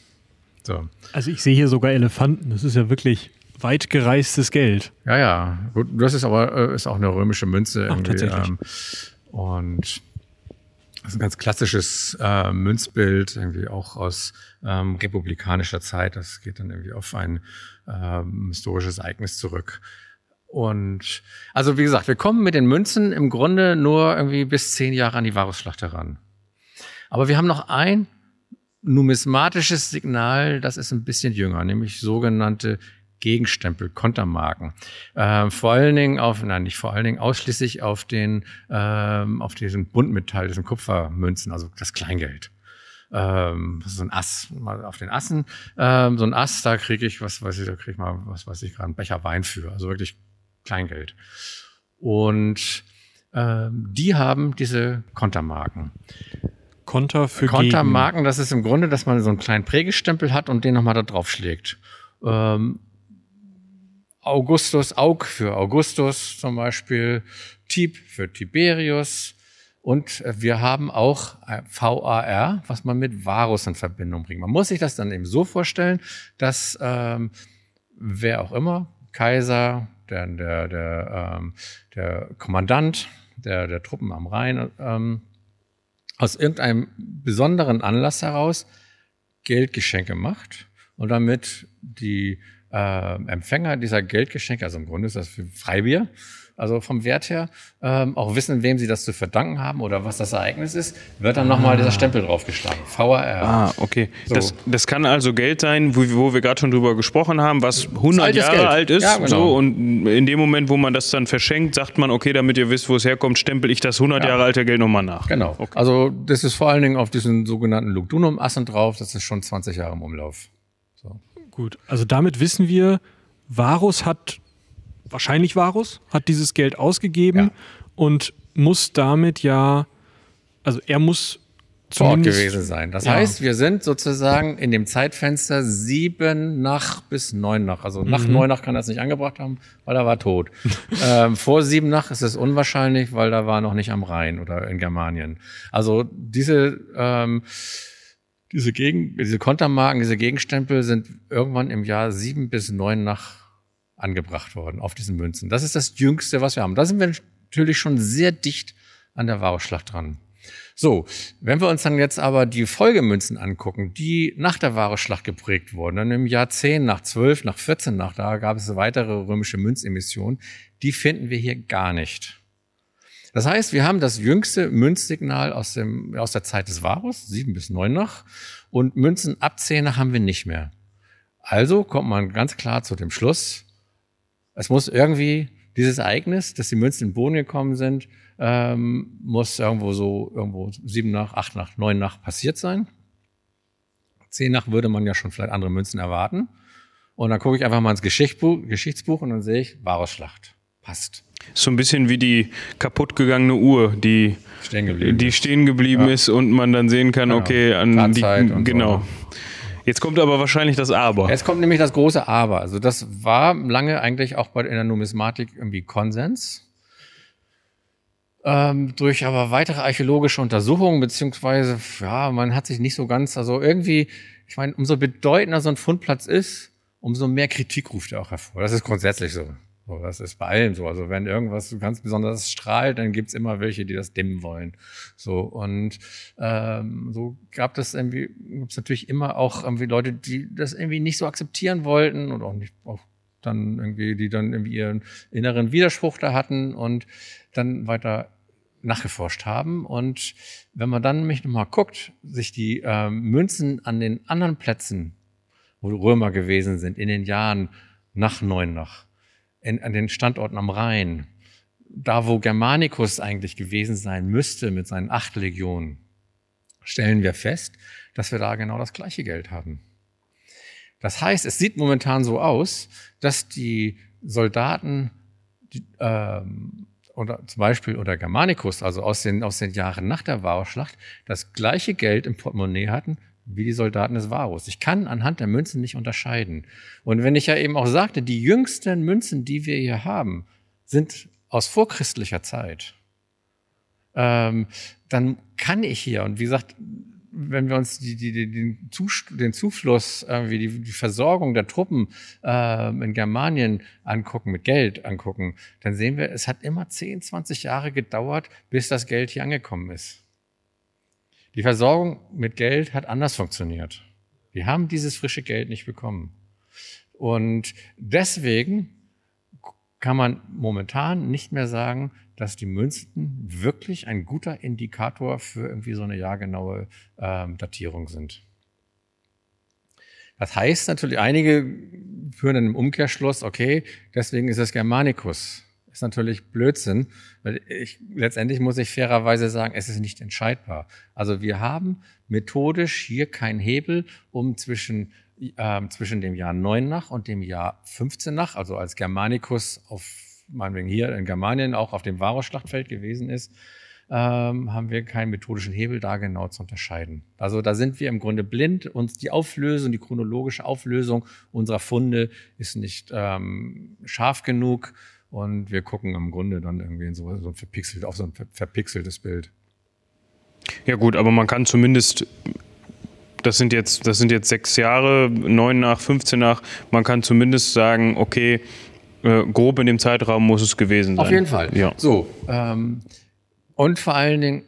So. Also ich sehe hier sogar Elefanten. Das ist ja wirklich weit gereistes Geld. Ja, ja. Gut, das ist aber äh, ist auch eine römische Münze. Ach, tatsächlich. Ähm, und das ist ein ganz klassisches äh, Münzbild, irgendwie auch aus ähm, republikanischer Zeit. Das geht dann irgendwie auf ein ähm, historisches Ereignis zurück. Und also wie gesagt, wir kommen mit den Münzen im Grunde nur irgendwie bis zehn Jahre an die Varusschlacht heran. Aber wir haben noch ein numismatisches Signal, das ist ein bisschen jünger, nämlich sogenannte Gegenstempel, Kontermarken. Äh, vor allen Dingen auf, nein, nicht vor allen Dingen, ausschließlich auf den, ähm, auf diesen Buntmetall, diesen Kupfermünzen, also das Kleingeld. Ähm, so ein Ass, mal auf den Assen, ähm, so ein Ass, da kriege ich, was weiß ich, da kriege ich mal, was weiß ich, gerade einen Becher Wein für, also wirklich Kleingeld. Und ähm, die haben diese Kontermarken. Konter für Kontermarken, das ist im Grunde, dass man so einen kleinen Prägestempel hat und den nochmal da drauf schlägt. Ähm, Augustus, Aug für Augustus zum Beispiel, Tib für Tiberius. Und wir haben auch VAR, was man mit Varus in Verbindung bringt. Man muss sich das dann eben so vorstellen, dass ähm, wer auch immer, Kaiser, der, der, der, ähm, der Kommandant der, der Truppen am Rhein, ähm, aus irgendeinem besonderen Anlass heraus Geldgeschenke macht und damit die äh, Empfänger dieser Geldgeschenke, also im Grunde ist das für Freibier, also vom Wert her, ähm, auch wissen, wem sie das zu verdanken haben oder was das Ereignis ist, wird dann ah. nochmal dieser Stempel draufgeschlagen. VAR. Ah, okay. So. Das, das kann also Geld sein, wo, wo wir gerade schon drüber gesprochen haben, was 100 Jahre Geld. alt ist. Ja, genau. so, und in dem Moment, wo man das dann verschenkt, sagt man, okay, damit ihr wisst, wo es herkommt, stempel ich das 100 ja. Jahre alte Geld nochmal nach. Genau. Okay. Also das ist vor allen Dingen auf diesen sogenannten Lugdunum-Assen drauf. Das ist schon 20 Jahre im Umlauf. So. Gut, also damit wissen wir, Varus hat wahrscheinlich Varus, hat dieses Geld ausgegeben ja. und muss damit ja, also er muss Ort gewesen sein. Das ja. heißt, wir sind sozusagen in dem Zeitfenster sieben nach bis neun nach. Also nach mhm. neun nach kann er es nicht angebracht haben, weil er war tot. [LAUGHS] ähm, vor sieben nach ist es unwahrscheinlich, weil er war noch nicht am Rhein oder in Germanien. Also diese ähm, diese Gegen diese Kontermarken, diese Gegenstempel sind irgendwann im Jahr sieben bis neun nach angebracht worden auf diesen Münzen. Das ist das Jüngste, was wir haben. Da sind wir natürlich schon sehr dicht an der Varusschlacht dran. So, wenn wir uns dann jetzt aber die Folgemünzen angucken, die nach der Varusschlacht geprägt wurden, dann im Jahr 10 nach 12, nach 14 nach, da gab es weitere römische Münzemissionen, die finden wir hier gar nicht. Das heißt, wir haben das jüngste Münzsignal aus, dem, aus der Zeit des Varus, 7 bis 9 nach, und Münzen ab 10 nach haben wir nicht mehr. Also kommt man ganz klar zu dem Schluss, es muss irgendwie dieses Ereignis, dass die Münzen in den Boden gekommen sind, ähm, muss irgendwo so, irgendwo sieben nach, acht nach, neun nach passiert sein. Zehn nach würde man ja schon vielleicht andere Münzen erwarten. Und dann gucke ich einfach mal ins Geschichtsbuch, Geschichtsbuch und dann sehe ich Varusschlacht. Passt. So ein bisschen wie die kaputtgegangene Uhr, die stehen geblieben, die stehen geblieben ja. ist und man dann sehen kann, genau. okay, an die, genau. So. Jetzt kommt aber wahrscheinlich das Aber. Jetzt kommt nämlich das große Aber. Also das war lange eigentlich auch bei in der Numismatik irgendwie Konsens. Ähm, durch aber weitere archäologische Untersuchungen, beziehungsweise, ja, man hat sich nicht so ganz, also irgendwie, ich meine, umso bedeutender so ein Fundplatz ist, umso mehr Kritik ruft er auch hervor. Das ist grundsätzlich so. So das ist bei allem so. Also wenn irgendwas ganz besonders strahlt, dann gibt's immer welche, die das dimmen wollen. So und ähm, so gab es irgendwie, gibt's natürlich immer auch irgendwie Leute, die das irgendwie nicht so akzeptieren wollten und auch nicht auch dann irgendwie, die dann irgendwie ihren inneren Widerspruch da hatten und dann weiter nachgeforscht haben. Und wenn man dann nämlich nochmal guckt, sich die ähm, Münzen an den anderen Plätzen, wo Römer gewesen sind, in den Jahren nach Neunach, in, an den Standorten am Rhein, da wo Germanicus eigentlich gewesen sein müsste mit seinen acht Legionen, stellen wir fest, dass wir da genau das gleiche Geld haben. Das heißt, es sieht momentan so aus, dass die Soldaten die, ähm, oder zum Beispiel oder Germanicus, also aus den, aus den Jahren nach der Varusschlacht, das gleiche Geld im Portemonnaie hatten wie die Soldaten des Varus. Ich kann anhand der Münzen nicht unterscheiden. Und wenn ich ja eben auch sagte, die jüngsten Münzen, die wir hier haben, sind aus vorchristlicher Zeit, ähm, dann kann ich hier, und wie gesagt, wenn wir uns die, die, die, den, den Zufluss, irgendwie die, die Versorgung der Truppen äh, in Germanien angucken, mit Geld angucken, dann sehen wir, es hat immer 10, 20 Jahre gedauert, bis das Geld hier angekommen ist. Die Versorgung mit Geld hat anders funktioniert. Wir haben dieses frische Geld nicht bekommen. Und deswegen kann man momentan nicht mehr sagen, dass die Münzen wirklich ein guter Indikator für irgendwie so eine jahrgenaue ähm, Datierung sind. Das heißt natürlich, einige führen dann im Umkehrschluss, okay, deswegen ist es Germanicus. Ist natürlich Blödsinn, weil ich, letztendlich muss ich fairerweise sagen, es ist nicht entscheidbar. Also wir haben methodisch hier keinen Hebel, um zwischen, äh, zwischen dem Jahr 9 nach und dem Jahr 15 nach, also als Germanicus auf meinetwegen hier in Germanien auch auf dem Varus-Schlachtfeld gewesen ist, ähm, haben wir keinen methodischen Hebel, da genau zu unterscheiden. Also da sind wir im Grunde blind. Uns die Auflösung, die chronologische Auflösung unserer Funde ist nicht ähm, scharf genug und wir gucken im Grunde dann irgendwie in so, so ein verpixelt, auf so ein verpixeltes Bild. Ja gut, aber man kann zumindest das sind jetzt, das sind jetzt sechs Jahre, neun nach, 15 nach. Man kann zumindest sagen, okay, äh, grob in dem Zeitraum muss es gewesen sein. Auf jeden Fall. Ja. So. Ähm, und vor allen Dingen,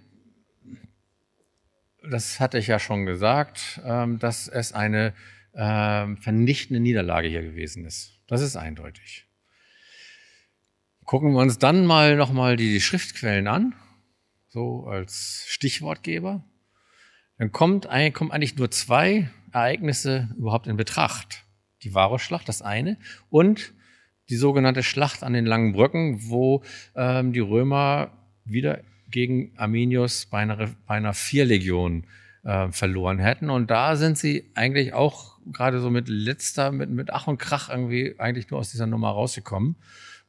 das hatte ich ja schon gesagt, ähm, dass es eine ähm, vernichtende Niederlage hier gewesen ist. Das ist eindeutig. Gucken wir uns dann mal nochmal die Schriftquellen an, so als Stichwortgeber. Dann kommt, kommen eigentlich nur zwei Ereignisse überhaupt in Betracht. Die Varusschlacht, das eine, und die sogenannte Schlacht an den langen Brücken, wo ähm, die Römer wieder gegen Arminius bei einer, bei einer Vierlegion äh, verloren hätten. Und da sind sie eigentlich auch gerade so mit letzter, mit, mit Ach und Krach irgendwie eigentlich nur aus dieser Nummer rausgekommen.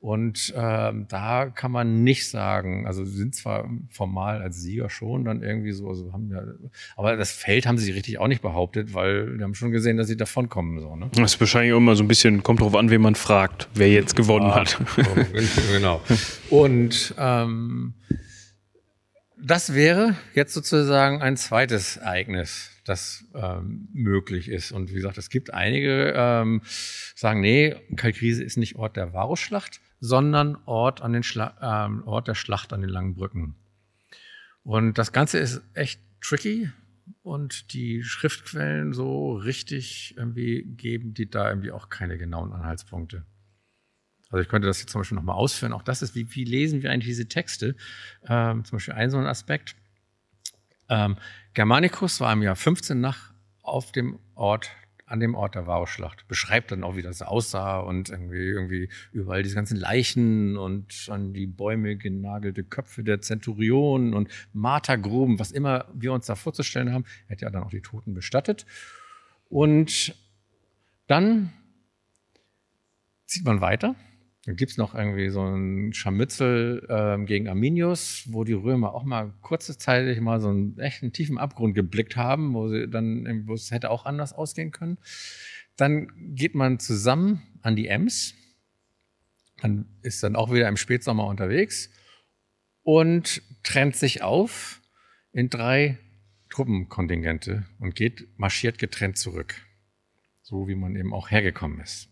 Und ähm, da kann man nicht sagen, also sie sind zwar formal als Sieger schon dann irgendwie so, also haben ja, aber das Feld haben sie richtig auch nicht behauptet, weil wir haben schon gesehen, dass sie davonkommen. So, ne? Das ist wahrscheinlich immer so ein bisschen, kommt drauf an, wen man fragt, wer jetzt gewonnen ja, hat. [LAUGHS] genau. Und ähm, das wäre jetzt sozusagen ein zweites Ereignis, das ähm, möglich ist. Und wie gesagt, es gibt einige, ähm, sagen, nee, Kalkrise ist nicht Ort der Varusschlacht, sondern Ort, an den Schla ähm, Ort der Schlacht an den langen Brücken. Und das Ganze ist echt tricky und die Schriftquellen so richtig irgendwie geben die da irgendwie auch keine genauen Anhaltspunkte. Also ich könnte das jetzt zum Beispiel nochmal ausführen. Auch das ist, wie, wie lesen wir eigentlich diese Texte? Ähm, zum Beispiel ein so ein Aspekt. Ähm, Germanicus war im Jahr 15 nach auf dem Ort an dem Ort der Varusschlacht. Beschreibt dann auch, wie das aussah und irgendwie, irgendwie überall diese ganzen Leichen und an die Bäume genagelte Köpfe der Zenturionen und Martergruben, was immer wir uns da vorzustellen haben. Er hat ja dann auch die Toten bestattet. Und dann zieht man weiter Dann gibt es noch irgendwie so ein Scharmützel ähm, gegen Arminius, wo die Römer auch mal kurzzeitig mal so einen echten tiefen Abgrund geblickt haben, wo sie dann, wo es hätte auch anders ausgehen können. Dann geht man zusammen an die Ems. Dann ist dann auch wieder im Spätsommer unterwegs und trennt sich auf in drei Truppenkontingente und geht, marschiert getrennt zurück. So wie man eben auch hergekommen ist.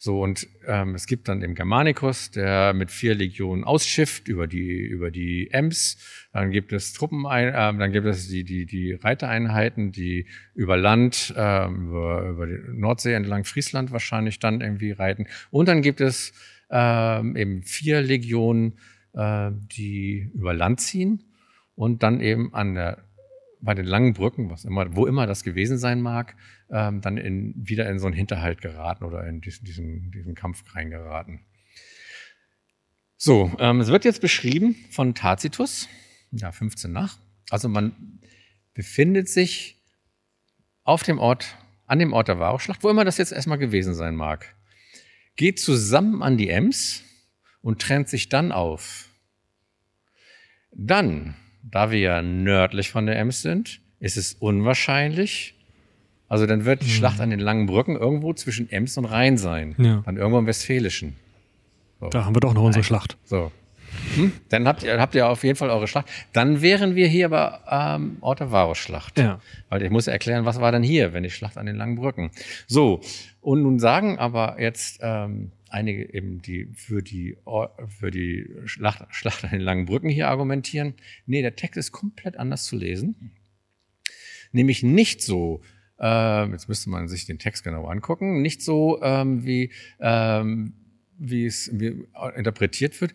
So, und ähm, es gibt dann den Germanicus, der mit vier Legionen ausschifft über die, über die Ems. Dann gibt es Truppen, äh, dann gibt es die, die, die Reitereinheiten, die über Land, äh, über, über die Nordsee entlang Friesland wahrscheinlich dann irgendwie reiten. Und dann gibt es äh, eben vier Legionen, äh, die über Land ziehen und dann eben an der bei den langen Brücken, was immer, wo immer das gewesen sein mag, ähm, dann in, wieder in so einen Hinterhalt geraten oder in diesen, diesen, diesen Kampf reingeraten. So, ähm, es wird jetzt beschrieben von Tacitus, ja, 15 nach. Also man befindet sich auf dem Ort, an dem Ort der Varusschlacht, wo immer das jetzt erstmal gewesen sein mag, geht zusammen an die Ems und trennt sich dann auf. Dann da wir ja nördlich von der Ems sind, ist es unwahrscheinlich. Also dann wird die mhm. Schlacht an den langen Brücken irgendwo zwischen Ems und Rhein sein. Ja. Dann irgendwo im Westfälischen. So. Da haben wir doch noch unsere Schlacht. So. Hm? Dann habt ihr, habt ihr auf jeden Fall eure Schlacht. Dann wären wir hier aber ähm, Ort der Varus-Schlacht. Ja. Weil ich muss erklären, was war denn hier, wenn die Schlacht an den langen Brücken. So, und nun sagen aber jetzt ähm, einige eben, die für die, für die Schlacht, Schlacht an den langen Brücken hier argumentieren. Nee, der Text ist komplett anders zu lesen. Nämlich nicht so, äh, jetzt müsste man sich den Text genau angucken, nicht so, ähm, wie, ähm, wie es wie interpretiert wird.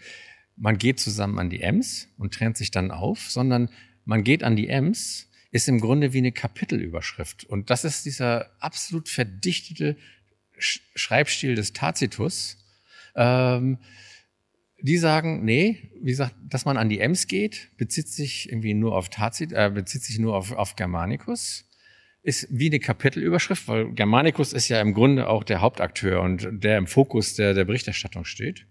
Man geht zusammen an die Ems und trennt sich dann auf, sondern man geht an die Ems, ist im Grunde wie eine Kapitelüberschrift. Und das ist dieser absolut verdichtete Schreibstil des Tacitus. Ähm, die sagen, nee, wie gesagt, dass man an die Ems geht, bezieht sich irgendwie nur auf Tacit, äh, bezieht sich nur auf, auf Germanicus, ist wie eine Kapitelüberschrift, weil Germanicus ist ja im Grunde auch der Hauptakteur und der im Fokus der, der Berichterstattung steht.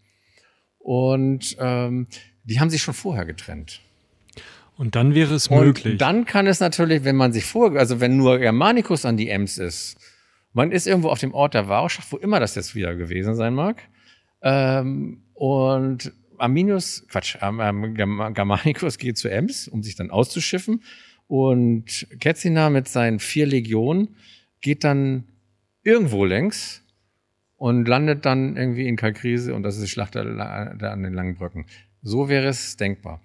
Und ähm, die haben sich schon vorher getrennt. Und dann wäre es und möglich. Dann kann es natürlich, wenn man sich vor, also wenn nur Germanicus an die Ems ist, man ist irgendwo auf dem Ort der Warschau, wo immer das jetzt wieder gewesen sein mag. Ähm, und Arminius, Quatsch, ähm, Germanicus geht zu Ems, um sich dann auszuschiffen. Und Ketzina mit seinen vier Legionen geht dann irgendwo längs und landet dann irgendwie in Kalkrise und das ist die Schlacht an den langen Brücken. So wäre es denkbar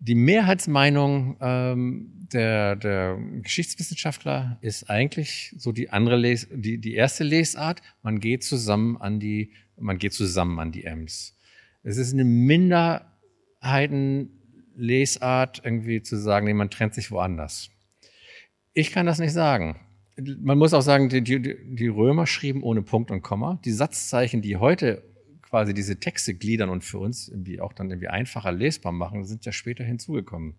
die Mehrheitsmeinung ähm, der, der Geschichtswissenschaftler ist eigentlich so die andere Les die, die erste Lesart. Man geht zusammen an die, man geht zusammen an die Ems. Es ist eine Minderheitenlesart, irgendwie zu sagen, nee, man trennt sich woanders. Ich kann das nicht sagen. Man muss auch sagen, die, die, die Römer schrieben ohne Punkt und Komma. Die Satzzeichen, die heute quasi diese Texte gliedern und für uns irgendwie auch dann irgendwie einfacher lesbar machen, sind ja später hinzugekommen.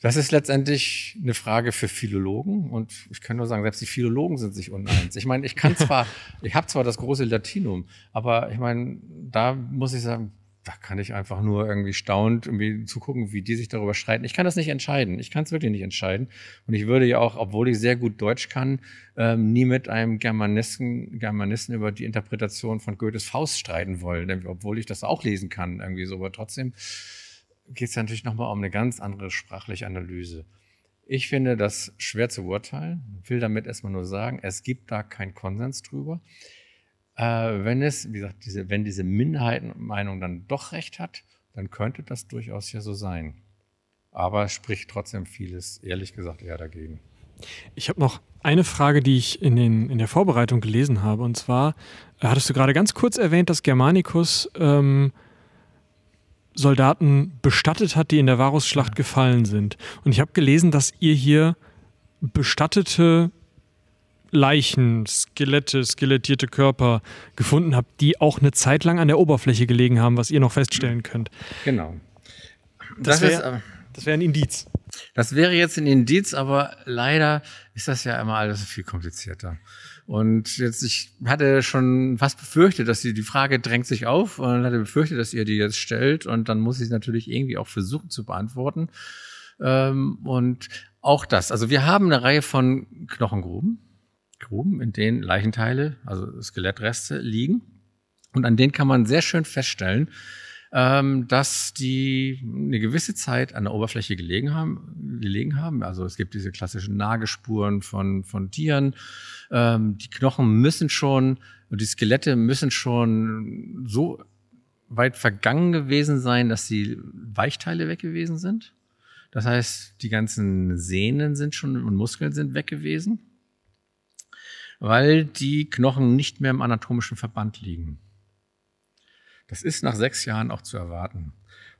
Das ist letztendlich eine Frage für Philologen und ich kann nur sagen, selbst die Philologen sind sich uneins. Ich meine, ich kann [LAUGHS] zwar, ich habe zwar das große Latinum, aber ich meine, da muss ich sagen, da kann ich einfach nur irgendwie staunend irgendwie zugucken, wie die sich darüber streiten. Ich kann das nicht entscheiden. Ich kann es wirklich nicht entscheiden. Und ich würde ja auch, obwohl ich sehr gut Deutsch kann, ähm, nie mit einem Germanisten, Germanisten über die Interpretation von Goethes Faust streiten wollen, obwohl ich das auch lesen kann irgendwie so. Aber trotzdem geht es ja natürlich nochmal um eine ganz andere sprachliche Analyse. Ich finde das schwer zu urteilen, will damit erstmal nur sagen, es gibt da keinen Konsens drüber. Äh, wenn es, wie gesagt, diese, wenn diese Minderheitenmeinung dann doch recht hat, dann könnte das durchaus ja so sein. Aber es spricht trotzdem vieles, ehrlich gesagt, eher dagegen. Ich habe noch eine Frage, die ich in, den, in der Vorbereitung gelesen habe. Und zwar äh, hattest du gerade ganz kurz erwähnt, dass Germanicus ähm, Soldaten bestattet hat, die in der Varusschlacht gefallen sind. Und ich habe gelesen, dass ihr hier bestattete Leichen, Skelette, skelettierte Körper gefunden habt, die auch eine Zeit lang an der Oberfläche gelegen haben, was ihr noch feststellen könnt. Genau. Das, das wäre wär ein Indiz. Das wäre jetzt ein Indiz, aber leider ist das ja immer alles viel komplizierter. Und jetzt, ich hatte schon fast befürchtet, dass sie die Frage drängt sich auf und hatte befürchtet, dass ihr die jetzt stellt. Und dann muss ich natürlich irgendwie auch versuchen zu beantworten. Ähm, und auch das. Also wir haben eine Reihe von Knochengruben, Gruben, in denen Leichenteile, also Skelettreste liegen. Und an denen kann man sehr schön feststellen, ähm, dass die eine gewisse Zeit an der Oberfläche gelegen haben, gelegen haben. Also es gibt diese klassischen Nagespuren von, von Tieren. Ähm, die Knochen müssen schon, die Skelette müssen schon so weit vergangen gewesen sein, dass die Weichteile weg gewesen sind. Das heißt, die ganzen Sehnen sind schon und Muskeln sind weg gewesen, weil die Knochen nicht mehr im anatomischen Verband liegen. Das ist nach sechs Jahren auch zu erwarten.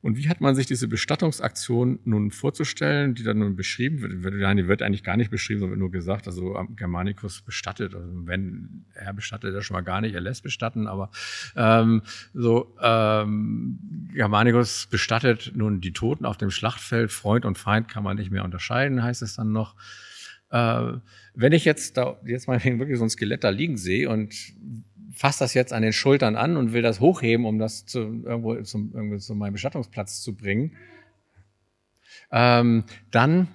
Und wie hat man sich diese Bestattungsaktion nun vorzustellen, die dann nun beschrieben wird? Nein, die wird eigentlich gar nicht beschrieben, sondern wird nur gesagt, also Germanicus bestattet. Also wenn er bestattet, er schon mal gar nicht, er lässt bestatten, aber ähm, so ähm, Germanicus bestattet nun die Toten auf dem Schlachtfeld, Freund und Feind kann man nicht mehr unterscheiden, heißt es dann noch. Äh, wenn ich jetzt da jetzt mal [LAUGHS] wirklich so ein Skelett da liegen sehe und fasst das jetzt an den Schultern an und will das hochheben, um das zu, irgendwo zum, irgendwo zu meinem Bestattungsplatz zu bringen, ähm, dann,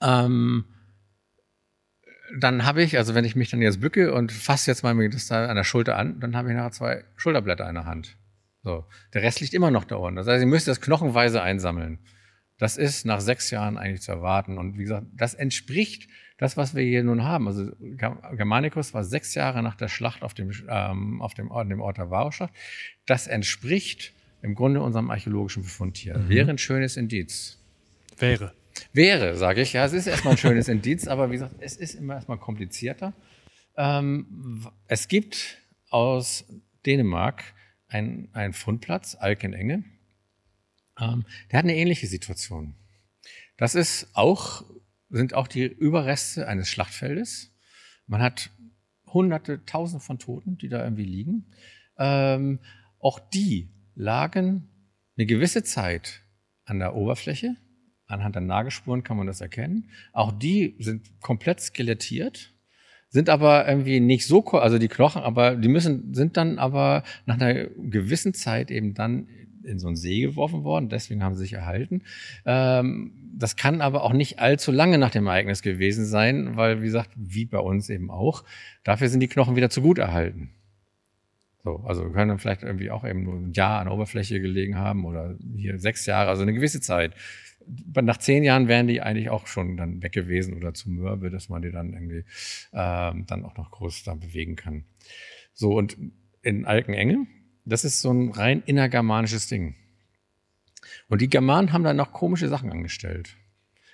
ähm, dann habe ich, also wenn ich mich dann jetzt bücke und fasse jetzt mal das da an der Schulter an, dann habe ich nachher zwei Schulterblätter in der Hand. So. Der Rest liegt immer noch da unten. Das heißt, ich müsste das knochenweise einsammeln. Das ist nach sechs Jahren eigentlich zu erwarten. Und wie gesagt, das entspricht das, was wir hier nun haben. Also Germanicus war sechs Jahre nach der Schlacht auf dem, ähm, auf dem, Ort, dem Ort der Varusschlacht. Das entspricht im Grunde unserem archäologischen Befund hier. Mhm. Wäre ein schönes Indiz. Wäre. Wäre, sage ich. Ja, es ist erstmal ein schönes Indiz, aber wie gesagt, es ist immer erstmal komplizierter. Ähm, es gibt aus Dänemark einen Fundplatz, Alkenenge. Ähm, der hat eine ähnliche Situation. Das ist auch sind auch die Überreste eines Schlachtfeldes. Man hat hunderte, tausende von Toten, die da irgendwie liegen. Ähm, auch die lagen eine gewisse Zeit an der Oberfläche. Anhand der Nagelspuren kann man das erkennen. Auch die sind komplett skelettiert, sind aber irgendwie nicht so, also die Knochen, aber die müssen, sind dann aber nach einer gewissen Zeit eben dann in so einen See geworfen worden, deswegen haben sie sich erhalten. Ähm, das kann aber auch nicht allzu lange nach dem Ereignis gewesen sein, weil, wie gesagt, wie bei uns eben auch, dafür sind die Knochen wieder zu gut erhalten. So, also können dann vielleicht irgendwie auch eben nur ein Jahr an der Oberfläche gelegen haben oder hier sechs Jahre, also eine gewisse Zeit. Nach zehn Jahren wären die eigentlich auch schon dann weg gewesen oder zu mürbe, dass man die dann irgendwie ähm, dann auch noch groß da bewegen kann. So, und in Alkenenge, das ist so ein rein innergermanisches Ding. Und die Germanen haben da noch komische Sachen angestellt.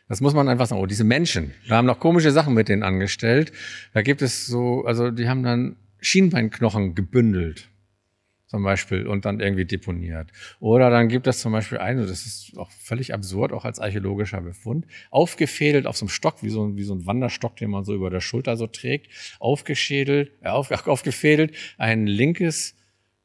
Das muss man einfach sagen. Oh, diese Menschen, da haben noch komische Sachen mit denen angestellt. Da gibt es so, also die haben dann Schienbeinknochen gebündelt zum Beispiel und dann irgendwie deponiert. Oder dann gibt es zum Beispiel eine, das ist auch völlig absurd, auch als archäologischer Befund, aufgefädelt auf so einem Stock, wie so, ein, wie so ein Wanderstock, den man so über der Schulter so trägt, aufgeschädelt, äh, auf, [LAUGHS] aufgefädelt, ein linkes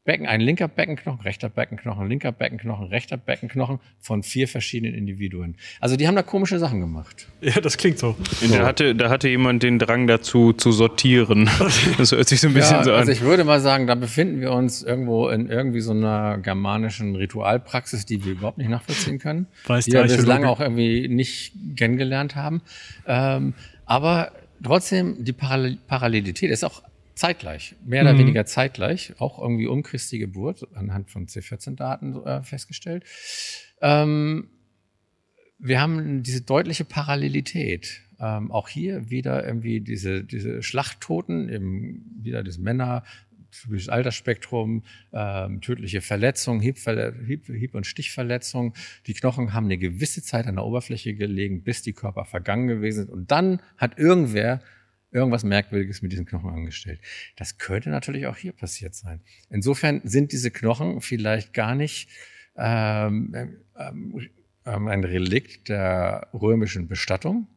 Becken, ein linker Beckenknochen, rechter Beckenknochen, linker Beckenknochen, rechter Beckenknochen von vier verschiedenen Individuen. Also die haben da komische Sachen gemacht. Ja, das klingt so. Da, hatte, da hatte jemand den Drang dazu zu sortieren. [LAUGHS] Das hört sich so ein bisschen ja, so an. Also ich würde mal sagen, da befinden wir uns irgendwo in irgendwie so einer germanischen Ritualpraxis, die wir überhaupt nicht nachvollziehen können. Weiß die wir bislang auch irgendwie nicht kennengelernt haben. Ähm, aber trotzdem, die Parallelität ist auch zeitgleich, mehr oder mhm. weniger zeitgleich, auch irgendwie um Christi Geburt, anhand von C14-Daten äh, festgestellt. Ähm, wir haben diese deutliche Parallelität. Ähm, auch hier wieder irgendwie diese, diese Schlachttoten, eben wieder das Männer, typisches Altersspektrum, ähm, tödliche Verletzungen, Hieb, Hieb, Hieb- und Stichverletzungen. Die Knochen haben eine gewisse Zeit an der Oberfläche gelegen, bis die Körper vergangen gewesen sind. Und dann hat irgendwer irgendwas Merkwürdiges mit diesen Knochen angestellt. Das könnte natürlich auch hier passiert sein. Insofern sind diese Knochen vielleicht gar nicht ähm, ähm, ähm, ein Relikt der römischen Bestattung,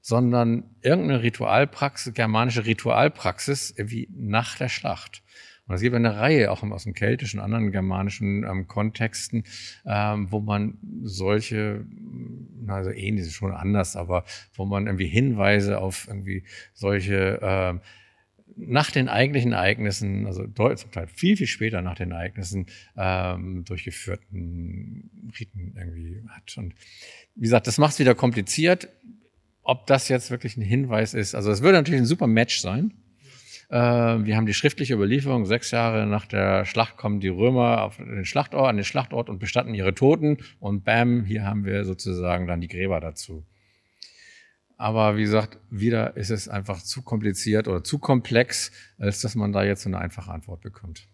sondern irgendeine Ritualpraxis, germanische Ritualpraxis wie nach der Schlacht. Und es gibt eine Reihe, auch aus dem keltischen, anderen germanischen ähm, Kontexten, ähm, wo man solche also ähnlich, schon anders, aber wo man irgendwie Hinweise auf irgendwie solche äh, nach den eigentlichen Ereignissen, also zum Teil viel, viel später nach den Ereignissen ähm, durchgeführten Riten irgendwie hat. Und wie gesagt, das macht es wieder kompliziert. Ob das jetzt wirklich ein Hinweis ist, also es würde natürlich ein super Match sein. Äh, wir haben die schriftliche Überlieferung, sechs Jahre nach der Schlacht kommen die Römer auf den Schlachtort, an den Schlachtort und bestatten ihre Toten und bam, hier haben wir sozusagen dann die Gräber dazu. Aber wie gesagt, wieder ist es einfach zu kompliziert oder zu komplex, als dass man da jetzt so eine einfache Antwort bekommt.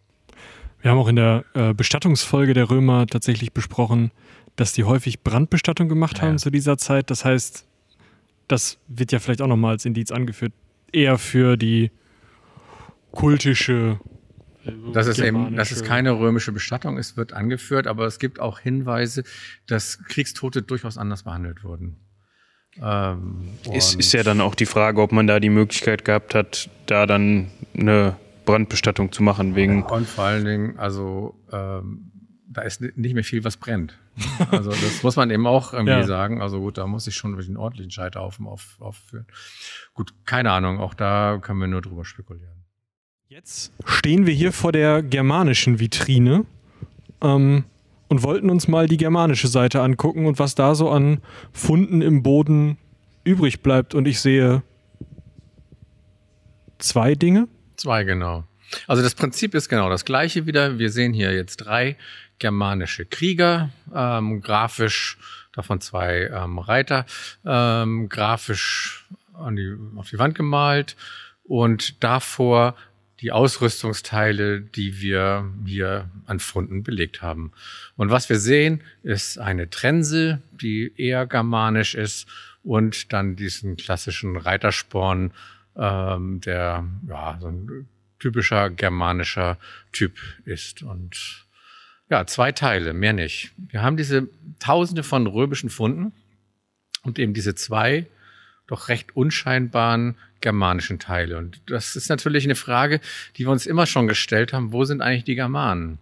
Wir haben auch in der äh, Bestattungsfolge der Römer tatsächlich besprochen, dass die häufig Brandbestattung gemacht haben ja. zu dieser Zeit. Das heißt, das wird ja vielleicht auch nochmal als Indiz angeführt, eher für die kultische. Also das ist eben, das ist keine römische Bestattung, es wird angeführt, aber es gibt auch Hinweise, dass Kriegstote durchaus anders behandelt wurden. Ähm, ist, ist ja dann auch die Frage, ob man da die Möglichkeit gehabt hat, da dann eine Brandbestattung zu machen wegen. Und vor allen Dingen, also ähm, da ist nicht mehr viel, was brennt. Also das muss man eben auch irgendwie [LAUGHS] ja. sagen. Also gut, da muss ich schon durch einen ordentlichen Scheiterhaufen auf, aufführen. Gut, keine Ahnung, auch da können wir nur drüber spekulieren. Jetzt stehen wir hier vor der germanischen Vitrine. Ähm, und wollten uns mal die germanische Seite angucken und was da so an Funden im Boden übrig bleibt. Und ich sehe zwei Dinge. Zwei, genau. Also das Prinzip ist genau das gleiche wieder. Wir sehen hier jetzt drei germanische Krieger, ähm, grafisch davon zwei ähm, Reiter, ähm, grafisch die, auf die Wand gemalt und davor die Ausrüstungsteile, die wir hier an Funden belegt haben. Und was wir sehen, ist eine Trense, die eher germanisch ist und dann diesen klassischen Reitersporn, ähm, der ja so ein typischer germanischer Typ ist. Und ja, zwei Teile, mehr nicht. Wir haben diese Tausende von römischen Funden und eben diese zwei doch recht unscheinbaren germanischen Teile. Und das ist natürlich eine Frage, die wir uns immer schon gestellt haben. Wo sind eigentlich die Germanen?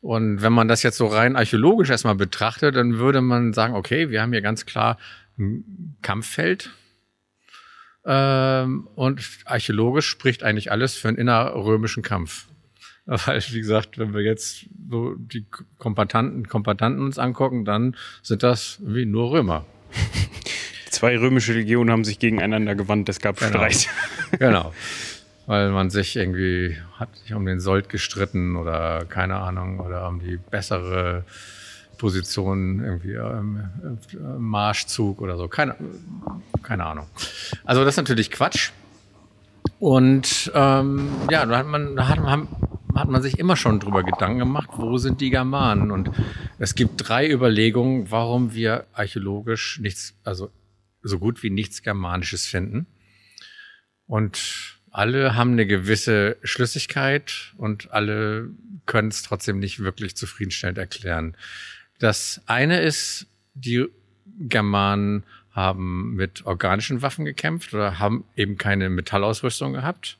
Und wenn man das jetzt so rein archäologisch erstmal betrachtet, dann würde man sagen, okay, wir haben hier ganz klar ein Kampffeld. Ähm, und archäologisch spricht eigentlich alles für einen innerrömischen Kampf. [LAUGHS] Weil, wie gesagt, wenn wir jetzt so die Kombatanten, Kombatanten uns angucken, dann sind das wie nur Römer. [LAUGHS] Zwei römische Legionen haben sich gegeneinander gewandt, es gab genau. Streit. [LAUGHS] Genau. Weil man sich irgendwie hat sich um den Sold gestritten oder keine Ahnung oder um die bessere Position irgendwie im, im Marschzug oder so. Keine, keine Ahnung. Also das ist natürlich Quatsch. Und ähm, ja, da hat man, da hat, hat man sich immer schon drüber Gedanken gemacht, wo sind die Germanen? Und es gibt drei Überlegungen, warum wir archäologisch nichts, also so gut wie nichts Germanisches finden. Und alle haben eine gewisse Schlüssigkeit und alle können es trotzdem nicht wirklich zufriedenstellend erklären. Das eine ist, die Germanen haben mit organischen Waffen gekämpft oder haben eben keine Metallausrüstung gehabt.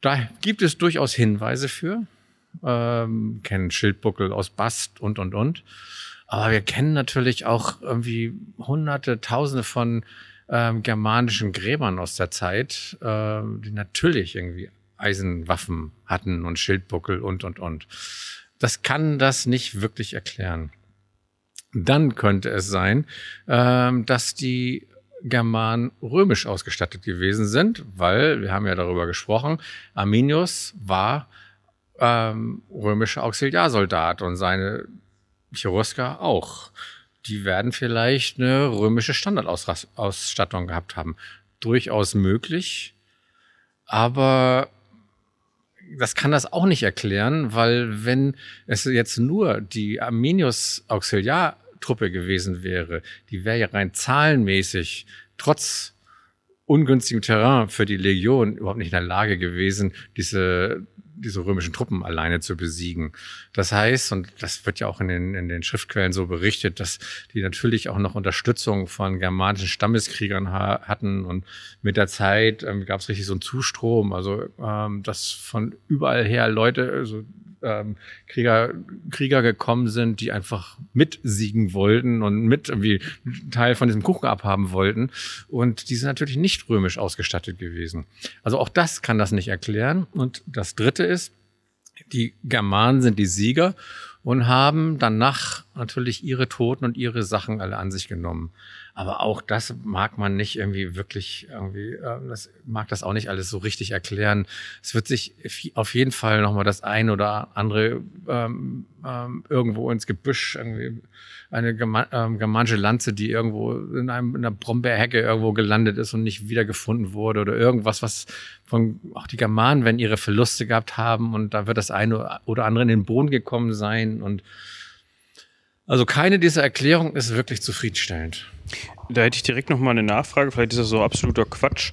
Da gibt es durchaus Hinweise für. Ähm, kennen Schildbuckel aus Bast und, und, und. Aber wir kennen natürlich auch irgendwie hunderte, tausende von ähm, germanischen Gräbern aus der Zeit, äh, die natürlich irgendwie Eisenwaffen hatten und Schildbuckel und, und, und. Das kann das nicht wirklich erklären. Dann könnte es sein, ähm, dass die Germanen römisch ausgestattet gewesen sind, weil, wir haben ja darüber gesprochen, Arminius war ähm, römischer Auxiliarsoldat und seine Cherusker auch. Die werden vielleicht eine römische Standardausstattung gehabt haben. Durchaus möglich. Aber das kann das auch nicht erklären, weil wenn es jetzt nur die Arminius Auxiliartruppe gewesen wäre, die wäre ja rein zahlenmäßig trotz ungünstigem Terrain für die Legion überhaupt nicht in der Lage gewesen, diese diese römischen Truppen alleine zu besiegen. Das heißt, und das wird ja auch in den, in den Schriftquellen so berichtet, dass die natürlich auch noch Unterstützung von germanischen Stammeskriegern ha hatten und mit der Zeit ähm, gab es richtig so einen Zustrom, also ähm, dass von überall her Leute, also ähm, Krieger, Krieger gekommen sind, die einfach mitsiegen wollten und mit irgendwie Teil von diesem Kuchen abhaben wollten. Und die sind natürlich nicht römisch ausgestattet gewesen. Also auch das kann das nicht erklären. Und das Dritte ist, die Germanen sind die Sieger und haben danach natürlich ihre Toten und ihre Sachen alle an sich genommen. Aber auch das mag man nicht irgendwie wirklich irgendwie, äh, das mag das auch nicht alles so richtig erklären. Es wird sich auf jeden Fall nochmal das ein oder andere ähm, ähm, irgendwo ins Gebüsch irgendwie eine ähm, germanische Lanze, die irgendwo in, einem, in einer Brombeerhecke irgendwo gelandet ist und nicht wiedergefunden wurde oder irgendwas, was von auch die Germanen, wenn ihre Verluste gehabt haben und da wird das eine oder andere in den Boden gekommen sein und also keine dieser Erklärungen ist wirklich zufriedenstellend. Da hätte ich direkt noch mal eine Nachfrage, vielleicht ist das so absoluter Quatsch.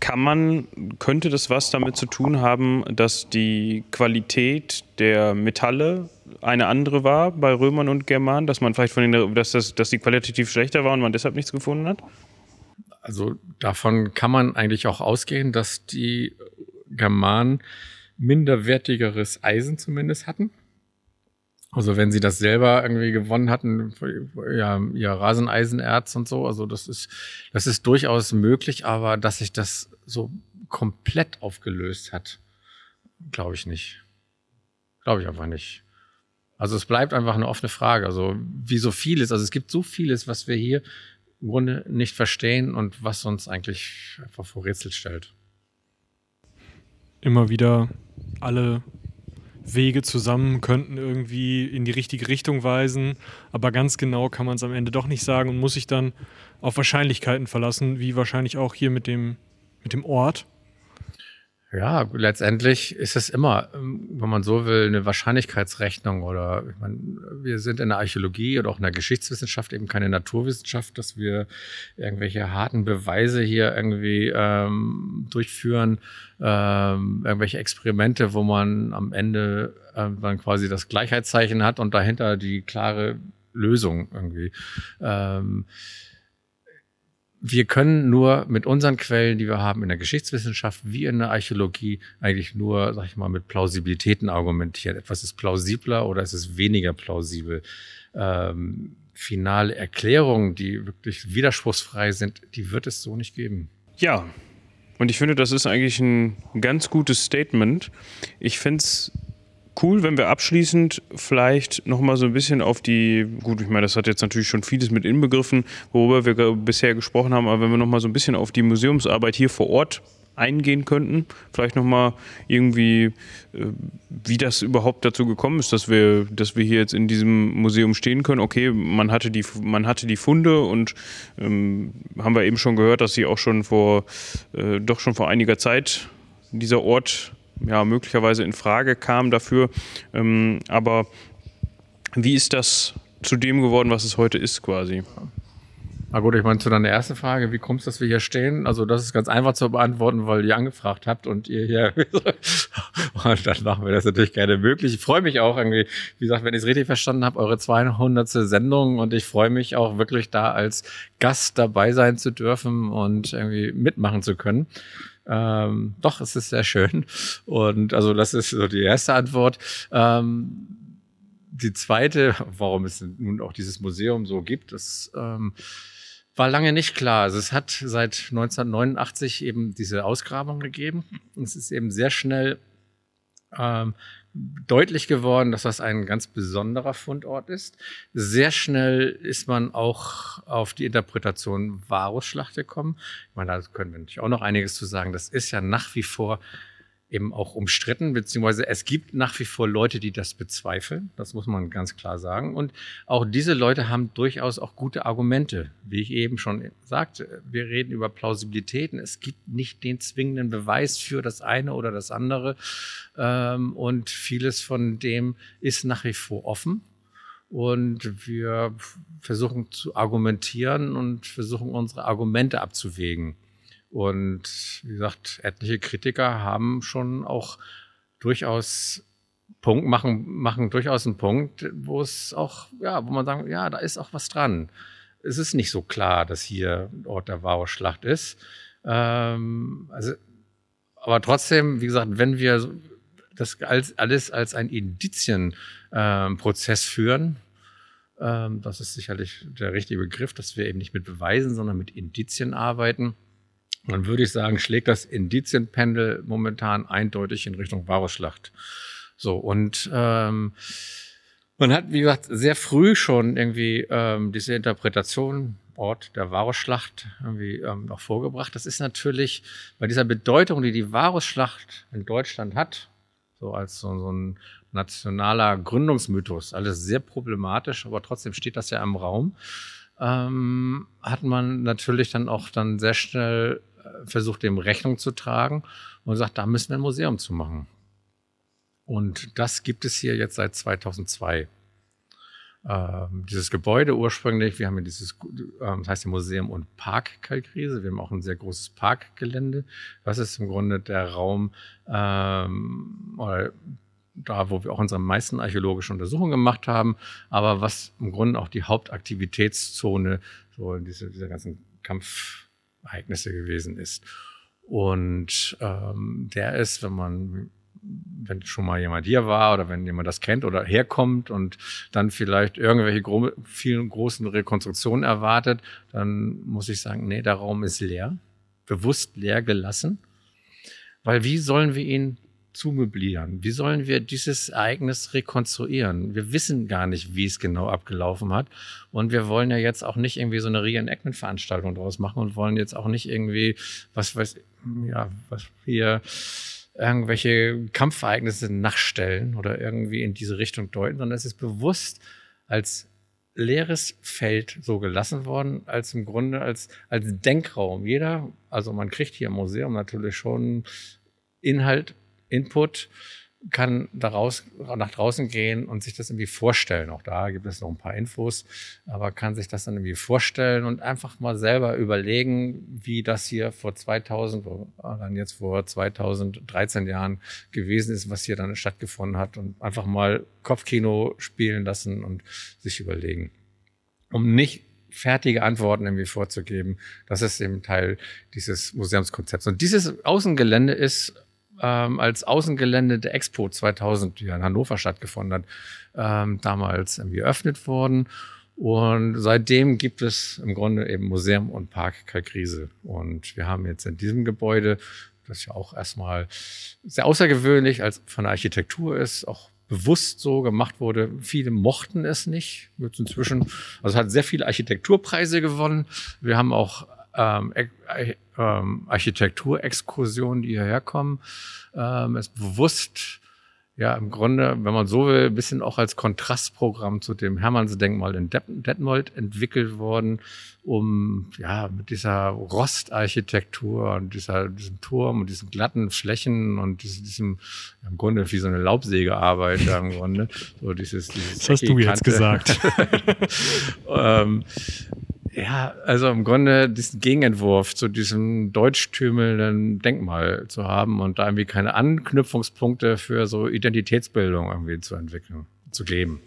Kann man, könnte das was damit zu tun haben, dass die Qualität der Metalle eine andere war bei Römern und Germanen, dass man vielleicht von den, dass, das, dass die qualitativ schlechter war und man deshalb nichts gefunden hat? Also davon kann man eigentlich auch ausgehen, dass die Germanen minderwertigeres Eisen zumindest hatten. Also wenn sie das selber irgendwie gewonnen hatten, ja, ihr Raseneisenerz und so, also das ist, das ist durchaus möglich, aber dass sich das so komplett aufgelöst hat, glaube ich nicht. Glaube ich einfach nicht. Also es bleibt einfach eine offene Frage. Also wie so vieles, also es gibt so vieles, was wir hier im Grunde nicht verstehen und was uns eigentlich einfach vor Rätsel stellt. Immer wieder alle Wege zusammen könnten irgendwie in die richtige Richtung weisen, aber ganz genau kann man es am Ende doch nicht sagen und muss sich dann auf Wahrscheinlichkeiten verlassen, wie wahrscheinlich auch hier mit dem, mit dem Ort. Ja, letztendlich ist es immer, ähm, wenn man so will, eine Wahrscheinlichkeitsrechnung oder ich meine, wir sind in der Archäologie oder auch in der Geschichtswissenschaft eben keine Naturwissenschaft, dass wir irgendwelche harten Beweise hier irgendwie ähm, durchführen, ähm, irgendwelche Experimente, wo man am Ende äh, dann quasi das Gleichheitszeichen hat und dahinter die klare Lösung irgendwie. Ähm, wir können nur mit unseren Quellen, die wir haben in der Geschichtswissenschaft wie in der Archäologie, eigentlich nur, sag ich mal, mit Plausibilitäten argumentieren. Etwas ist plausibler oder es ist weniger plausibel. Ähm, finale Erklärungen, die wirklich widerspruchsfrei sind, die wird es so nicht geben. Ja, und ich finde, das ist eigentlich ein ganz gutes Statement. Ich finde es cool, wenn wir abschließend vielleicht nochmal so ein bisschen auf die, gut, ich meine, das hat jetzt natürlich schon vieles mit inbegriffen, worüber wir bisher gesprochen haben, aber wenn wir nochmal so ein bisschen auf die Museumsarbeit hier vor Ort eingehen könnten, vielleicht nochmal irgendwie, äh, wie das überhaupt dazu gekommen ist, dass wir, dass wir hier jetzt in diesem Museum stehen können. Okay, man hatte die, man hatte die Funde und ähm, haben wir eben schon gehört, dass sie auch schon vor, äh, doch schon vor einiger Zeit dieser Ort ja, möglicherweise in Frage kam dafür. Ähm, aber wie ist das zu dem geworden, was es heute ist, quasi? Na gut, ich meine, zu deiner ersten Frage, wie kommt es, dass wir hier stehen? Also, das ist ganz einfach zu beantworten, weil ihr angefragt habt und ihr hier. [LAUGHS] und dann machen wir das natürlich gerne möglich. Ich freue mich auch irgendwie, wie gesagt, wenn ich es richtig verstanden habe, eure 200. Sendung und ich freue mich auch wirklich da als Gast dabei sein zu dürfen und irgendwie mitmachen zu können. Ähm, doch, es ist sehr schön. Und also das ist so die erste Antwort. Ähm, die zweite, warum es nun auch dieses Museum so gibt, das ähm, war lange nicht klar. Also es hat seit 1989 eben diese Ausgrabung gegeben. Und es ist eben sehr schnell ähm, deutlich geworden, dass das ein ganz besonderer Fundort ist. Sehr schnell ist man auch auf die Interpretation Varusschlacht gekommen. Ich meine, da können wir natürlich auch noch einiges zu sagen. Das ist ja nach wie vor eben auch umstritten, beziehungsweise es gibt nach wie vor Leute, die das bezweifeln. Das muss man ganz klar sagen. Und auch diese Leute haben durchaus auch gute Argumente. Wie ich eben schon sagte, wir reden über Plausibilitäten. Es gibt nicht den zwingenden Beweis für das eine oder das andere. Ähm, und vieles von dem ist nach wie vor offen. Und wir versuchen zu argumentieren und versuchen unsere Argumente abzuwägen. Und wie gesagt, etliche Kritiker haben schon auch durchaus Punkt, machen, machen durchaus einen Punkt, wo es auch, ja, wo man sagen, ja, da ist auch was dran. Es ist nicht so klar, dass hier Ort der Varusschlacht ist. Ähm, also, aber trotzdem, wie gesagt, wenn wir das als, alles als ein Indizienprozess äh, führen. Ähm, das ist sicherlich der richtige Begriff, dass wir eben nicht mit Beweisen, sondern mit Indizien arbeiten. Dann würde ich sagen, schlägt das Indizienpendel momentan eindeutig in Richtung Varusschlacht. So, und ähm, man hat, wie gesagt, sehr früh schon irgendwie ähm, diese Interpretation Ort der Varusschlacht irgendwie ähm, noch vorgebracht. Das ist natürlich bei dieser Bedeutung, die die Varusschlacht in Deutschland hat, so als so, so ein nationaler Gründungsmythos, alles sehr problematisch, aber trotzdem steht das ja im Raum. Ähm, hat man natürlich dann auch dann sehr schnell äh, versucht, dem Rechnung zu tragen und sagt, da müssen wir ein Museum zu machen. Und das gibt es hier jetzt seit 2002. Ähm, dieses Gebäude ursprünglich, wir haben ja dieses, ähm, das heißt ja Museum und Parkkalkrise, wir haben auch ein sehr großes Parkgelände. Das ist im Grunde der Raum, ähm, oder da, wo wir auch unsere meisten archäologischen Untersuchungen gemacht haben, aber was im Grunde auch die Hauptaktivitätszone so diese, dieser ganzen Kampfereignisse gewesen ist. Und ähm, der ist, wenn man wenn schon mal jemand hier war oder wenn jemand das kennt oder herkommt und dann vielleicht irgendwelche gro vielen großen Rekonstruktionen erwartet, dann muss ich sagen, nee, der Raum ist leer, bewusst leer gelassen. Weil wie sollen wir ihn zumöblieren? Wie sollen wir dieses Ereignis rekonstruieren? Wir wissen gar nicht, wie es genau abgelaufen hat. Und wir wollen ja jetzt auch nicht irgendwie so eine Reenactment-Veranstaltung draus machen und wollen jetzt auch nicht irgendwie, was weiß, ja, was hier, irgendwelche Kampfereignisse nachstellen oder irgendwie in diese Richtung deuten, sondern es ist bewusst als leeres Feld so gelassen worden, als im Grunde als, als Denkraum. Jeder, also man kriegt hier im Museum natürlich schon Inhalt, Input, kann daraus nach draußen gehen und sich das irgendwie vorstellen. Auch da gibt es noch ein paar Infos, aber kann sich das dann irgendwie vorstellen und einfach mal selber überlegen, wie das hier vor 2000, dann jetzt vor 2013 Jahren gewesen ist, was hier dann stattgefunden hat und einfach mal Kopfkino spielen lassen und sich überlegen. Um nicht fertige Antworten irgendwie vorzugeben. Das ist eben Teil dieses Museumskonzepts. Und dieses Außengelände ist ähm, als Außengelände der Expo 2000, die in Hannover stattgefunden hat, ähm, damals eröffnet worden. Und seitdem gibt es im Grunde eben Museum und Park Kalkrise. Und wir haben jetzt in diesem Gebäude, das ja auch erstmal sehr außergewöhnlich als von der Architektur ist, auch bewusst so gemacht wurde. Viele mochten es nicht. Jetzt inzwischen, also hat sehr viele Architekturpreise gewonnen. Wir haben auch ähm, ähm, Architekturexkursionen, die hierher kommen, ähm, ist bewusst ja im Grunde, wenn man so will, ein bisschen auch als Kontrastprogramm zu dem Hermannsdenkmal in Detmold entwickelt worden, um ja mit dieser Rostarchitektur und dieser, diesem Turm und diesen glatten Flächen und diesem, diesem im Grunde wie so eine Laubsägearbeit im Grunde, so dieses, dieses Das hast du jetzt gesagt. [LAUGHS] ähm, ja, also im Grunde diesen Gegenentwurf zu diesem deutschtümelnden Denkmal zu haben und da irgendwie keine Anknüpfungspunkte für so Identitätsbildung irgendwie zu entwickeln, zu geben.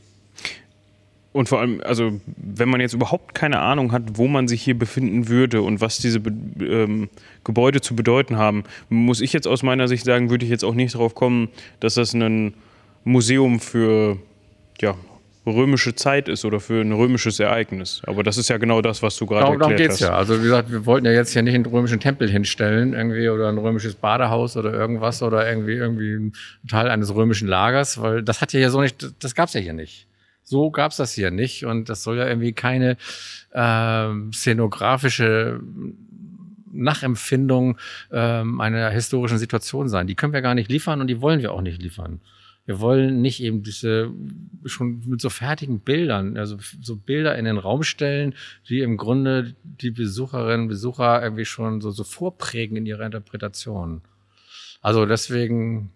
Und vor allem, also wenn man jetzt überhaupt keine Ahnung hat, wo man sich hier befinden würde und was diese ähm, Gebäude zu bedeuten haben, muss ich jetzt aus meiner Sicht sagen, würde ich jetzt auch nicht darauf kommen, dass das ein Museum für ja, römische Zeit ist oder für ein römisches Ereignis. Aber das ist ja genau das, was du gerade darum, erklärt darum geht's hast. ja. Also wie gesagt, wir wollten ja jetzt hier nicht einen römischen Tempel hinstellen irgendwie oder ein römisches Badehaus oder irgendwas oder irgendwie irgendwie ein Teil eines römischen Lagers, weil das hat ja hier so nicht, das gab's ja hier nicht. So gab's das hier nicht und das soll ja irgendwie keine äh, szenografische Nachempfindung ähm, einer historischen Situation sein. Die können wir gar nicht liefern und die wollen wir auch nicht liefern. Wir wollen nicht eben diese schon mit so fertigen Bildern, also so Bilder in den Raum stellen, die im Grunde die Besucherinnen, Besucher irgendwie schon so, so vorprägen in ihrer Interpretation. Also deswegen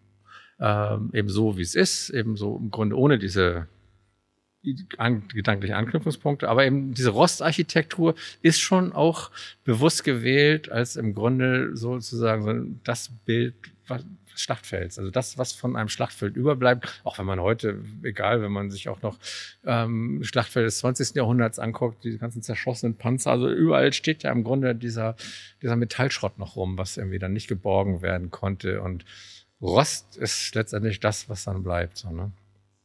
ähm, eben so, wie es ist, eben so im Grunde ohne diese an, gedankliche Anknüpfungspunkte, aber eben diese Rostarchitektur ist schon auch bewusst gewählt als im Grunde sozusagen so das Bild, was, Schlachtfelds. Also das, was von einem Schlachtfeld überbleibt, auch wenn man heute, egal, wenn man sich auch noch ähm, Schlachtfeld des 20. Jahrhunderts anguckt, die ganzen zerschossenen Panzer, also überall steht ja im Grunde dieser, dieser Metallschrott noch rum, was irgendwie dann nicht geborgen werden konnte und Rost ist letztendlich das, was dann bleibt. So, ne?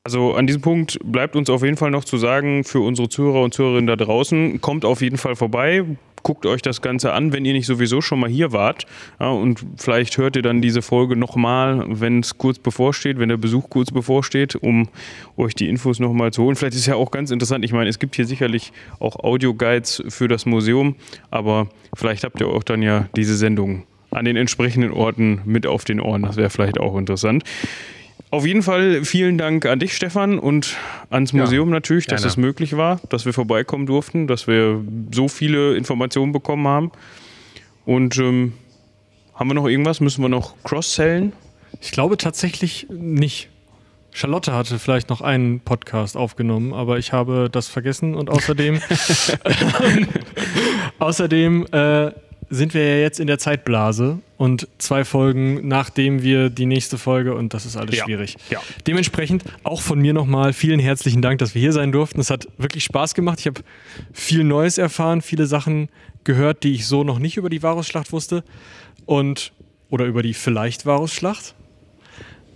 Also an diesem Punkt bleibt uns auf jeden Fall noch zu sagen, für unsere Zuhörer und Zuhörerinnen da draußen, kommt auf jeden Fall vorbei, guckt euch das Ganze an, wenn ihr nicht sowieso schon mal hier wart. Ja, und vielleicht hört ihr dann diese Folge nochmal, wenn es kurz bevorsteht, wenn der Besuch kurz bevorsteht, um euch die Infos nochmal zu holen. Vielleicht ist ja auch ganz interessant, ich meine, es gibt hier sicherlich auch Audioguides für das Museum, aber vielleicht habt ihr auch dann ja diese Sendung an den entsprechenden Orten mit auf den Ohren. Das wäre vielleicht auch interessant. Auf jeden Fall vielen Dank an dich, Stefan, und ans Museum ja, natürlich, dass es möglich war, dass wir vorbeikommen durften, dass wir so viele Informationen bekommen haben. Und ähm, haben wir noch irgendwas? Müssen wir noch cross-sellen? Ich glaube tatsächlich nicht. Charlotte hatte vielleicht noch einen Podcast aufgenommen, aber ich habe das vergessen und außerdem [LAUGHS] [LAUGHS] außerdem äh, sind wir ja jetzt in der Zeitblase und zwei Folgen nachdem wir die nächste Folge und das ist alles ja. schwierig. Ja. Dementsprechend auch von mir nochmal vielen herzlichen Dank, dass wir hier sein durften. Es hat wirklich Spaß gemacht. Ich habe viel Neues erfahren, viele Sachen gehört, die ich so noch nicht über die Varusschlacht wusste und oder über die vielleicht Varusschlacht.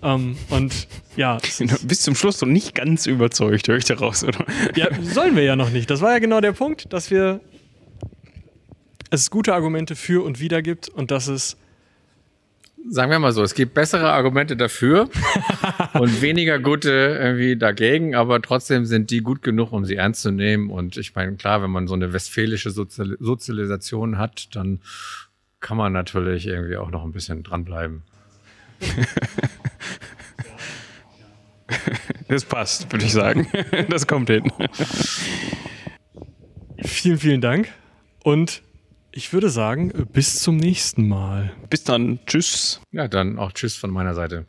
Um, ähm, und ja. [LAUGHS] Bis zum Schluss noch nicht ganz überzeugt, höre ich daraus, oder? Ja, sollen wir ja noch nicht. Das war ja genau der Punkt, dass wir es gute Argumente für und wider gibt und dass es sagen wir mal so, es gibt bessere Argumente dafür [LAUGHS] und weniger gute irgendwie dagegen, aber trotzdem sind die gut genug, um sie ernst zu nehmen. Und ich meine, klar, wenn man so eine westfälische Sozial Sozialisation hat, dann kann man natürlich irgendwie auch noch ein bisschen dranbleiben. [LAUGHS] Das passt, würde ich sagen. Das kommt hin. Vielen, vielen Dank und ich würde sagen, bis zum nächsten Mal. Bis dann. Tschüss. Ja, dann auch Tschüss von meiner Seite.